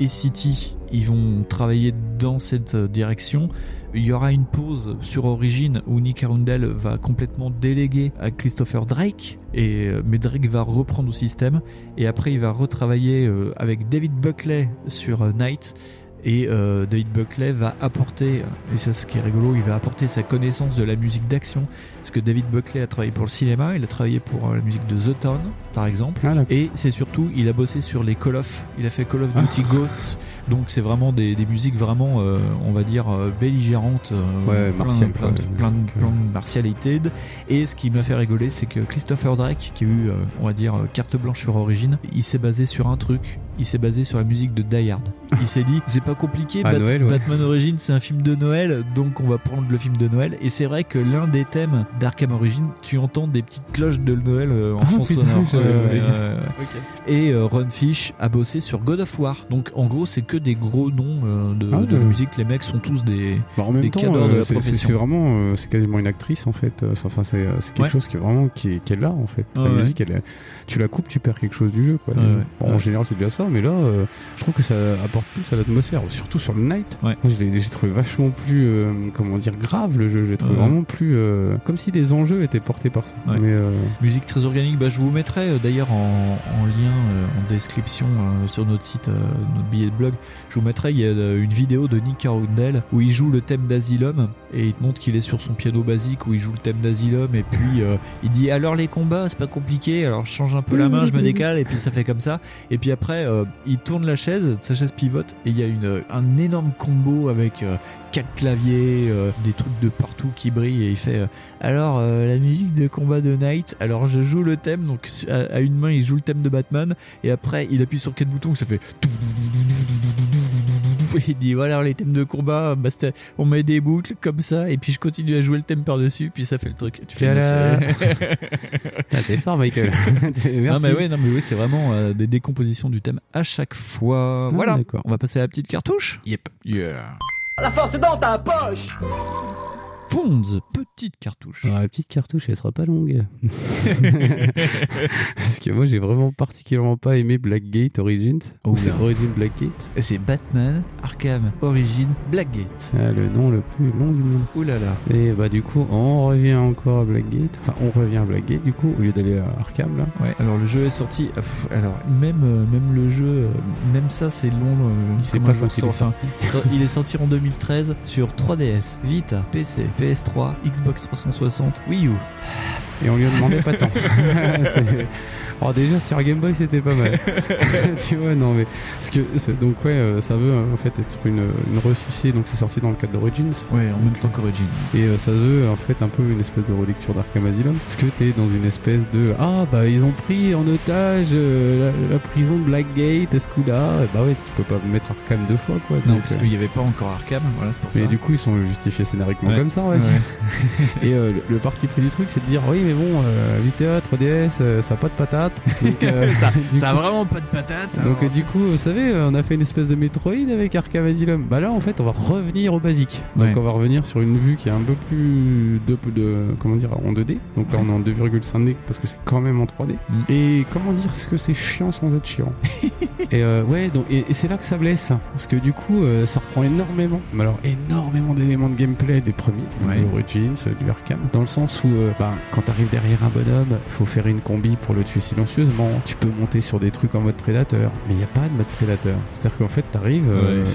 et City, ils vont travailler dans cette euh, direction. Il y aura une pause sur Origin où Nick Arundel va complètement déléguer à Christopher Drake, et, euh, mais Drake va reprendre au système. Et après, il va retravailler euh, avec David Buckley sur Night. Et David Buckley va apporter, et c'est ce qui est rigolo, il va apporter sa connaissance de la musique d'action. Parce que David Buckley a travaillé pour le cinéma, il a travaillé pour euh, la musique de The Town, par exemple. et c'est surtout, il a bossé sur les Call of. Il a fait Call of Duty Ghost. Donc c'est vraiment des, des musiques vraiment, euh, on va dire, euh, belligérantes. euh, Ouais, plein, martiales, plein, de- quoi. plein de- plein de martialité. Et ce qui m'a fait rigoler, c'est que Christopher Drake, qui a eu, euh, on va dire, carte blanche sur Origin, il s'est basé sur un truc. Il s'est basé sur la musique de Die Hard. Il s'est dit, c'est pas compliqué. À Bat- Noël, ouais. Batman Origin, c'est un film de Noël, donc on va prendre le film de Noël. Et c'est vrai que l'un des thèmes d'Arkham Origin, tu entends des petites cloches de Noël euh, en Ah, fond sonore. Et euh, Ron Fish a bossé sur God of War. Donc en gros, c'est que des gros noms euh, de, Ah, de musique. Les mecs sont tous des, Bah, en même des temps, de euh, la c'est- c'est profession. c'est vraiment, euh, c'est quasiment une actrice en fait. Enfin, c'est quelque Ouais. chose qui est vraiment qui est, qui est là en fait. La ouais. musique, elle est- tu la coupes, tu perds quelque chose du jeu. Quoi, Ouais. Bon. En général, c'est déjà ça, mais là, euh, je trouve que ça apporte plus à l'atmosphère, surtout sur le night. J'ai trouvé vachement plus, euh, comment dire, grave le jeu. Je l'ai trouvé vraiment plus, euh, comme si les enjeux étaient portés par ça. Ouais. Mais euh, Musique très organique, bah, je vous mettrai euh, d'ailleurs en, en lien, euh, en description sur notre site, notre billet de blog, je vous mettrai il y a une vidéo de Nick Arundel où il joue le thème d'Asylum et il te montre qu'il est sur son piano basique où il joue le thème d'Asylum et puis il dit alors les combats c'est pas compliqué, alors je change un peu la main, je me décale et puis ça fait comme ça et puis après il tourne la chaise, sa chaise pivote et il y a une, un énorme combo avec quatre claviers, euh, des trucs de partout qui brillent et il fait euh, alors euh, la musique de combat de Night, alors je joue le thème donc à, à une main il joue le thème de Batman et après il appuie sur quatre boutons ça fait il dit voilà les thèmes de combat bah, on met des boucles comme ça et puis je continue à jouer le thème par dessus puis ça fait le truc tu fais Ah, t'es fort, Michael. Non mais oui non mais oui c'est vraiment euh, des décompositions du thème à chaque fois Ah, voilà d'accord. on va passer à la petite cartouche yep yeah La force est dans ta poche Petite cartouche. Ah, la petite cartouche, elle sera pas longue. [laughs] Parce que moi, j'ai vraiment particulièrement pas aimé Blackgate Origins. Oh Ou c'est là. Origin Blackgate. C'est Batman, Arkham, Origin, Blackgate. Ah, le nom le plus long du monde. Ouh là là. Et bah du coup, on revient encore à Blackgate. Enfin, on revient à Blackgate du coup, au lieu d'aller à Arkham là. Ouais, alors le jeu est sorti. pff, alors même euh, même le jeu, euh, même ça c'est long. euh, comme pas quand il est sorti. il est sorti en 2013 sur 3DS, Vita, PC, PS3, Xbox 360, Wii U. Et on lui a demandé pas tant. [laughs] [laughs] [laughs] Alors déjà sur Game Boy c'était pas mal. [laughs] [laughs] tu vois non mais parce que c'est- donc ouais euh, ça veut euh, en fait être une, une ressucée donc c'est sorti dans le cadre d'Origins. Ouais, en même temps qu'Origin. Et euh, ça veut en fait un peu une espèce de relecture d'Arkham Asylum. Parce que t'es dans une espèce de ah bah ils ont pris en otage euh, la, la prison de Blackgate à ce coup-là. Et bah ouais tu peux pas mettre Arkham deux fois quoi. Non, Donc, parce euh, qu'il n'y avait pas encore Arkham, voilà, c'est pour ça. mais du coup, ils sont justifiés scénariquement Ouais. comme ça, on va Ouais. dire. [laughs] Et euh, le, le parti pris du truc, c'est de dire oui, mais bon, euh, Vita, 3DS, euh, ça a pas de patate. [laughs] Donc, euh, ça, a vraiment pas de patate. Donc, euh, du coup, vous savez, euh, on a fait une espèce de Metroid avec Arkham Asylum. Bah là, en fait, on va revenir au basique. Donc, Ouais. on va revenir sur une vue qui est un peu plus de, de comment dire, en 2D. Donc là, on est en 2,5D parce que c'est quand même en 3D. Mm. Et comment dire, ce que c'est chiant sans être chiant? [laughs] et euh, ouais, donc et, et c'est là que ça blesse parce que du coup, euh, ça reprend énormément, mais alors énormément d'éléments de gameplay des premiers, Ouais. de Origins, euh, du Arkham, dans le sens où, euh, bah, quand t'arrives derrière un bonhomme, faut faire une combi pour le tuer silencieusement. Tu peux monter sur des trucs en mode prédateur, mais il y a pas de mode prédateur. C'est-à-dire qu'en fait, t'arrives euh, Ouais.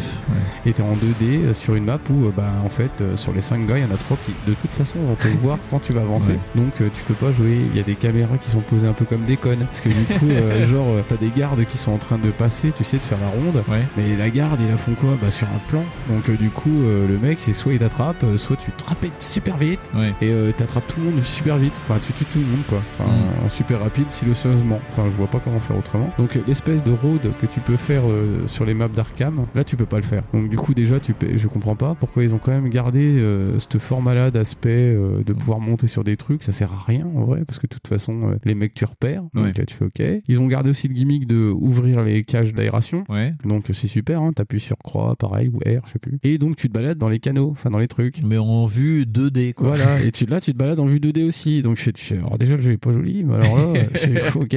et t'es en 2D euh, sur une map où, euh, bah, en fait, euh, sur les 5 gars, il y en a 3 qui, de toute façon, vont te [laughs] voir quand tu vas avancer. Ouais. Donc, tu peux pas jouer. Il y a des caméras qui sont posées un peu comme des connes. Parce que du coup, euh, [laughs] genre, t'as des gardes qui sont en train de passer, tu sais, de faire la ronde. Ouais. Mais la garde, ils la font quoi? Bah, sur un plan. Donc, euh, du coup, le mec, c'est soit il t'attrape, soit tu te super vite. Ouais. Et t'attrapes tout le monde super vite. Enfin, tu tues tout le monde, quoi. Enfin, Mm. en super rapide, silencieusement. Enfin, je vois pas comment faire autrement. Donc, l'espèce de road que tu peux faire euh, sur les maps d'Arkham, là, tu peux pas le faire. Donc, du coup, déjà, tu peux- je comprends pas pourquoi ils ont quand même gardé euh, ce format-là d'aspect euh, de pouvoir monter sur des trucs. Ça sert à rien, en vrai, parce que de toute façon, euh, les mecs, tu repères. Donc, Ouais. là, tu fais OK. Ils ont gardé aussi le gimmick de ouvrir les cages d'aération. Ouais. Donc, c'est super, hein. T'appuies sur croix, pareil, ou R, je sais plus. Et donc, tu te balades dans les canaux, enfin, dans les trucs. Mais en vue 2D, quoi. Voilà, [laughs] et tu, là tu te balades en vue 2D aussi. Donc je fais, alors déjà le jeu est pas joli, mais alors là, [laughs] je ok.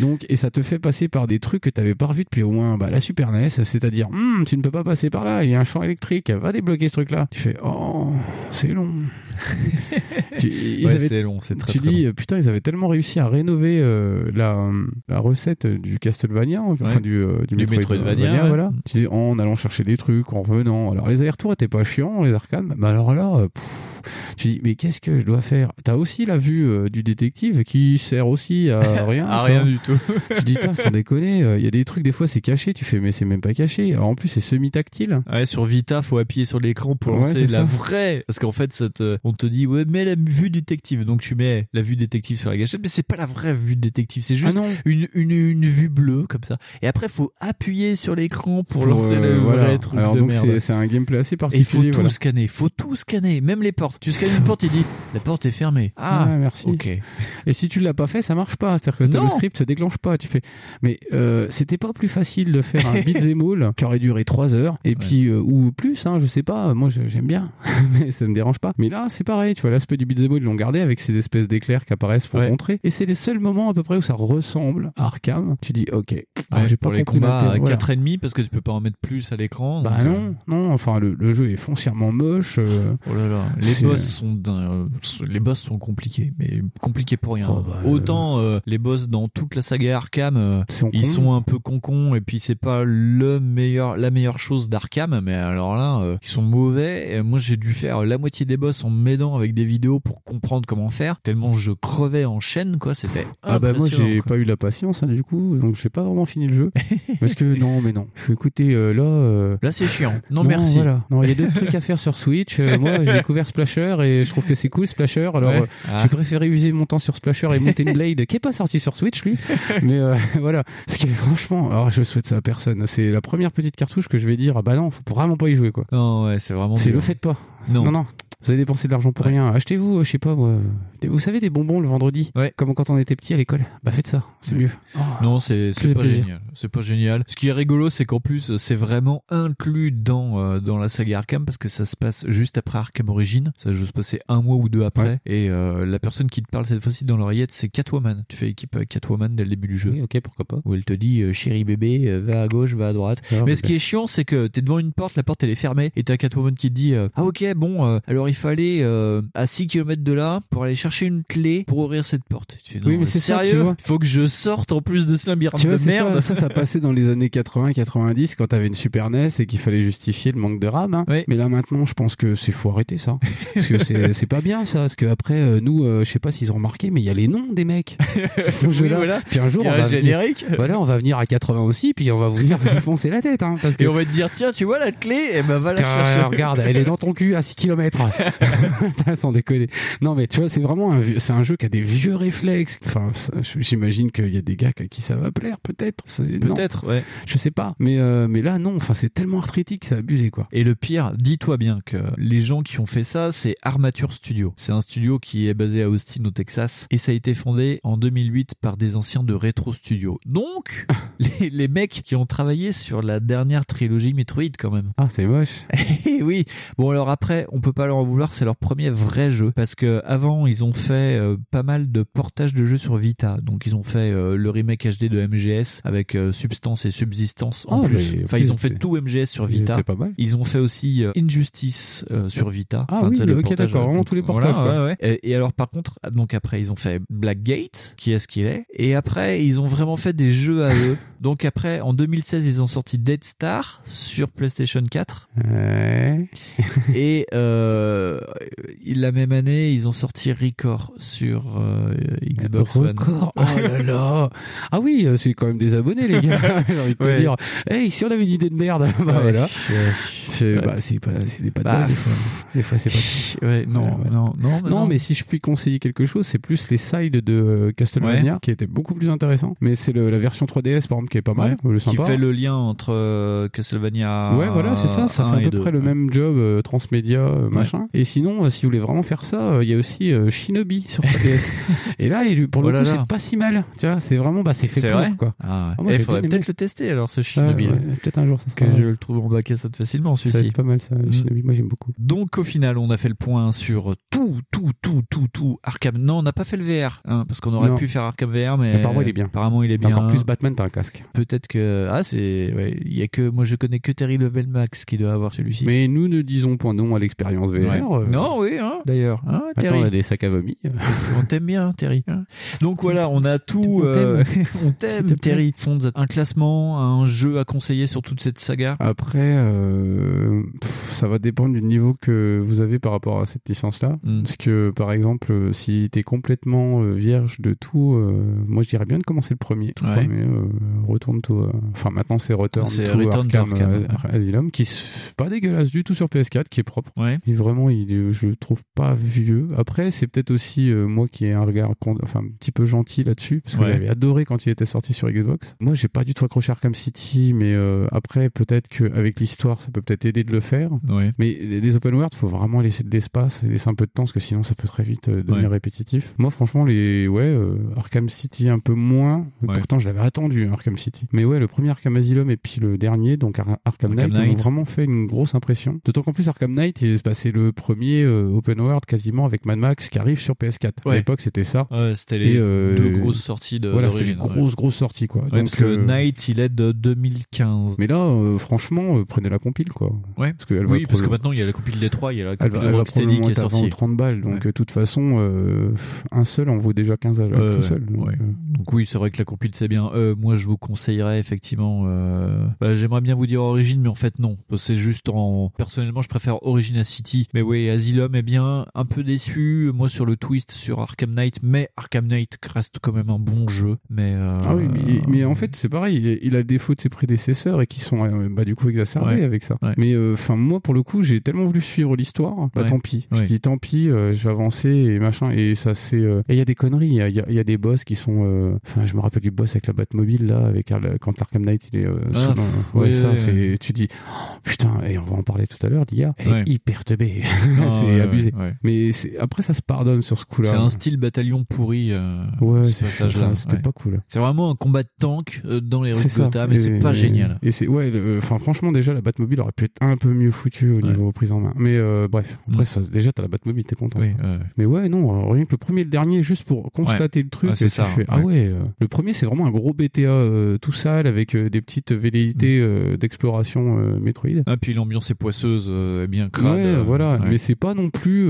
Donc, et ça te fait passer par des trucs que t'avais pas revu depuis au moins bah, la Super NES, c'est-à-dire, Hum, tu ne peux pas passer par là, il y a un champ électrique, va débloquer ce truc-là. Tu fais, oh, c'est long. [laughs] tu, ils Ouais, avaient- c'est long, c'est très Tu très dis, long. euh, putain, ils avaient tellement réussi à rénover euh, la, la recette du Castlevania, enfin Ouais. du, euh, du, Du Metroidvania, Metroidvania, ouais. voilà. Tu dis, en allant chercher des trucs, en revenant. Alors les allers-retours étaient pas chiants, les arcades, mais alors là, pff, tu dis, mais qu'est-ce que je dois faire? T'as aussi la vue euh, du détective qui sert aussi à [laughs] rien. À rien du tout. tu dis, tiens, sans déconner, euh, il y a des trucs, des fois c'est caché, tu fais, mais c'est même pas caché. Alors, en plus, c'est semi-tactile. Ouais, sur Vita, faut appuyer sur l'écran pour Ouais, lancer la ça. vraie. Parce qu'en fait, ça te- on te dit, ouais, mets la vue détective. Donc tu mets la vue détective sur la gâchette, mais c'est pas la vraie vue détective. C'est juste Ah une, une, une vue bleue, comme ça. Et après, faut appuyer sur l'écran pour, lancer euh, le voilà. vrai truc Alors de donc merde. c'est un gameplay assez Et il faut particulier. tout voilà. scanner, faut tout scanner, même les portes. Tu scannes une porte, il dit la porte est fermée. Ah, Ah, merci. ok. Et si tu l'as pas fait, ça marche pas. C'est-à-dire que Non. le script se déclenche pas. Tu fais. Mais euh, c'était pas plus facile de faire un [laughs] beat'em all qui aurait duré 3 heures et puis euh, ou plus. Hein, je sais pas. Moi, j'aime bien, [laughs] mais ça me dérange pas. Mais là, c'est pareil. Tu vois, l'aspect du beat'em all, ils l'ont gardé avec ces espèces d'éclairs qui apparaissent pour Ouais. montrer. Et c'est les seuls moments à peu près où ça ressemble à Arkham. Tu dis, ok. Alors, Ouais, j'ai pour pas les compris combats à voilà. 4,5 parce que tu peux pas en mettre plus à l'écran. Bah donc, non, non. Enfin, le, le jeu est foncièrement moche. euh, Oh là là, les boss sont d'un- euh, les boss sont compliqués, mais compliqués pour rien. Oh, bah, Autant euh, les boss dans toute la saga Arkham, euh, ils sont un peu concons et puis c'est pas le meilleur, la meilleure chose d'Arkham, mais alors là, euh, ils sont mauvais. Et moi, j'ai dû faire la moitié des boss en m'aidant avec des vidéos pour comprendre comment faire. Tellement je crevais en chaîne, quoi. C'était Ah bah moi j'ai quoi. pas eu la patience hein, du coup donc j'ai pas vraiment fini le jeu [laughs] parce que non mais non euh, là euh, Là, c'est chiant. Non, merci. voilà non il y a d'autres trucs à faire sur Switch Euh, moi [laughs] j'ai découvert Splasher et je trouve que c'est cool Splasher. Alors Ouais. euh, Ah. j'ai préféré user mon temps sur Splasher et Mountain [laughs] Blade qui est pas sorti sur Switch lui. Mais euh, [laughs] voilà. Ce qui est franchement alors je souhaite ça à personne. C'est la première petite cartouche que je vais dire ah bah non faut vraiment pas y jouer quoi. Non, ouais, c'est vraiment. c'est le faites pas. Non. non non. Vous avez dépensé de l'argent pour rien. Achetez-vous euh, je sais pas moi Vous savez, des bonbons le vendredi, comme quand on était petit à l'école. Bah faites ça, c'est mieux. non, c'est pas plaisir. génial. C'est pas génial. Ce qui est rigolo, c'est qu'en plus, c'est vraiment inclus dans euh, dans la saga Arkham parce que ça se passe juste après Arkham Origins. Ça se passer un mois ou deux après. Et euh, la personne qui te parle cette fois-ci dans l'oreillette, c'est Catwoman. Tu fais équipe avec Catwoman dès le début du jeu. Oui, ok, pourquoi pas. Où elle te dit, euh, chérie bébé, euh, va à gauche, va à droite. Ah, Mais ce qui est chiant, c'est que t'es devant une porte, la porte elle est fermée, et t'as Catwoman qui te dit, euh, ah ok, bon, euh, alors il fallait euh, à 6 km de là pour aller chercher une clé pour ouvrir cette porte. Tu fais, non, Oui, mais c'est sérieux vois. Faut que je sorte en plus de ce labyrinthe Tu vois, de merde. ça, ça, ça passait dans les années 80-90 quand t'avais une Super NES et qu'il fallait justifier le manque de RAM. hein. Mais là maintenant, je pense que c'est faut arrêter ça. Parce que c'est pas bien ça. Parce que après, euh, nous, euh, je sais pas s'ils ont remarqué, mais il y a les noms des mecs qui [laughs] Oui, voilà. Puis un jour, Il on va venir-. Voilà, on va venir à 80 aussi, puis on va vous venir vous foncer la tête. Hein, parce que Et on va te dire, tiens, tu vois la clé, et ben va la chercher. regarde, elle est dans ton cul à 6 km. [laughs] [laughs] Sans déconner. Non, mais tu vois, c'est vraiment un, c'est un jeu qui a des vieux réflexes. Enfin, j'imagine qu'il y a des gars à qui ça va plaire, peut-être. Peut-être, ouais. Je sais pas. Mais, euh, mais là, non. Enfin, c'est tellement arthritique, c'est abusé, quoi. Et le pire, dis-toi bien que les gens qui ont fait ça, c'est Armature Studio. C'est un studio qui est basé à Austin, au Texas, et ça a été fondé en 2008 par des anciens de Retro Studio. Donc, [laughs] les, les mecs qui ont travaillé sur la dernière trilogie Metroid, quand même. Ah, c'est moche. [laughs] Eh oui. Bon, alors après, on peut pas leur en vouloir, c'est leur premier vrai jeu. Parce que avant, ils ont fait euh, pas mal de portages de jeux sur Vita. Donc, ils ont fait euh, le remake HD de MGS avec euh, Substance et Subsistance en Ah, plus. Enfin, ils ont fait tout MGS sur ils Vita. étaient pas mal. Ils ont fait aussi Injustice sur Vita. Ah oui, le ok, d'accord, vraiment tous les portages, voilà, ouais, ouais. Et, et alors par contre, donc après ils ont fait Blackgate, qui est ce qu'il est. Et après ils ont vraiment fait des jeux à eux. [laughs] Donc après en 2016 ils ont sorti Dead Star sur PlayStation 4. Ouais. et euh, la même année ils ont sorti Record sur euh, Xbox One. Record. [laughs] Oh là là. Ah oui, euh, c'est quand même des abonnés, les gars. [laughs] J'ai envie de te Ouais. dire. Hey, si on avait une idée de merde, [laughs] bah Ouais. voilà. C'est bah, pas, des pas de Bah, des fois. Des fois, c'est pas. Ouais, non, non, non, mais non, non. mais si je puis conseiller quelque chose, c'est plus les sides de euh, Castlevania qui étaient beaucoup plus intéressants. Mais c'est la version 3DS par exemple qui est pas mal, qui fait le lien entre Castlevania. Ouais, voilà, c'est ça. Ça 1 fait à peu 2. près le même job euh, transmédia, euh, machin. Et sinon, si vous voulez vraiment faire ça, il y a aussi Shinobi sur 3DS. et là, il- pour le Oh là coup, là. c'est pas si mal. Tu vois, c'est vraiment, bah, c'est fait C'est pour, vrai quoi. Ah ouais. Ah, moi, Eh, faudrait peut-être le tester alors ce Shinobi. ouais, Peut-être un jour, ça que je le trouve en bac à facilement Ça va celui-ci. être pas mal, ça. le Mm. Shinobi, moi, j'aime beaucoup. Donc au final, on a fait le point sur tout, tout, tout, tout, tout Arkham. Non, on n'a pas fait le VR, hein, parce qu'on aurait Non. pu faire Arkham VR, mais Apparemment, il est bien. Apparemment, il est bien. Encore plus Batman, t'as un casque. Peut-être que ah c'est ouais, il y a que moi je connais que Terry Level Max qui doit avoir celui-ci. Mais nous ne disons point non à l'expérience VR. Euh, Non, oui, hein, d'ailleurs. Hein, Terry. on a des sacs à vomi. On t'aime bien, Terry. Donc voilà, on a tout. On euh, [laughs] t'aime. plaît. Terry. Fonds, un classement, un jeu à conseiller sur toute cette saga. Après, euh, pff, ça va dépendre du niveau que vous avez par rapport à cette licence-là. Mm. Parce que, par exemple, euh, si t'es complètement euh, vierge de tout, euh, moi je dirais bien de commencer le premier. Tout Ouais. premier, euh, retourne tout. euh, Enfin, maintenant c'est Return C'est to Return to Arkham, Arkham. euh, Asylum, qui est pas dégueulasse du tout sur PS4, qui est propre. Ouais. Et vraiment, il, je le trouve pas vieux. Après, c'est peut-être aussi euh, moi qui ai un regard, enfin un petit peu gentil là-dessus, parce que Ouais. j'avais adoré quand il était sorti sur Xbox. Moi, j'ai pas du tout accroché Arkham City, mais euh, après, peut-être qu'avec l'histoire, ça peut peut-être aider de le faire. Ouais. Mais les open world, faut vraiment laisser de l'espace, et laisser un peu de temps, parce que sinon, ça peut très vite euh, devenir Ouais. répétitif. Moi, franchement, les ouais, euh, Arkham City un peu moins. Pourtant, je l'avais attendu, hein, Arkham City. Mais ouais, le premier Arkham Asylum et puis le dernier, donc Ar- Arkham, Arkham Knight, m'ont Knight. vraiment fait une grosse impression. D'autant qu'en plus, Arkham Knight, bah, c'est le premier open world quasiment avec Mad Max qui arrive sur PS4. À l'époque, c'était ça. Ouais, c'était les Et, euh, deux grosses sorties de Voilà, c'était les grosses, grosses sorties, quoi. Donc, parce que euh, Night, il est de 2015. Mais là, euh, franchement, prenez la compile, quoi. Ouais. Parce que elle oui, parce que maintenant il y a la compile des 3, il y a la compile elle va Rocksteady qui est être à 20 sortie. ou 30 balles. Donc, de toute façon, un seul en vaut déjà 15 à tout seul. Donc, oui, c'est vrai que la compile c'est bien. Moi, je vous conseillerais effectivement. Bah, J'aimerais bien vous dire Origin, mais en fait non. C'est juste en. Personnellement, je préfère Origin à City. Mais oui, Asylum est bien. Un peu déçu moi sur le twist sur Arkham Knight, mais Arkham Knight reste quand même un bon jeu. Mais euh... Ah oui, mais, mais en fait, c'est pareil. Il, a le défaut de ses prédécesseurs et qui sont euh, bah, du coup exacerbés Ouais. avec ça. Ouais. Mais enfin, moi, pour le coup, j'ai tellement voulu suivre l'histoire. Bah Ouais. tant pis. Je dis tant pis. euh, je vais avancer et machin. Et ça, c'est. euh, Et il y a des conneries. Il y a, y a- y a des boss qui sont. euh, Enfin, je me rappelle du boss avec la Batmobile là, avec quand Arkham Knight il est. euh, Ah, pff, ouais, ça, c'est. Tu dis oh, putain. Et on va en parler tout à l'heure. L'IA, elle est hyper teubée. [laughs] C'est abusé. Mais après, ça se pardonne. Sur ce coup-là. C'est un style bataillon pourri. euh, Ouais, ce passage-là. c'était Ouais. pas cool. C'est vraiment un combat de tank euh, dans les rues de. Gotham, mais c'est pas génial. Et c'est ouais, enfin franchement déjà la Batmobile aurait pu être un peu mieux foutue au niveau prise en main. Mais euh, bref, après ça, déjà t'as la Batmobile, t'es content. Mm. Oui. Mais ouais, non, rien que le premier et le dernier, juste pour constater le truc, Ouais, c'est ça, fais, ah ouais. euh, le premier c'est vraiment un gros BTA tout sale avec des petites velléités Mm. d'exploration Metroid. Ah, puis l'ambiance est poisseuse, bien crade. Ouais, voilà, mais c'est pas non plus,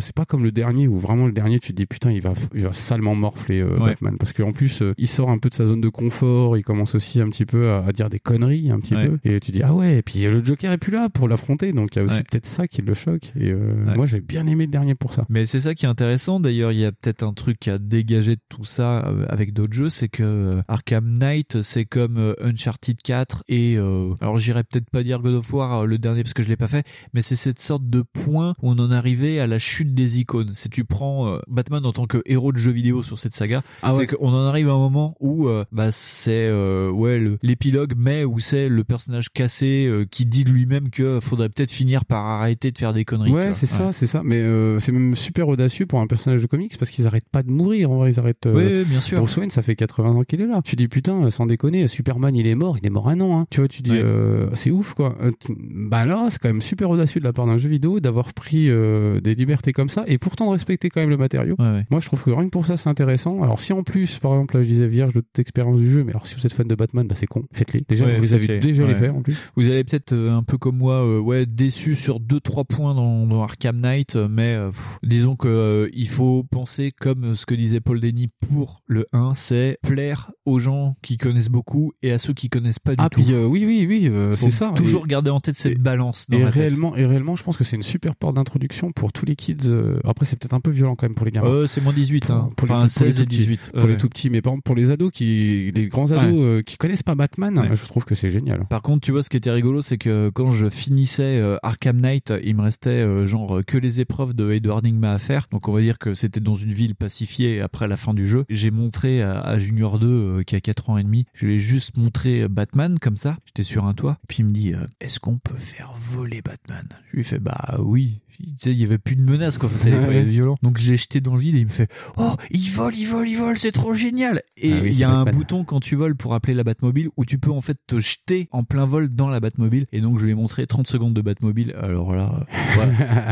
c'est pas comme le dernier où vraiment le dernier tu te dis putain il va, il va salement morfler euh, Ouais. Batman parce qu'en plus euh, il sort un peu de sa zone de confort, il commence aussi un petit peu à, à dire des conneries un petit Ouais. peu et tu dis ah ouais, et puis le Joker est plus là pour l'affronter donc il y a aussi Ouais. peut-être ça qui le choque et euh, moi j'ai bien aimé le dernier pour ça. Mais c'est ça qui est intéressant. D'ailleurs, il y a peut-être un truc à dégager de tout ça euh, avec d'autres jeux, c'est que Arkham Knight, c'est comme Uncharted 4 et alors j'irais peut-être pas dire God of War le dernier parce que je l'ai pas fait, mais c'est cette sorte de point où on en arrivait à la chute des icônes. C'est tu prends euh, Batman en tant que héros de jeu vidéo sur cette saga, Ah c'est ouais. qu'on en arrive à un moment où euh, bah c'est euh, ouais l'épilogue, mais où c'est le personnage cassé qui dit de lui-même que faudrait peut-être finir par arrêter de faire des conneries. tu Ouais, c'est ça, c'est ça. Mais euh, c'est même super audacieux pour un personnage de comics parce qu'ils arrêtent pas de mourir. En vrai, ils arrêtent. euh, Oui, oui, bien sûr. Bruce Wayne, ça fait 80 ans qu'il est là. Tu dis putain, sans déconner, Superman, il est mort, il est mort un an. Hein. Tu vois, tu dis, Ouais. euh, c'est ouf quoi. Bah là, c'est quand même super audacieux de la part d'un jeu vidéo d'avoir pris des libertés comme ça et pourtant de respecter quand même le matériau. Ouais, ouais. Moi, je trouve que rien que pour ça, c'est intéressant. Alors, si en plus, par exemple, là, je disais vierge de toute expérience du jeu, mais alors si vous êtes fan de Batman, bah c'est con, faites-les. Déjà, Ouais, vous avez déjà les faire en plus. Vous allez peut-être euh, un peu comme moi, euh, ouais, déçu sur deux trois points dans, dans Arkham Knight, euh, mais pff, disons que il faut penser comme ce que disait Paul Denis pour le 1, c'est plaire aux gens qui connaissent beaucoup et à ceux qui connaissent pas du Ah, tout. puis oui, oui, oui, c'est ça. Toujours Et- garder en tête cette balance dans et la tête. réellement, et réellement, je pense que c'est une super porte d'introduction pour tous les kids. Après, c'est peut-être un peu violent quand même pour les gamins. Euh, c'est moins 18, hein. Pour les enfin les 16 et tout petits. 18. Pour Ouais. les tout petits, mais par exemple pour les ados qui, les grands ados Ouais. euh, qui connaissent pas Batman, Ouais. je trouve que c'est génial. Par contre, tu vois, ce qui était rigolo, c'est que quand je finissais euh, Arkham Knight, il me restait euh, genre que les épreuves de Edward Nigma à faire. Donc on va dire que c'était dans une ville pacifiée après la fin du jeu. J'ai montré à, à Junior 2 euh, qui a 4 ans et demi, je lui ai juste montré Batman comme ça. J'étais sur un toit. Puis il me dit, est-ce qu'on peut faire voler Batman? Je lui ai fait, bah oui. Il y avait plus de menace quoi. Ça allait pas Ouais. être violent. Donc j'ai jeté dans le vide et il me fait, oh, il vole, il vole, il vole, c'est trop génial. Et Ah oui, il y a un Batman. bouton quand tu voles pour appeler la Batmobile où tu peux en fait te jeter en plein vol dans la Batmobile. Et donc je lui ai montré 30 secondes de Batmobile. Alors là, [laughs]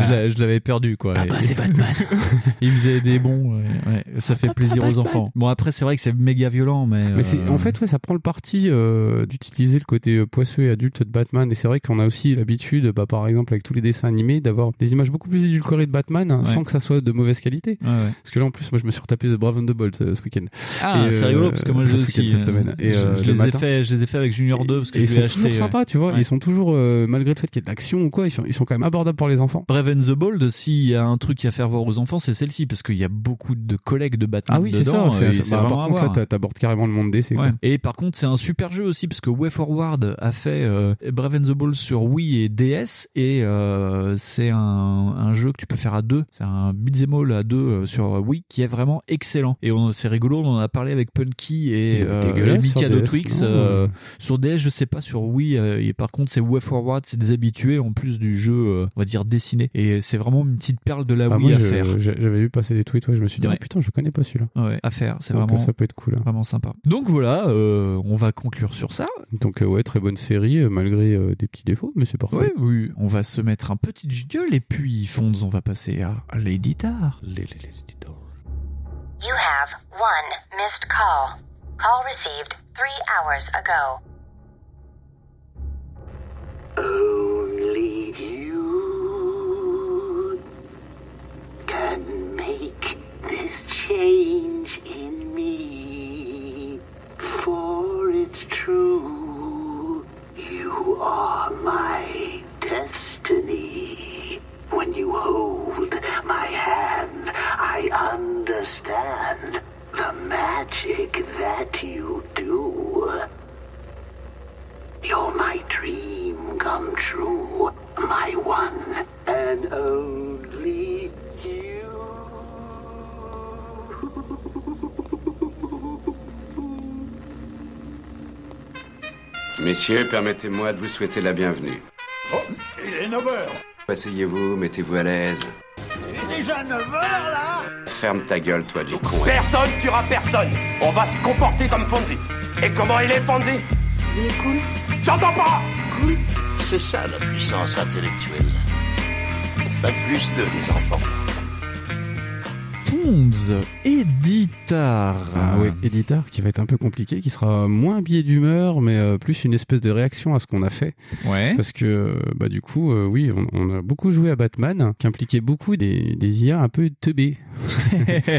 je l'a- je l'avais perdu quoi. Papa, Et- c'est Batman. [laughs] il faisait des bons. ouais, ouais. ça fait plaisir aux enfants. Bon après c'est vrai que c'est méga violent, mais. Euh, en fait ouais, ça prend le parti euh, d'utiliser le côté euh, poisseux et adulte de Batman et c'est vrai qu'on a aussi l'habitude bah, par exemple avec tous les dessins animés d'avoir des images beaucoup plus édulcorées de Batman hein, Ouais. sans que ça soit de mauvaise qualité. Ouais, ouais. Parce que là en plus moi je me suis retapé The Brave and the Bold euh, ce week-end. Ah, c'est euh, rigolo parce que moi je ce aussi. cette euh, semaine. Et, je, euh, je le les ai fait, je les ai fait avec Junior 2 parce que Et ils je lui sont acheté. toujours euh, sympas, tu vois. Ils sont toujours, euh, malgré le fait qu'il y ait de l'action ou quoi, ils sont, ils sont quand même abordables pour les enfants. Brave and the Bold, s'il y a un truc à faire voir aux enfants, c'est celle-ci, parce qu'il y a beaucoup de collègues de Batman Ah oui, c'est ça. bah, par contre, là, t'abordes carrément le monde DC. Et par contre, c'est un super jeu aussi parce que Way Forward a fait euh, Brave and the Ball sur Wii et DS et euh, c'est un, un jeu que tu peux faire à deux. C'est un beat'em all à deux euh, sur Wii qui est vraiment excellent. Et c'est rigolo, on en a parlé avec Punky et, euh, et Mikado Twix. euh, sur DS, je sais pas sur Wii. et par contre, c'est Way Forward, c'est des habitués en plus du jeu, on va dire dessiné. Et c'est vraiment une petite perle de la Ah, Wii moi, à faire. j'a- j'avais vu passer des tweets, ouais, je me suis dit, Ouais. ah, putain, je connais pas celui-là. Ouais, à faire. C'est vraiment, ça peut être cool. hein. vraiment sympa. Donc voilà, euh, on va conclure sur ça. Donc, euh, ouais, très bonne série, malgré euh, des petits défauts, mais c'est parfait. Oui, oui, on va se mettre un petit jingle et puis, Fonds, on va passer à l'éditeur. You have one missed call. Call received three hours ago. Only you can make this change in me. For it's true, you are my destiny. When you hold my hand, I understand the magic that you do. You're my dream come true, my one and only you. Messieurs, permettez-moi de vous souhaiter la bienvenue. Oh, il est 9 heures. Asseyez-vous, mettez-vous à l'aise. Il est déjà 9 heures là ferme ta gueule, toi, du con. Personne tuera personne. On va se comporter comme Fonzie. Et comment il est, Fonzie? Il est cool. J'entends pas Cool. C'est ça la puissance intellectuelle. Pas plus de les enfants. Fonz, Editar. Ah oui, Editar qui va être un peu compliqué, qui sera moins billet d'humeur, mais euh, plus une espèce de réaction à ce qu'on a fait. Ouais. Parce que, bah, du coup, euh, oui, on, on a beaucoup joué à Batman, qui impliquait beaucoup des, des IA un peu teubés.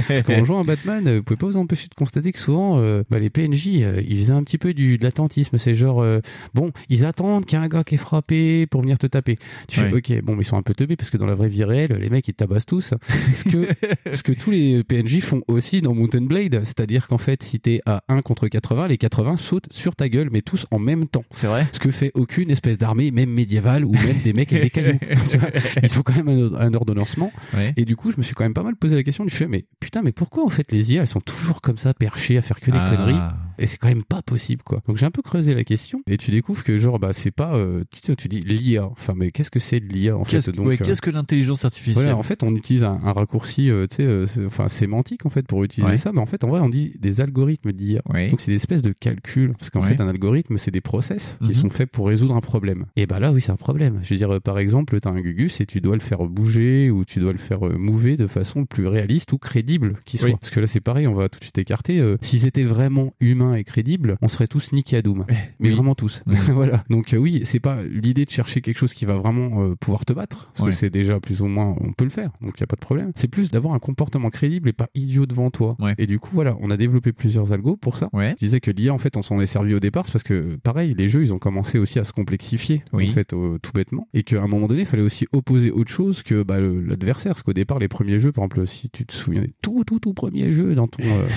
Parce qu'en jouant à Batman, vous pouvez pas vous empêcher de constater que souvent, euh, bah, les PNJ, euh, ils faisaient un petit peu du, de l'attentisme. C'est genre, euh, bon, ils attendent qu'il y ait un gars qui est frappé pour venir te taper. Tu fais, ok, bon, mais ils sont un peu teubés parce que dans la vraie vie réelle, les mecs, ils te tabassent tous. Ce que, [laughs] ce que tous les PNJ font aussi dans Mountain Blade. C'est-à-dire qu'en fait, si t'es à 1 contre 80, les 80 sautent sur ta gueule, mais tous en même temps. C'est vrai. Ce que fait aucune espèce d'armée, même médiévale, ou même des mecs avec des [laughs] vois, ils sont quand même un, un ordonnancement. Et du coup, je me suis quand même pas mal posé la question du fait, mais putain, mais pourquoi en fait les IA, elles sont toujours comme ça, perchées à faire que des Ah. conneries Et c'est quand même pas possible, quoi. Donc j'ai un peu creusé la question, et tu découvres que genre, bah, c'est pas, euh, tu sais, tu dis l'IA. Enfin, mais qu'est-ce que c'est l'IA en fait? Donc, ouais, euh, qu'est-ce que l'intelligence artificielle? voilà, en fait, on utilise un, un raccourci, euh, tu sais, enfin sémantique en fait pour utiliser Ouais. ça, mais en fait, en vrai, on dit des algorithmes d'IA. Donc c'est des espèces de calculs, parce qu'en fait, un algorithme, c'est des process qui Mhm. sont faits pour résoudre un problème. Et bah là, oui, c'est un problème. Je veux dire, par exemple, tu as un Gugus et tu dois le faire bouger ou tu dois le faire mouver de façon plus réaliste ou crédible qu'il soit. Oui. Parce que là, c'est pareil, on va tout de suite écarter. euh, S'ils étaient vraiment humains et crédibles, on serait tous niqués à Doom. Mais oui. vraiment tous. [laughs] Voilà. Donc euh, oui, c'est pas l'idée de chercher quelque chose qui va vraiment euh, pouvoir te battre, parce Ouais. que c'est déjà plus ou moins, on peut le faire, donc il y a pas de problème. C'est plus d'avoir un comportement crédible et pas idiot devant toi. Ouais. Et du coup, voilà, on a développé plusieurs algos pour ça. Ouais. Je disais que l'IA, en fait, on s'en est servi au départ, c'est parce que, pareil, les jeux, ils ont commencé aussi à se complexifier, Oui. en fait, tout bêtement. Et qu'à un moment donné, il fallait aussi opposer autre chose que bah, l'adversaire. Parce qu'au départ, les premiers jeux, par exemple, si tu te souviens des tout, tout, tout premiers jeux dans ton, euh,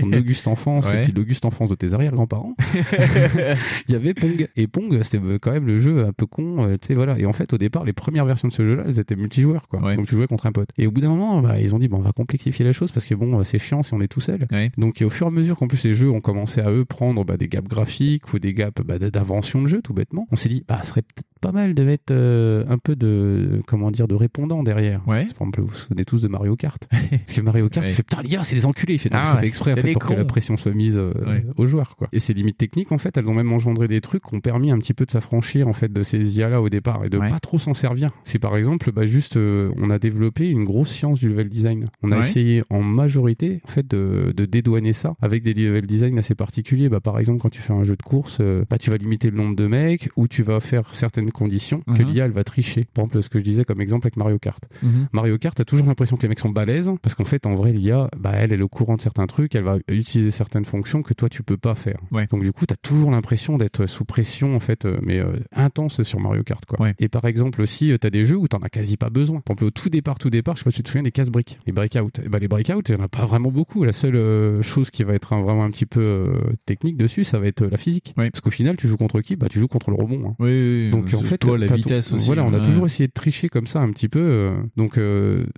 ton [laughs] Auguste enfance Ouais. et puis l'Auguste enfance de tes arrière-grands-parents, [laughs] il y avait Pong. Et Pong, c'était quand même le jeu un peu con, euh, tu sais, voilà. Et en fait, au départ, les premières versions de ce jeu-là, elles étaient multijoueurs, quoi. Ouais. Donc tu jouais contre un pote. Et au bout d'un moment, bah, ils ont dit, bon, on va complexifier la chose parce que bon, c'est chiant si on est tout seul. Ouais. Donc, et au fur et à mesure qu'en plus les jeux ont commencé à eux prendre bah, des gaps graphiques ou des gaps bah, d'invention de jeu, tout bêtement, on s'est dit, bah, ce serait peut-être pas mal de mettre euh, un peu de, comment dire, de répondant derrière. Ouais. Par exemple, vous vous souvenez tous de Mario Kart. [laughs] Parce que Mario Kart, il fait, putain, les gars, c'est des enculés. Il fait, Ah ça fait exprès, en fait, pour que la pression soit mise euh, aux joueurs, quoi. Et ces limites techniques, en fait, elles ont même engendré des trucs qui ont permis un petit peu de s'affranchir, en fait, de ces IA-là au départ et de pas trop s'en servir. C'est par exemple, bah, juste, euh, on a développé une grosse science du level design. On a essayé en majorité, en fait, de, de dédouaner ça avec des level design assez particuliers. Bah, par exemple, quand tu fais un jeu de course, euh, bah, tu vas limiter le nombre de mecs ou tu vas faire certaines conditions que Mhm. l'IA, elle va tricher. Par exemple, ce que je disais comme exemple avec Mario Kart. Mhm. Mario Kart, t'as toujours l'impression que les mecs sont balèzes parce qu'en fait, en vrai, l'IA, bah, elle, elle est au courant de certains trucs, elle va utiliser certaines fonctions que toi, tu peux pas faire. Ouais. Donc, du coup, t'as toujours l'impression d'être sous pression, en fait, euh, mais euh, intense sur Mario Kart, quoi. Ouais. Et par exemple, aussi, euh, t'as des jeux où t'en as quasi pas besoin. Par exemple, au tout départ, tout départ, je sais pas si tu te souviens des casse-briques, les breakouts. Et bah, les breakouts, il y en a pas vraiment beaucoup. La seule euh, chose qui va être un- vraiment un petit peu euh, technique dessus, ça va être la physique. Ouais. Parce qu'au final, tu joues contre qui? Bah, tu joues contre le rebond. hein. Oui, oui. Donc en fait, toi la vitesse aussi. Voilà, on a hein. toujours essayé de tricher comme ça un petit peu. donc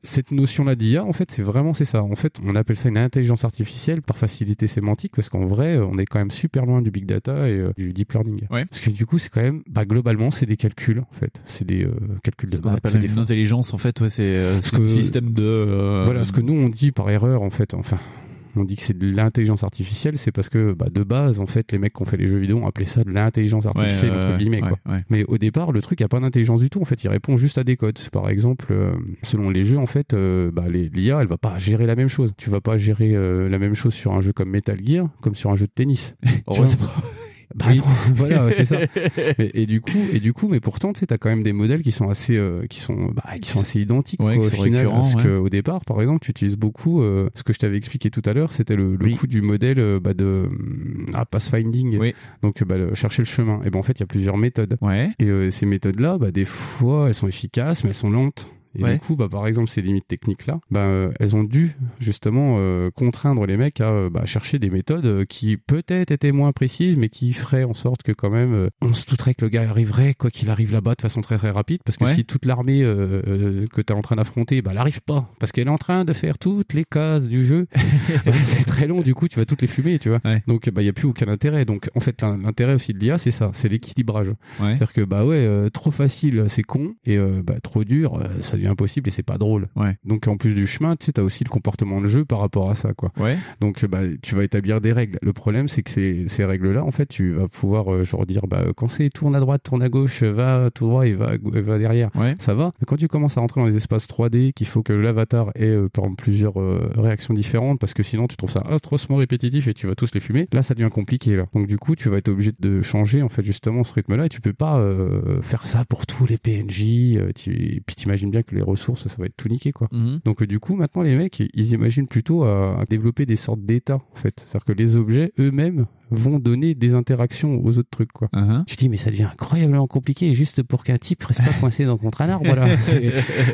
cette notion-là d'IA, en fait, c'est vraiment c'est ça. En fait, on appelle ça une intelligence artificielle par facilité sémantique parce qu'en vrai, on est quand même super loin du big data et euh, du deep learning. Ouais. Parce que du coup, c'est quand même, bah, globalement, c'est des calculs en fait. C'est des euh, calculs de Ce qu'on maths, c'est appelle des une intelligence, en fait, ouais, c'est euh, Ce que- système de. euh, voilà, ce que nous on dit par erreur en fait, enfin, on dit que c'est de l'intelligence artificielle, c'est parce que bah, de base en fait, les mecs qui ont fait les jeux vidéo ont appelé ça de l'intelligence artificielle Ouais, entre guillemets ouais, quoi. ouais. Mais au départ, le truc a pas d'intelligence du tout. En fait, il répond juste à des codes. Par exemple, euh, selon les jeux, en fait, euh, bah, l'IA, elle va pas gérer la même chose. Tu vas pas gérer euh, la même chose sur un jeu comme Metal Gear, comme sur un jeu de tennis. [laughs] Tu vois Heureusement. Bah, Oui. non, [laughs] voilà, c'est ça. [laughs] Et du coup, et du coup, mais pourtant, tu sais, t'as quand même des modèles qui sont assez, euh, qui sont, bah, qui sont assez identiques Ouais, quoi, au final. Parce ouais. que au départ, par exemple, tu utilises beaucoup, euh, ce que je t'avais expliqué tout à l'heure, c'était le, le Oui. coup du modèle euh, bah, de ah, pathfinding. Oui. Donc, bah, le- chercher le chemin. Et ben en fait, il y a plusieurs méthodes. Ouais. Et euh, ces méthodes-là, bah, des fois, elles sont efficaces, mais elles sont lentes. Et Ouais. du coup, bah, par exemple, ces limites techniques-là, bah, euh, elles ont dû justement euh, contraindre les mecs à euh, bah, chercher des méthodes qui peut-être étaient moins précises, mais qui feraient en sorte que quand même, on se douterait que le gars arriverait, quoi qu'il arrive là-bas, de façon très très rapide, parce que Ouais. si toute l'armée que tu es en train d'affronter, bah, elle arrive pas, parce qu'elle est en train de faire toutes les cases du jeu, [laughs] bah, c'est très long, du coup, tu vas toutes les fumer, tu vois. Ouais. Donc, bah, il n'y a plus aucun intérêt. Donc, en fait, l'in- l'intérêt aussi de l'IA, c'est ça, c'est l'équilibrage. C'est-à-dire que, bah ouais, trop facile, c'est con, et bah, trop dur, ça devient impossible et c'est pas drôle. Ouais. Donc en plus du chemin, tu sais, t'as aussi le comportement de jeu par rapport à ça, quoi. Ouais. Donc bah tu vas établir des règles. Le problème c'est que ces, ces règles-là, en fait, tu vas pouvoir euh, genre dire bah quand c'est tourne à droite, tourne à gauche, va tout droit et va va derrière. Ouais. Ça va. Mais quand tu commences à rentrer dans les espaces 3D, qu'il faut que l'avatar ait euh, par exemple plusieurs euh, réactions différentes parce que sinon tu trouves ça atrocement répétitif et tu vas tous les fumer. Là, ça devient compliqué là. Donc du coup, tu vas être obligé de changer en fait justement ce rythme-là et tu peux pas euh, faire ça pour tous les PNJ. tu... et Puis t'imagines bien que les ressources, ça va être tout niqué quoi. Mhm. Donc euh, du coup, maintenant les mecs, ils imaginent plutôt à, à développer des sortes d'états en fait. C'est-à-dire que les objets eux-mêmes vont donner des interactions aux autres trucs quoi. Tu te dis mais ça devient incroyablement compliqué juste pour qu'un type reste pas [laughs] coincé dans contre un arbre là.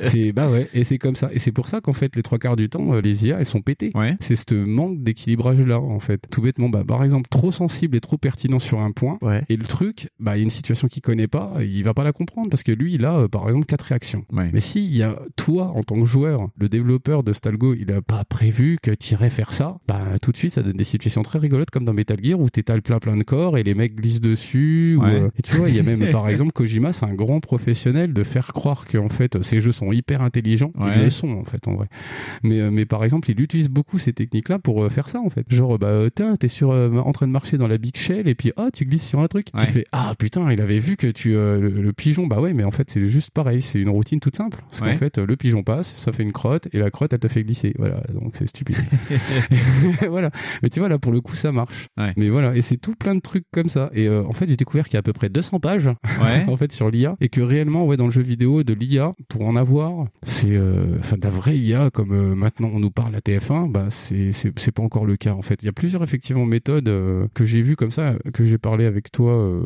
C'est- bah ouais et c'est comme ça et c'est pour ça qu'en fait les trois quarts du temps euh, les IA elles sont pétées. Ouais. C'est ce manque d'équilibrage là en fait. Tout bêtement bah par exemple trop sensible et trop pertinent sur un point Ouais. et le truc bah il y a une situation qu'il connaît pas il va pas la comprendre parce que lui il a euh, par exemple quatre réactions. Ouais. Mais si il y a toi en tant que joueur le développeur de Stalgo il a pas prévu que tu irais faire ça bah tout de suite ça donne des situations très rigolotes comme dans Metal Gear où t'étales plein plein de corps et les mecs glissent dessus. ou, euh, et tu vois, il y a même [laughs] par exemple Kojima, c'est un grand professionnel de faire croire que en fait ces jeux sont hyper intelligents. Ouais. Ils le sont en fait en vrai. Mais euh, mais par exemple, il utilise beaucoup ces techniques-là pour euh, faire ça en fait. Genre bah tiens, t'es sur en train de marcher dans la big shell et puis ah tu glisses sur un truc. Ouais. Tu fais ah putain, il avait vu que tu le, le pigeon bah ouais, mais en fait c'est juste pareil, c'est une routine toute simple. Parce qu'en fait le pigeon passe, ça fait une crotte et la crotte elle te fait glisser. Voilà, donc c'est stupide. [laughs] voilà. Mais tu vois, là, pour le coup, ça marche. Mais voilà, et c'est tout plein de trucs comme ça. Et euh, en fait, j'ai découvert qu'il y a à peu près 200 pages Ouais. [laughs] en fait sur l'IA et que réellement, ouais, dans le jeu vidéo de l'IA, pour en avoir, c'est euh, enfin de la vraie IA comme euh, maintenant on nous parle à TF1, bah c'est pas encore le cas en fait. Il y a plusieurs effectivement méthodes que j'ai vues comme ça, que j'ai parlé avec toi.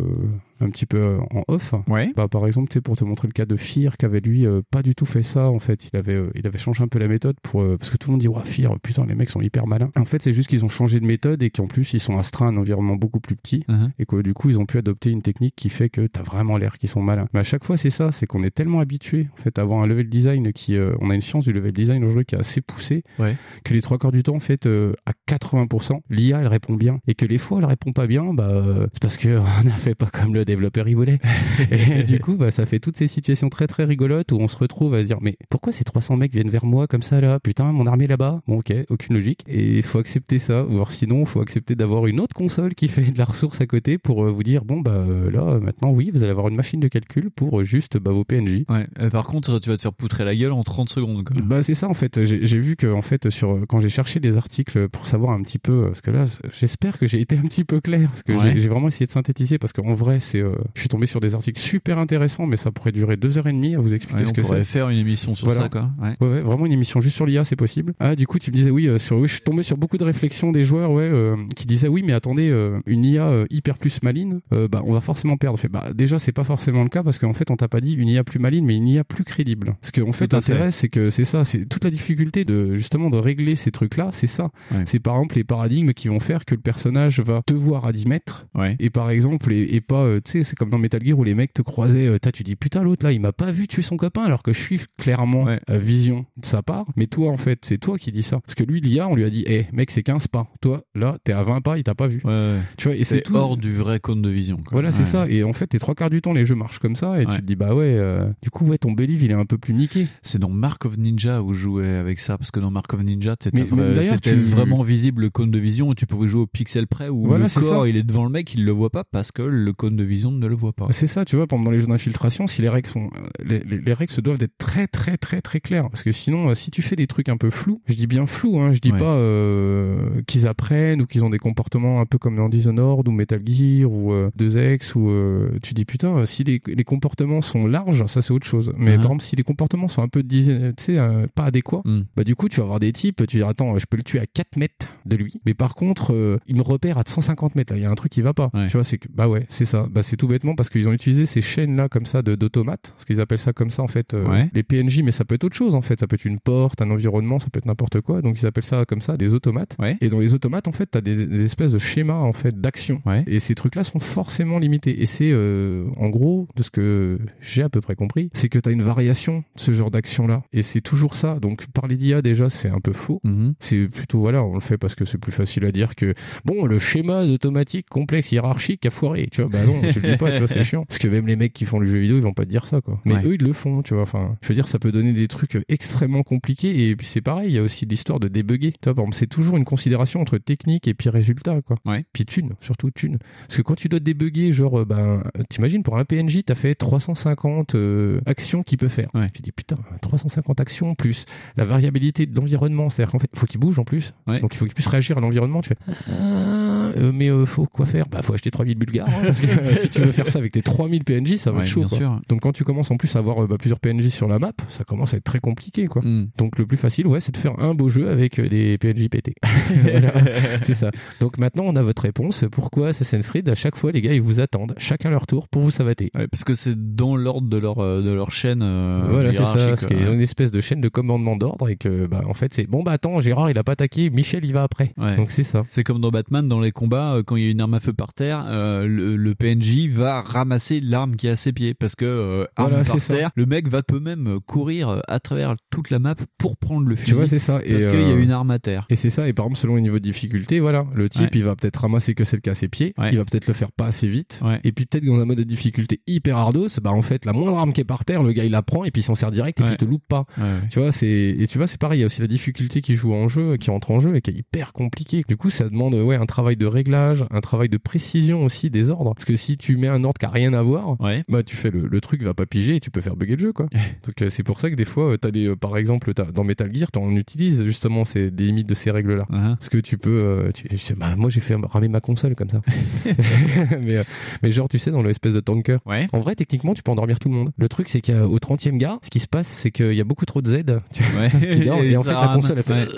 Un petit peu euh, en off. Ouais. Bah, par exemple, pour te montrer le cas de Fear, qui avait lui euh, pas du tout fait ça. En fait, il avait, euh, il avait changé un peu la méthode pour euh, parce que tout le monde dit ouais Fear, putain les mecs sont hyper malins. En fait, c'est juste qu'ils ont changé de méthode et qu'en plus ils sont astreints à un environnement beaucoup plus petit Uh-huh. et que du coup ils ont pu adopter une technique qui fait que t'as vraiment l'air qu'ils sont malins. Mais à chaque fois c'est ça, c'est qu'on est tellement habitué en fait à avoir un level design qui, on a une science du level design aujourd'hui qui est assez poussée Ouais. que les trois quarts du temps en fait à 80% l'IA elle répond bien et que les fois elle répond pas bien bah c'est parce que [laughs] on a fait pas comme le développeur il voulait [laughs] et du coup bah ça fait toutes ces situations très très rigolotes où on se retrouve à se dire mais pourquoi ces 300 mecs viennent vers moi comme ça là? Putain mon armée là-bas bon ok aucune logique et il faut accepter ça ou alors sinon il faut accepter d'avoir une autre console qui fait de la ressource à côté pour euh, vous dire bon bah euh, là maintenant oui vous allez avoir une machine de calcul pour euh, juste bah, vos PNJ Ouais. Euh, par contre, tu vas te faire poutrer la gueule en 30 secondes. Quoi. bah c'est ça en fait. J'ai vu que en fait sur quand j'ai cherché des articles pour savoir un petit peu parce que là j'espère que j'ai été un petit peu clair parce que Ouais. j'ai vraiment essayé de synthétiser parce qu'en vrai c'est euh, je suis tombé sur des articles super intéressants mais ça pourrait durer deux heures et demie à vous expliquer Ouais, ce on que pourrait c'est. faire une émission sur Voilà. ça, quoi. Ouais. Ouais, ouais, vraiment une émission juste sur l'IA, c'est possible. Ah, du coup, tu me disais oui, euh, sur oui, je suis tombé sur beaucoup de réflexions des joueurs, ouais, euh, qui disaient oui, mais attendez, une IA hyper plus maline, euh, bah, on va forcément perdre. Je fais, bah, déjà, c'est pas forcément le cas parce qu'en fait, on t'a pas dit une IA plus maline, mais une IA plus crédible. Fait, Tout à fait. l'intérêt, c'est que c'est ça, c'est toute la difficulté de justement de régler ces trucs-là, c'est ça. Ouais. C'est par exemple les paradigmes qui vont faire que le personnage va te voir à 10 mètres Ouais. et par exemple et, et pas euh, tu sais c'est comme dans Metal Gear où les mecs te croisaient euh, tu dis putain l'autre là il m'a pas vu tuer son copain alors que je suis clairement Ouais. à vision de sa part mais toi en fait c'est toi qui dis ça parce que lui l'IA on lui a dit eh mec c'est 15 pas toi là t'es à 20 pas il t'a pas vu Ouais, ouais. tu vois et c'est tout hors du vrai cône de vision. quoi. voilà c'est ça et en fait les trois quarts du temps les jeux marchent comme ça et tu te dis bah ouais euh, du coup ouais ton believe il est un peu plus niqué C'est dans Mark of Ninja où je jouais avec ça, parce que dans Mark of Ninja, c'était vrai- tu- vraiment visible le cône de vision et tu pouvais jouer au pixel près où Voilà, le corps ça. il est devant le mec, il le voit pas parce que le cône de vision ne le voit pas. C'est ça, tu vois, pendant les jeux d'infiltration, si les règles sont, les, les- les règles se doivent d'être très très très très claires, parce que sinon, euh, si tu fais des trucs un peu flous, je dis bien flous, hein, je dis Ouais. pas euh, qu'ils apprennent ou qu'ils ont des comportements un peu comme dans Dishonored ou Metal Gear ou euh, 2X ou euh, tu dis putain, si les, les comportements sont larges, ça c'est autre chose. Mais Uh-huh. par exemple, si les comportements sont un peu, tu sais, pas adéquats, Hmm. bah du coup, tu vas avoir des types, tu dis attends, je peux le tuer à 4 mètres de lui, mais par contre, il me repère à 150 mètres. Là, il y a un truc qui va pas. Ouais. Tu vois, c'est que bah ouais, c'est ça. Bah c'est tout bêtement parce qu'ils ont utilisé ces chaînes là comme ça de d'automates, parce qu'ils appellent ça comme ça en fait euh, Ouais. les PNJ, mais ça peut être autre chose en fait. Ça peut être une porte, un environnement, ça peut être n'importe quoi. Donc ils appellent ça comme ça des automates. Ouais. Et dans les automates en fait, t'as des, des espèces de schémas en fait d'action. Ouais. Et ces trucs là sont forcément limités. Et c'est euh, en gros de ce que j'ai à peu près compris, c'est que t'as une variation de ce genre d'action là. Et c'est toujours ça. Donc parler d'IA déjà c'est un peu faux. Mhm. C'est plutôt voilà, on le fait parce que c'est plus facile à dire que bon le schéma d'automatique complexe hiérarchique a foiré. Tu vois, bah non, [laughs] tu le dis pas, tu vois, c'est chiant. Parce que même les mecs qui font le jeu vidéo, ils vont pas te dire ça, quoi. Mais Ouais. eux, ils le font, tu vois. Enfin, je veux dire, ça peut donner des trucs extrêmement compliqués. Et puis c'est pareil, il y a aussi l'histoire de débugger. Tu vois, c'est toujours une considération entre technique et puis résultat, quoi. Ouais. Puis thune, surtout thune. Parce que quand tu dois débugger, genre, euh, ben, t'imagines, pour un PNJ, t'as fait 350 euh, actions qu'il peut faire. Tu dis, putain, 350 actions plus la variabilité de l'environnement. C'est-à-dire qu'en fait, il faut qu'il bouge en plus. Donc il faut qu'il puisse réagir à l'environnement. Tu fais, ah, euh, mais euh, faut quoi faire? Bah, faut acheter 3000 bulgares. hein, parce que [laughs] si tu veux faire ça avec tes 3000 PNJ, ça va Ouais, être chaud. bien quoi. sûr. Donc quand tu commences en plus à avoir euh, bah, plusieurs PNJ sur la map, ça commence à être très compliqué. quoi. Hmm. Donc le plus facile, ouais, c'est de faire un beau jeu avec euh, des PNJ pétés. [laughs] Voilà, [laughs] c'est ça. Donc maintenant, on a votre réponse. Pourquoi Assassin's Creed, à chaque fois, les gars, ils vous attendent, chacun leur tour, pour vous savater. Ouais, parce que c'est dans l'ordre de leur, euh, de leur chaîne euh, voilà, c'est ça. Parce qu'ils ont une espèce de chaîne de commandement d'ordre et que, bah, en fait, c'est bon, bah attends, Gérard, il a pas attaqué, Michel, il va après. Donc c'est ça. C'est comme dans Batman, dans les combats, euh, quand il y a une arme à feu par terre, euh, le, le PNJ va ramasser l'arme qui est à ses pieds parce que euh, arme Voilà, par ça. terre, le mec va peut même euh, courir euh, à travers toute la map pour prendre le fusil. Tu vois, c'est ça. Et, Parce qu'il y a une arme à terre. Et c'est ça. Et par exemple, selon le niveau de difficulté, voilà, le type, Ouais. il va peut-être ramasser que celle qui a ses pieds. Il va peut-être le faire pas assez vite. Et puis peut-être dans un mode de difficulté hyper ardos, bah en fait, la moindre arme qui est par terre, le gars il la prend et puis il s'en sert direct et puis il te loupe pas. Tu vois, c'est et tu vois, c'est pareil. Il y a aussi la difficulté qui joue en jeu, qui entre en jeu et qui est hyper compliquée. Du coup, ça demande ouais un travail de réglage, un travail de précision aussi des ordres. Parce que si tu mets un ordre qui a rien à voir, bah tu fais le, le truc va pas piger et tu peux faire bugger le jeu quoi. [laughs] Donc euh, c'est pour ça que des fois, euh, t'as des, euh, par exemple, t'as, dans Metal Gear, t'en utilises justement ces des limites de ces règles là. Parce que tu peux, tu, bah, moi j'ai fait ramer ma console comme ça. [laughs] [laughs] mais, mais genre tu sais dans l'espèce de tanker. En vrai techniquement tu peux endormir tout le monde. Le truc c'est qu'au 30e gars, ce qui se passe c'est qu'il y a beaucoup trop de Z qui dorment, et, en fait la console elle fait.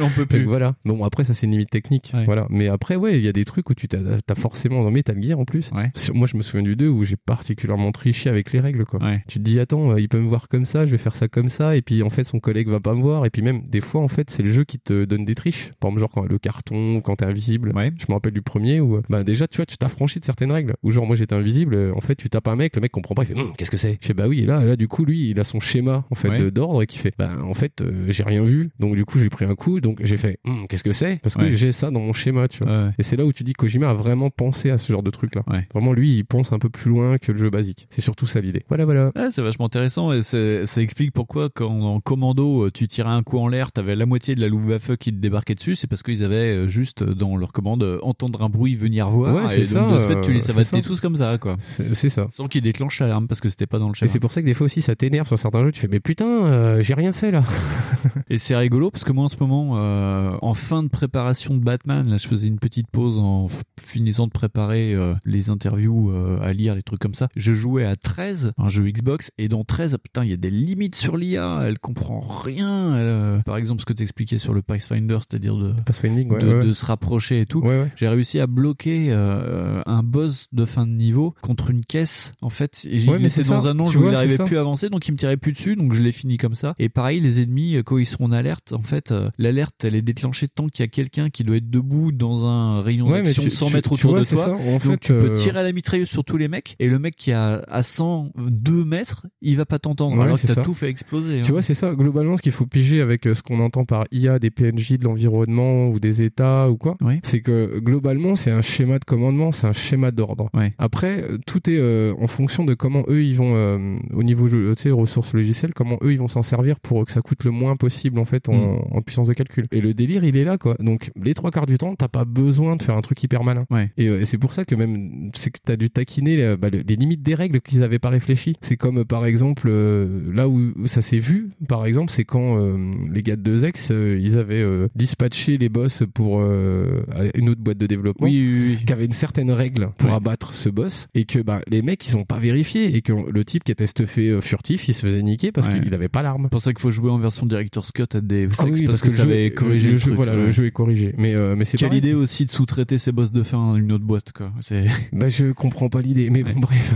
On peut Donc plus. voilà. Bon après ça c'est une limite technique. Voilà. Mais après ouais il y a des trucs où tu t'as, forcément dans Metal Gear en plus. Moi je me souviens du 2 où j'ai particulièrement triché avec les règles quoi. Tu te dis attends euh, il peut me voir comme ça, je vais faire ça comme ça et puis en fait son collègue va pas me voir et puis même des fois en fait c'est le jeu qui te donne des triches. Par exemple genre quand le carton ou quand t'es invisible. Je me rappelle du premier où euh, bah déjà tu vois tu t'affranchis de certaines règles. Où genre moi j'étais invisible, euh, en fait tu tapes un mec, le mec comprend pas, il fait Hum, qu'est-ce que c'est? Je fais bah oui et là, là du coup lui il a son schéma en fait Ouais. d'ordre et qui fait bah en fait euh, j'ai rien vu donc du coup j'ai pris un coup donc j'ai fait Hum, qu'est-ce que c'est? Parce que Ouais. j'ai ça dans mon schéma tu vois. Et c'est là où tu dis que Kojima a vraiment pensé à ce genre de truc là. Vraiment lui il pense un peu plus loin que le jeu basique. C'est surtout ça l'idée. Voilà voilà. Ouais, c'est vachement intéressant et ça explique pourquoi quand en commando euh, tu tirais un coup en l'air, t'avais la moitié de la Luftwaffe qui te débarquait dessus, c'est parce qu'ils avaient euh, juste dans leur commande euh, entendre un bruit venir voir Ouais, et c'est donc ça, de ce fait tu les ça. tous comme ça quoi. C'est- ça. Sans qu'ils déclenchent l'alarme parce que c'était pas dans le Et schéma. c'est pour ça que des fois aussi ça t'énerve sur certains jeux, tu fais mais putain euh, j'ai rien fait là. [laughs] Et c'est rigolo parce que moi en ce moment, euh, en fin de préparation de Batman, là je faisais une petite pause en finissant de préparer euh, les interviews euh, à lire, les trucs comme ça. Je jouais à 13, un jeu Xbox, et dans 13, putain, il y a des limites sur l'IA, elle comprend rien. elle, euh, par exemple, ce que t'expliquais sur le Pathfinder, c'est-à-dire de, Pathfinding, ouais, de, ouais, ouais. de se rapprocher et tout. J'ai réussi à bloquer euh, un boss de fin de niveau contre une caisse, en fait. Et Ouais, mais c'est dans ça, un angle où il n'arrivait plus à avancer, donc il me tirait plus dessus, donc je l'ai fini comme ça. Et pareil, les ennemis, quand ils sont en alerte, en fait, euh, l'alerte, elle est déclenchée tant qu'il y a quelqu'un qui doit être debout dans un rayon d'action de 100 tu- mètres autour de toi. ça. En donc fait, tu peux euh, tirer à la mitrailleuse sur tous les mecs, et le mec qui a à 102 mètres, il va pas t'entendre, Ouais, alors que t'as tout fait exploser. Tu hein. vois, c'est ça, globalement, ce qu'il faut piger avec euh, ce qu'on entend par IA des PNJ de l'environnement ou des états ou quoi, c'est que globalement, c'est un schéma de commandement, c'est un schéma d'ordre. Après, euh, tout est euh, en fonction de comment eux, ils vont, euh, au niveau tu sais, ressources logicielles, comment eux, ils vont s'en servir pour que ça coûte le moins possible, en fait, en, Mm. en puissance de calcul. Et le délire, il est là, quoi. Donc, les trois quarts du temps, t'as pas besoin de faire un truc hyper malin. Et, euh, et c'est pour ça que même, c'est que t'as dû taquiner euh, bah, le- les limites des règles qu'ils avaient pas réfléchi. C'est comme, euh, par exemple, euh, là où, où ça s'est vu, par exemple, c'est quand euh, les gars de 2X, euh, ils avaient dispatché les boss pour une autre boîte de développement Oui, oui, oui. qui avait une certaine règle pour Ouais. abattre ce boss et que bah, les mecs, ils ont pas vérifié et que le type qui était stuffé furtif, il se faisait niquer parce Ouais. qu'il avait pas l'arme. C'est pour ça qu'il faut jouer en version Director's Cut à Deus Ex Ah oui, parce, que, ça jeu- avait corrigé le, le, jeu, truc, voilà, ouais. le jeu est corrigé. Mais, mais c'est Quelle idée aussi de sous-traiter ses boss de fin à une autre boîte, quoi. C'est. Bah, je comprends pas l'idée, mais bon, bref.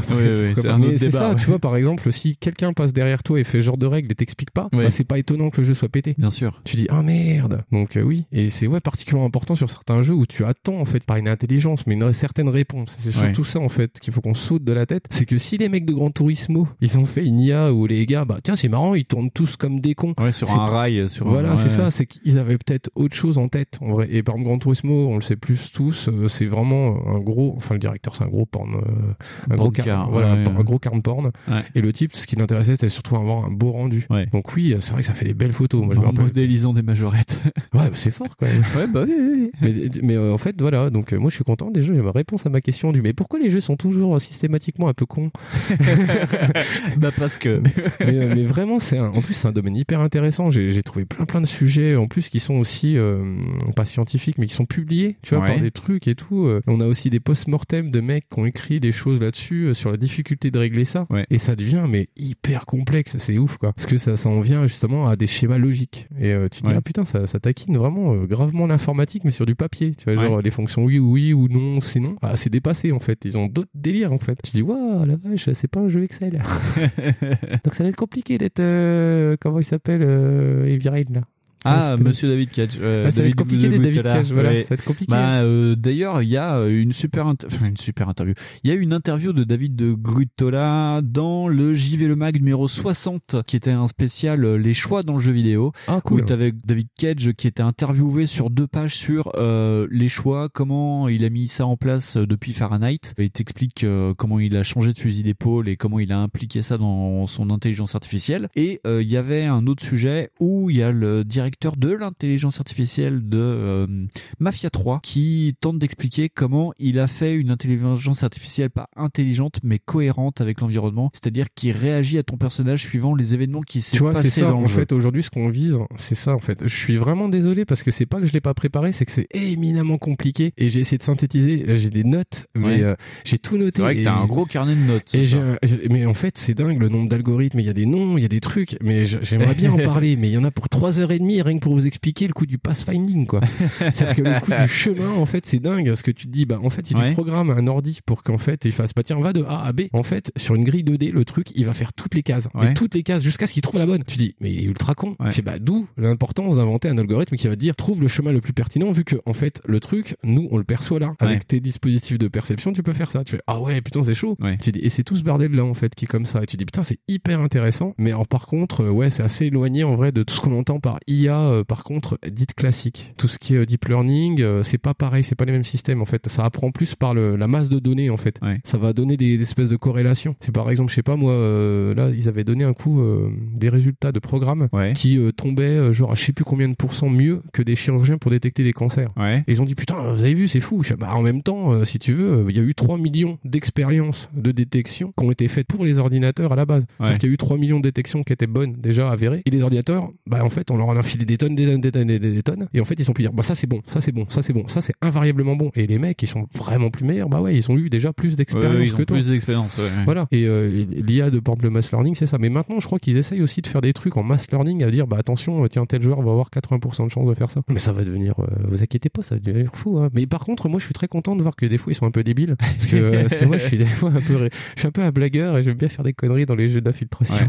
C'est Mais ça, tu vois, par exemple, si quelqu'un passe derrière toi et fait ce genre de règles et t'explique pas, bah, c'est pas étonnant que le jeu soit pété. Bien sûr. Tu dis, ah merde. Donc, euh, oui. Et c'est, ouais, particulièrement important sur certains jeux où tu attends, en fait, pas une intelligence, mais une certaine réponse. C'est surtout ça, en fait, qu'il faut qu'on saute de la tête. C'est que si les mecs de Gran Turismo, ils ont fait une IA où les gars, bah, tiens, c'est marrant, ils tournent tous comme des cons. Ouais, sur un rail, sur un- Voilà, c'est ça, c'est qu'ils avaient peut-être autre chose en tête, en vrai. Et par exemple, Gran Turismo, on le sait tous. euh, c'est vraiment un gros. Enfin, le directeur, c'est un gros porn, euh, un gros car, car, voilà, ouais, un gros carn porn. Ouais. Et le type, ce qui l'intéressait, c'était surtout avoir un beau rendu. Donc oui, c'est vrai que ça fait des belles photos. Moi, je me en rappelle. modélisant des majorettes. [laughs] Ouais, c'est fort quand même. ouais, bah oui. Mais, mais euh, en fait, voilà. Donc euh, moi, je suis content. Déjà, j'ai ma réponse à ma question du. Mais pourquoi les jeux sont toujours systématiquement un peu cons? [laughs] Bah parce que. mais, mais vraiment, c'est un- en plus c'est un domaine hyper intéressant. J'ai trouvé plein plein de sujets en plus qui sont aussi euh, pas scientifiques, mais qui sont publiés, tu vois, par des trucs et tout. On a aussi des post-mortem de mecs qui ont écrit des choses là-dessus euh, sur la difficulté de régler ça. Et ça devient mais hyper complexe. C'est ouf quoi, parce que ça ça en vient justement à des schémas logiques. Et euh, tu te dis Ouais. ah putain ça, ça taquine vraiment euh, gravement l'informatique, mais sur du papier. Tu vois, Ouais. genre les fonctions oui ou oui ou non, sinon, bah, c'est dépassé en fait. Ils ont d'autres délires en fait. Tu te dis waouh la vache, c'est pas un jeu Excel. [laughs] Donc ça va être compliqué d'être euh, comment il s'appelle Heavy Rain là. Ah, Ouais, Monsieur David Cage. euh, Ouais, ça va être compliqué David Boutella. Cage, voilà, Ouais. ça va être compliqué. Bah, euh, D'ailleurs, il y a une super, inter- enfin, une super interview. Il y a une interview de David de Grutola dans le JV Le Mag numéro 60, qui était un spécial euh, Les choix dans le jeu vidéo. Ah, cool. Où t'avais David Cage qui était interviewé sur deux pages sur euh, les choix, comment il a mis ça en place euh, depuis Fahrenheit. Il t'explique euh, comment il a changé de fusil d'épaule et comment il a impliqué ça dans son intelligence artificielle. Et euh, il y avait un autre sujet où il y a le directeur de l'intelligence artificielle de euh, Mafia 3 qui tente d'expliquer comment il a fait une intelligence artificielle pas intelligente mais cohérente avec l'environnement, c'est-à-dire qui réagit à ton personnage suivant les événements qui s'est Tu vois, c'est passé ça. dans le En jeu. fait, aujourd'hui, ce qu'on vise, c'est ça. En fait, je suis vraiment désolé parce que c'est pas que je l'ai pas préparé, c'est que c'est éminemment compliqué et j'ai essayé de synthétiser. Là, J'ai des notes, mais Ouais. euh, j'ai tout noté. C'est vrai que et- t'as un gros carnet de notes. Et j'ai mais en fait, c'est dingue le nombre d'algorithmes. Il y a des noms, il y a des trucs, mais j'aimerais bien en [laughs] parler. Mais il y en a pour trois heures et demie, rien que pour vous expliquer le coup du pathfinding, quoi. [laughs] C'est-à-dire que le coup du chemin, en fait, c'est dingue. Parce que tu te dis, bah, en fait, Ouais. tu programmes un ordi pour qu'en fait, il fasse, bah, tiens, va de A à B. En fait, sur une grille 2D, le truc, il va faire toutes les cases. Ouais. Mais toutes les cases jusqu'à ce qu'il trouve la bonne. Tu dis, mais il est ultra con. Bah, d'où l'importance d'inventer un algorithme qui va te dire, trouve le chemin le plus pertinent, vu que, en fait, le truc, nous, on le perçoit là. Avec tes dispositifs de perception, tu peux faire ça. Tu fais, ah ouais, putain, c'est chaud. Tu dis, et c'est tout ce bordel là, en fait, qui est comme ça. Et tu dis, putain, c'est hyper intéressant. Mais alors, par contre, euh, ouais, c'est assez éloigné, en vrai, de tout ce qu'on entend par IA, euh, par contre, dite classique. Tout ce qui est euh, deep learning, euh, c'est pas pareil, c'est pas les mêmes systèmes, en fait. Ça apprend plus par le, la masse de données, en fait. Ça va donner des, des espèces de corrélations. C'est par exemple, je sais pas, moi, euh, là, ils avaient donné un coup euh, des résultats de programmes qui euh, tombaient, genre, à je sais plus combien de pourcents mieux que des chirurgiens pour détecter des cancers. Et ils ont dit, putain, vous avez vu, c'est fou. Bah, en même temps, si tu veux, il y a eu 3 millions d'expériences de détection qui ont été faites pour les ordinateurs à la base. C'est-à-dire Ouais. qu'il y a eu 3 millions de détections qui étaient bonnes, déjà avérées. Et les ordinateurs, bah, en fait, on leur en a filé des tonnes, des tonnes, des tonnes, des tonnes, des tonnes. Et en fait, ils sont pu dire, bah, ça c'est bon, ça c'est bon, ça c'est bon, ça c'est invariablement bon. Et les mecs, ils sont vraiment plus meilleurs. Bah ouais, ils ont eu déjà plus d'expérience Ouais, ils que ont toi. plus d'expérience. ouais, ouais. Voilà. Et euh, l'IA de exemple, le mass learning, c'est ça. Mais maintenant, je crois qu'ils essayent aussi de faire des trucs en mass learning, à dire, bah attention, euh, tiens, tel joueur va avoir 80% de chance de faire ça. Mais ça va devenir, euh, vous inquiétez pas, ça va devenir fou. Hein. Mais par contre, moi, je suis très content de voir que des fois, ils sont un peu débiles. Parce que, euh, parce que moi, je suis des fois un peu, ré- je suis un peu un blagueur et j'aime bien faire des conneries dans les jeux d'infiltration.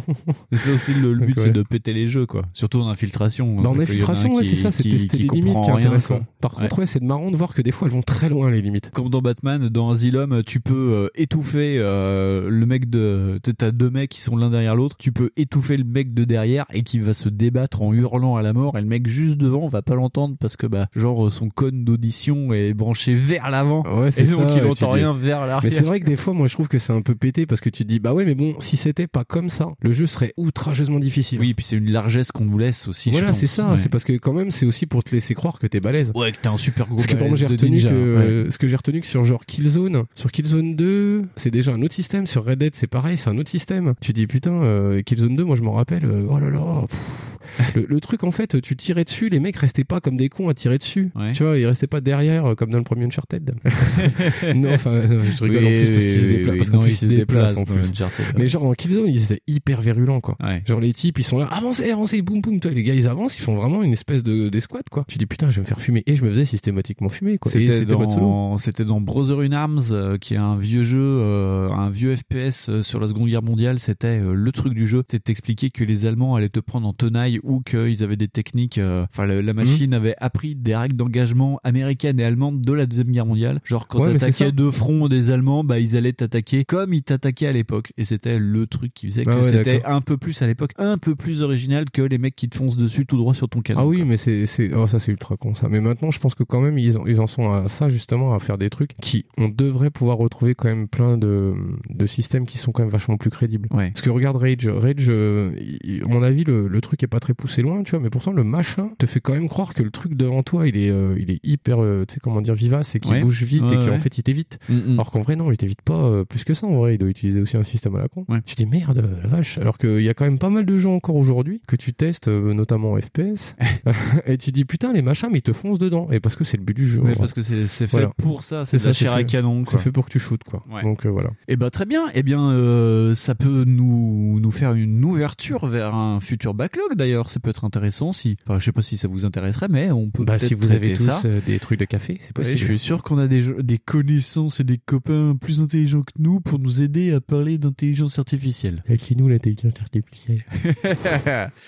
C'est aussi le, le but, c'est de péter les jeux, quoi. Surtout en infiltration. Bah, en infiltration, ouais, c'est ça, c'est qui- tester qui les limites qui est intéressant. Par Ouais. contre, ouais, c'est marrant de voir que des fois, elles vont très loin, les limites. Comme dans Batman, dans Asylum, tu peux euh, étouffer euh, le mec de. Tu sais, t'as deux mecs qui sont l'un derrière l'autre. Tu peux étouffer le mec de derrière et qui va se débattre en hurlant à la mort. Et le mec juste devant va pas l'entendre parce que, bah, genre, son cône d'audition est branché vers l'avant. Ouais, c'est et donc, ça, il entend dis- rien vers l'arrière. Mais c'est vrai que des fois, moi, je trouve que c'est un peu pété parce que tu te dis, bah ouais, mais bon, si c'était pas comme ça, le jeu serait outrageusement difficile. Oui, et puis c'est une largesse qu'on nous laisse aussi. je Voilà, pense. C'est ça. Ouais. C'est parce que quand même, c'est aussi pour te laisser croire que t'es balèze. Ouais, que t'as un super gros Parce que balèze j'ai retenu ninja, que, ouais. euh, ce que j'ai retenu que sur genre Killzone, sur Killzone 2, c'est déjà un autre système. Sur Red Dead, c'est pareil, c'est un autre système. Tu dis putain, euh, Killzone 2, moi je m'en rappelle. euh, oh là là. pff. [laughs] Le, le truc en fait, tu tirais dessus, les mecs restaient pas comme des cons à tirer dessus. Tu vois, ils restaient pas derrière euh, comme dans le premier Uncharted. [laughs] non, enfin, euh, je rigole Oui, en plus parce qu'ils se déplacent. oui, parce non, ils ils se se déplacent en déplacent dans plus. Uncharted, ouais. Mais genre en Killzone, ils étaient hyper virulents quoi. Genre les types, ils sont là, avancez, avancez, boum boum. Les gars, ils avancent, ils font vraiment une espèce de d'escouade quoi. Tu dis putain, je vais me faire fumer. Et je me faisais systématiquement fumer quoi. C'était dans, c'était dans Brother in Arms, euh, qui est un vieux jeu, euh, un vieux FPS sur la Seconde Guerre mondiale. C'était euh, le truc du jeu, c'était d'expliquer que les Allemands allaient te prendre en tenaille ou qu'ils avaient des techniques. euh, Enfin, la machine avait appris des règles d'engagement américaines et allemandes de la deuxième guerre mondiale. Genre quand Ouais, t'attaquais ça. deux fronts des Allemands, bah ils allaient t'attaquer comme ils t'attaquaient à l'époque. Et c'était le truc qui faisait que Ah ouais, c'était un peu plus à l'époque, un peu plus original que les mecs qui te foncent dessus tout droit sur ton canon. Ah oui, mais c'est, c'est, oh, ça c'est ultra con ça. Mais maintenant, je pense que quand même, ils, en- ils en sont à ça justement, à faire des trucs qui, on devrait pouvoir retrouver quand même plein de, de systèmes qui sont quand même vachement plus crédibles. Ouais. Parce que regarde Rage, Rage, euh, il- à mon avis, le, le truc est pas très poussé loin, tu vois, mais pourtant le machin te fait quand même croire que le truc devant toi, il est, euh, il est hyper, euh, tu sais comment dire, vivace et qu'il Ouais. bouge vite Ouais, et qu'en ouais. fait il t'évite. Mm, mm. Alors qu'en vrai, non, il t'évite pas euh, plus que ça. En vrai, il doit utiliser aussi un système à la con. Tu dis merde, la vache. Alors qu'il y a quand même pas mal de jeux encore aujourd'hui que tu testes, notamment en FPS, [laughs] [laughs] et tu dis putain, les machins, mais ils te foncent dedans. Et parce que c'est le but du jeu. vrai. parce que c'est fait Voilà. pour ça, c'est c'est chair à canon. C'est fait pour que tu shootes, quoi. Donc voilà. Eh ben très bien. Eh bien, ça peut nous nous faire une ouverture vers un futur backlog. D'ailleurs, ça peut être intéressant. Si, enfin, je sais pas si ça vous intéresserait, mais on peut Bah, peut-être si vous avez tous ça. euh, des trucs de café, c'est Ouais, possible. je suis sûr qu'on a des, connaissances et des copains plus intelligents que nous pour nous aider à parler d'intelligence artificielle. Et qui nous l'intelligence artificielle [laughs]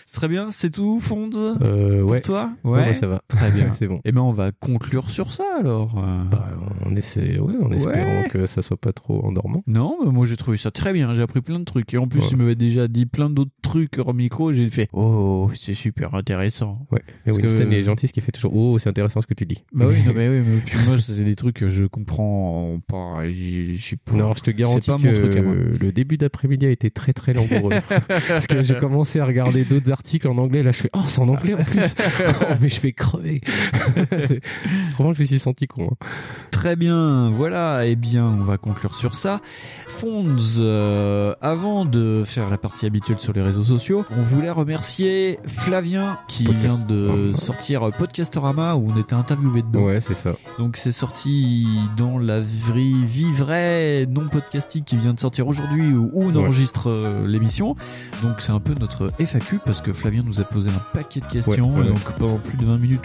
C'est Très bien, c'est tout, Fonds Euh, Pour ouais. toi? Ouais, ouais, ça va. Très bien. [laughs] C'est bon. Eh ben, on va conclure sur ça alors. Bah, on essaie, ouais, en espérant Ouais. que ça soit pas trop endormant. Non, mais moi j'ai trouvé ça très bien. J'ai appris plein de trucs. Et en plus, Ouais. il m'avait déjà dit plein d'autres trucs hors micro. et J'ai fait Oh, c'est super intéressant. Ouais. Parce Winston, que- est gentil, ce qui fait toujours Oh, c'est intéressant ce que tu dis. Bah oui, [laughs] non, mais oui, mais puis moi, c'est des trucs que je comprends pas. Je suis pas. Non, je te garantis pas que mon truc à moi. le début d'après-midi a été très très langoureux. [laughs] Parce que j'ai commencé à regarder d'autres articles en anglais. Là, je fais Oh, c'est en anglais en plus. [laughs] oh, mais je vais crever. Vraiment, je me suis senti con. hein. Très bien, voilà, eh bien, on va conclure sur ça. Fonds, euh, avant de faire la partie habituelle sur les réseaux sociaux, on voulait remercier Flavien qui Podcast- vient de Ah. sortir Podcastorama où on était interviewé dedans. Ouais, c'est ça. Donc c'est sorti dans la vraie vie vraie non podcastique qui vient de sortir aujourd'hui où on enregistre euh, l'émission. Donc c'est un peu notre FAQ parce que Flavien nous a posé un paquet de questions Ouais, ouais. et donc pendant plus de 20 minutes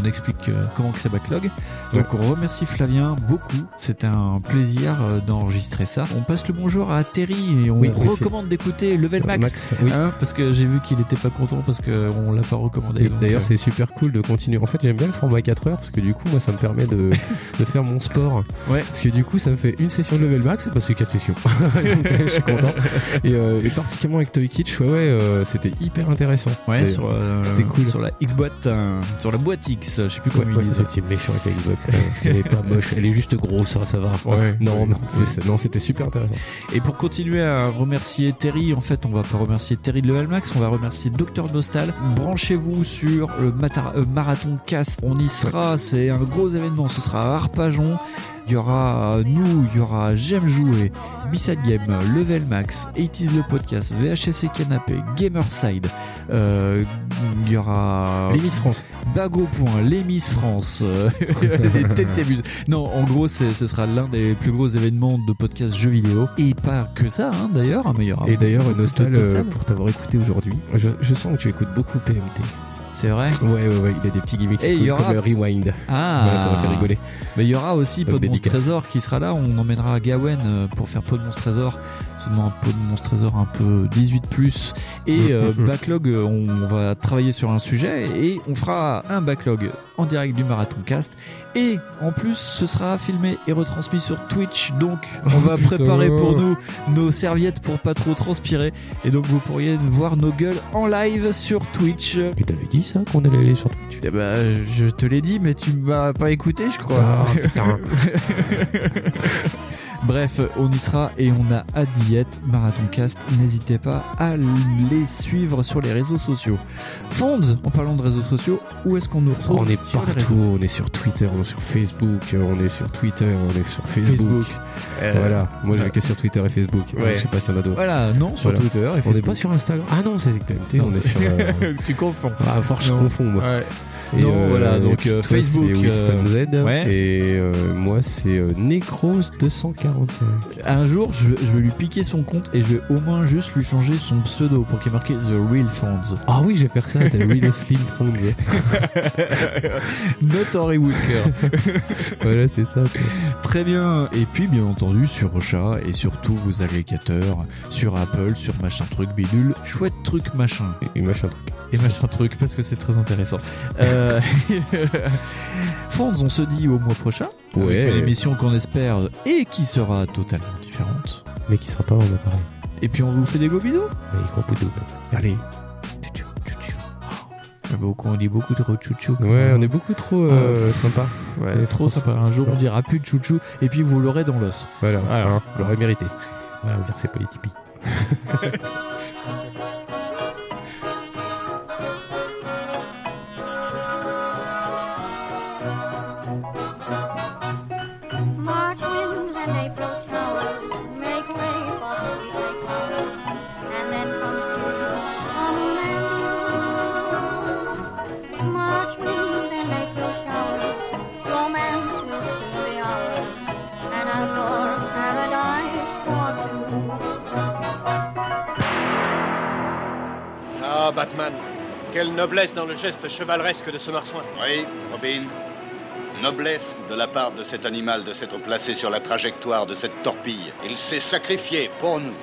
on explique euh, comment que c'est backlog. Donc on remercie Flavien beaucoup. C'était un plaisir euh, d'enregistrer ça. On passe le bonjour à Terry et on Oui, recommande d'écouter Level Max, Max, oui. hein, parce que j'ai vu qu'il était pas content parce qu'on l'a pas recommandé. D'ailleurs, euh, c'est super cool de continuer. En fait, j'aime bien le format 4 heures parce que du coup, moi, ça me permet de, [laughs] de faire mon sport. Ouais. Parce que du coup, ça me fait une session de level max, bah, c'est 4 sessions. [laughs] Donc, je suis content. Et, euh, et particulièrement avec Toy Kitsch, ouais, ouais, euh, c'était hyper intéressant. Ouais, sur, euh, C'était cool. sur la euh, sur la boîte X, je sais plus Ouais, comment ouais, ils c'était méchant avec la Xbox, hein, parce qu'elle est pas [laughs] moche, elle est juste grosse, ça, ça va. Ouais. non, Ouais. non, non, c'était super intéressant. Et pour continuer à remercier Terry, en fait, on va pas remercier Terry de Level Max, on va remercier Dr Nostal. Branchez-vous sur le euh, Marathon Cast. On y sera, c'est un gros événement. Ce sera à Arpajon. Il y aura euh, nous, il y aura J'aime jouer, Bisside Game, Level Max, 80 le podcast, VHS et Canapé, Gamerside. Euh, il y aura Les Miss France. Bago Point, les Miss France, euh, [laughs] les. Non, en gros, ce sera l'un des plus gros événements de podcast jeux vidéo. Et pas que ça, hein, d'ailleurs, mais il y aura Et d'ailleurs, Nostal, euh, pour t'avoir écouté aujourd'hui, je, je sens que tu écoutes beaucoup PMT. C'est vrai Ouais, ouais, ouais, il a des petits gimmicks Et cool y aura- comme le rewind. Ah, ça m'a fait rigoler. Mais il y aura aussi Podmonstre dédicace. Trésor qui sera là. On emmènera Gawen euh, pour faire Podmonstre Trésor. Seulement un Podmonstre Trésor un peu 18+. Et euh, [laughs] Backlog, euh, on va travailler sur un sujet et on fera un Backlog en direct du Marathon Cast. Et en plus, ce sera filmé et retransmis sur Twitch. Donc, on va [laughs] préparer pour nous nos serviettes pour pas trop transpirer. Et donc, vous pourriez voir nos gueules en live sur Twitch. Tu t'avais dit ça qu'on allait aller sur Twitch Eh ben, je te l'ai dit, mais tu m'as pas écouté, je crois. Ah, putain. [laughs] Bref, on y sera et on a hâte d'y être. Marathoncast, n'hésitez pas à les suivre sur les réseaux sociaux. Fonds, en parlant de réseaux sociaux, où est-ce qu'on nous retrouve On est partout, on est sur Twitter, on est sur Facebook, on est sur Twitter, on est sur Facebook. Facebook. Euh, voilà, moi j'ai que sur Twitter et Facebook. Ouais. Je sais pas s'il y en a d'autres. Voilà, non, sur Twitter et On n'est Facebook. pas sur Instagram. Ah non, c'est PMT, on est sur. euh, [laughs] tu confonds. Ah, fort, je confonds moi. Ouais. Et, non, euh, voilà, donc Facebook. C'est Winston Z. ouais. Et moi, c'est euh, Necros204. 45. Un jour, je, je vais lui piquer son compte et je vais au moins juste lui changer son pseudo pour qu'il y ait marqué The Real Fonds. Ah oui, je vais faire ça, le Real Slim Fond. [laughs] Not Henry Wilker. [laughs] voilà, c'est ça. quoi. Très bien. Et puis, bien entendu, sur Ocha et sur tous vos agrégateurs, sur Apple, sur machin truc bidule, chouette truc machin. Et machin truc. Et machin truc, parce que c'est très intéressant. Euh... [laughs] Fonds, on se dit au mois prochain. Ouais. Avec une émission qu'on espère et qui sera totalement différente. Mais qui sera pas en appareil. Et puis on vous fait des gros bisous. Allez, gros bisous. Allez. Tchou, tchou, tchou. Oh. Beaucoup, on dit beaucoup trop chouchou. Ouais, on est beaucoup trop euh, Ah, sympa. Ouais, C'est trop sympa. Un jour, on dira plus de chouchou et puis vous l'aurez dans l'os. Voilà, Voilà. vous l'aurez mérité. Voilà, versez pas les. Ah, Batman, quelle noblesse dans le geste chevaleresque de ce marsouin. Oui, Robin. Noblesse de la part de cet animal de s'être placé sur la trajectoire de cette torpille. Il s'est sacrifié pour nous.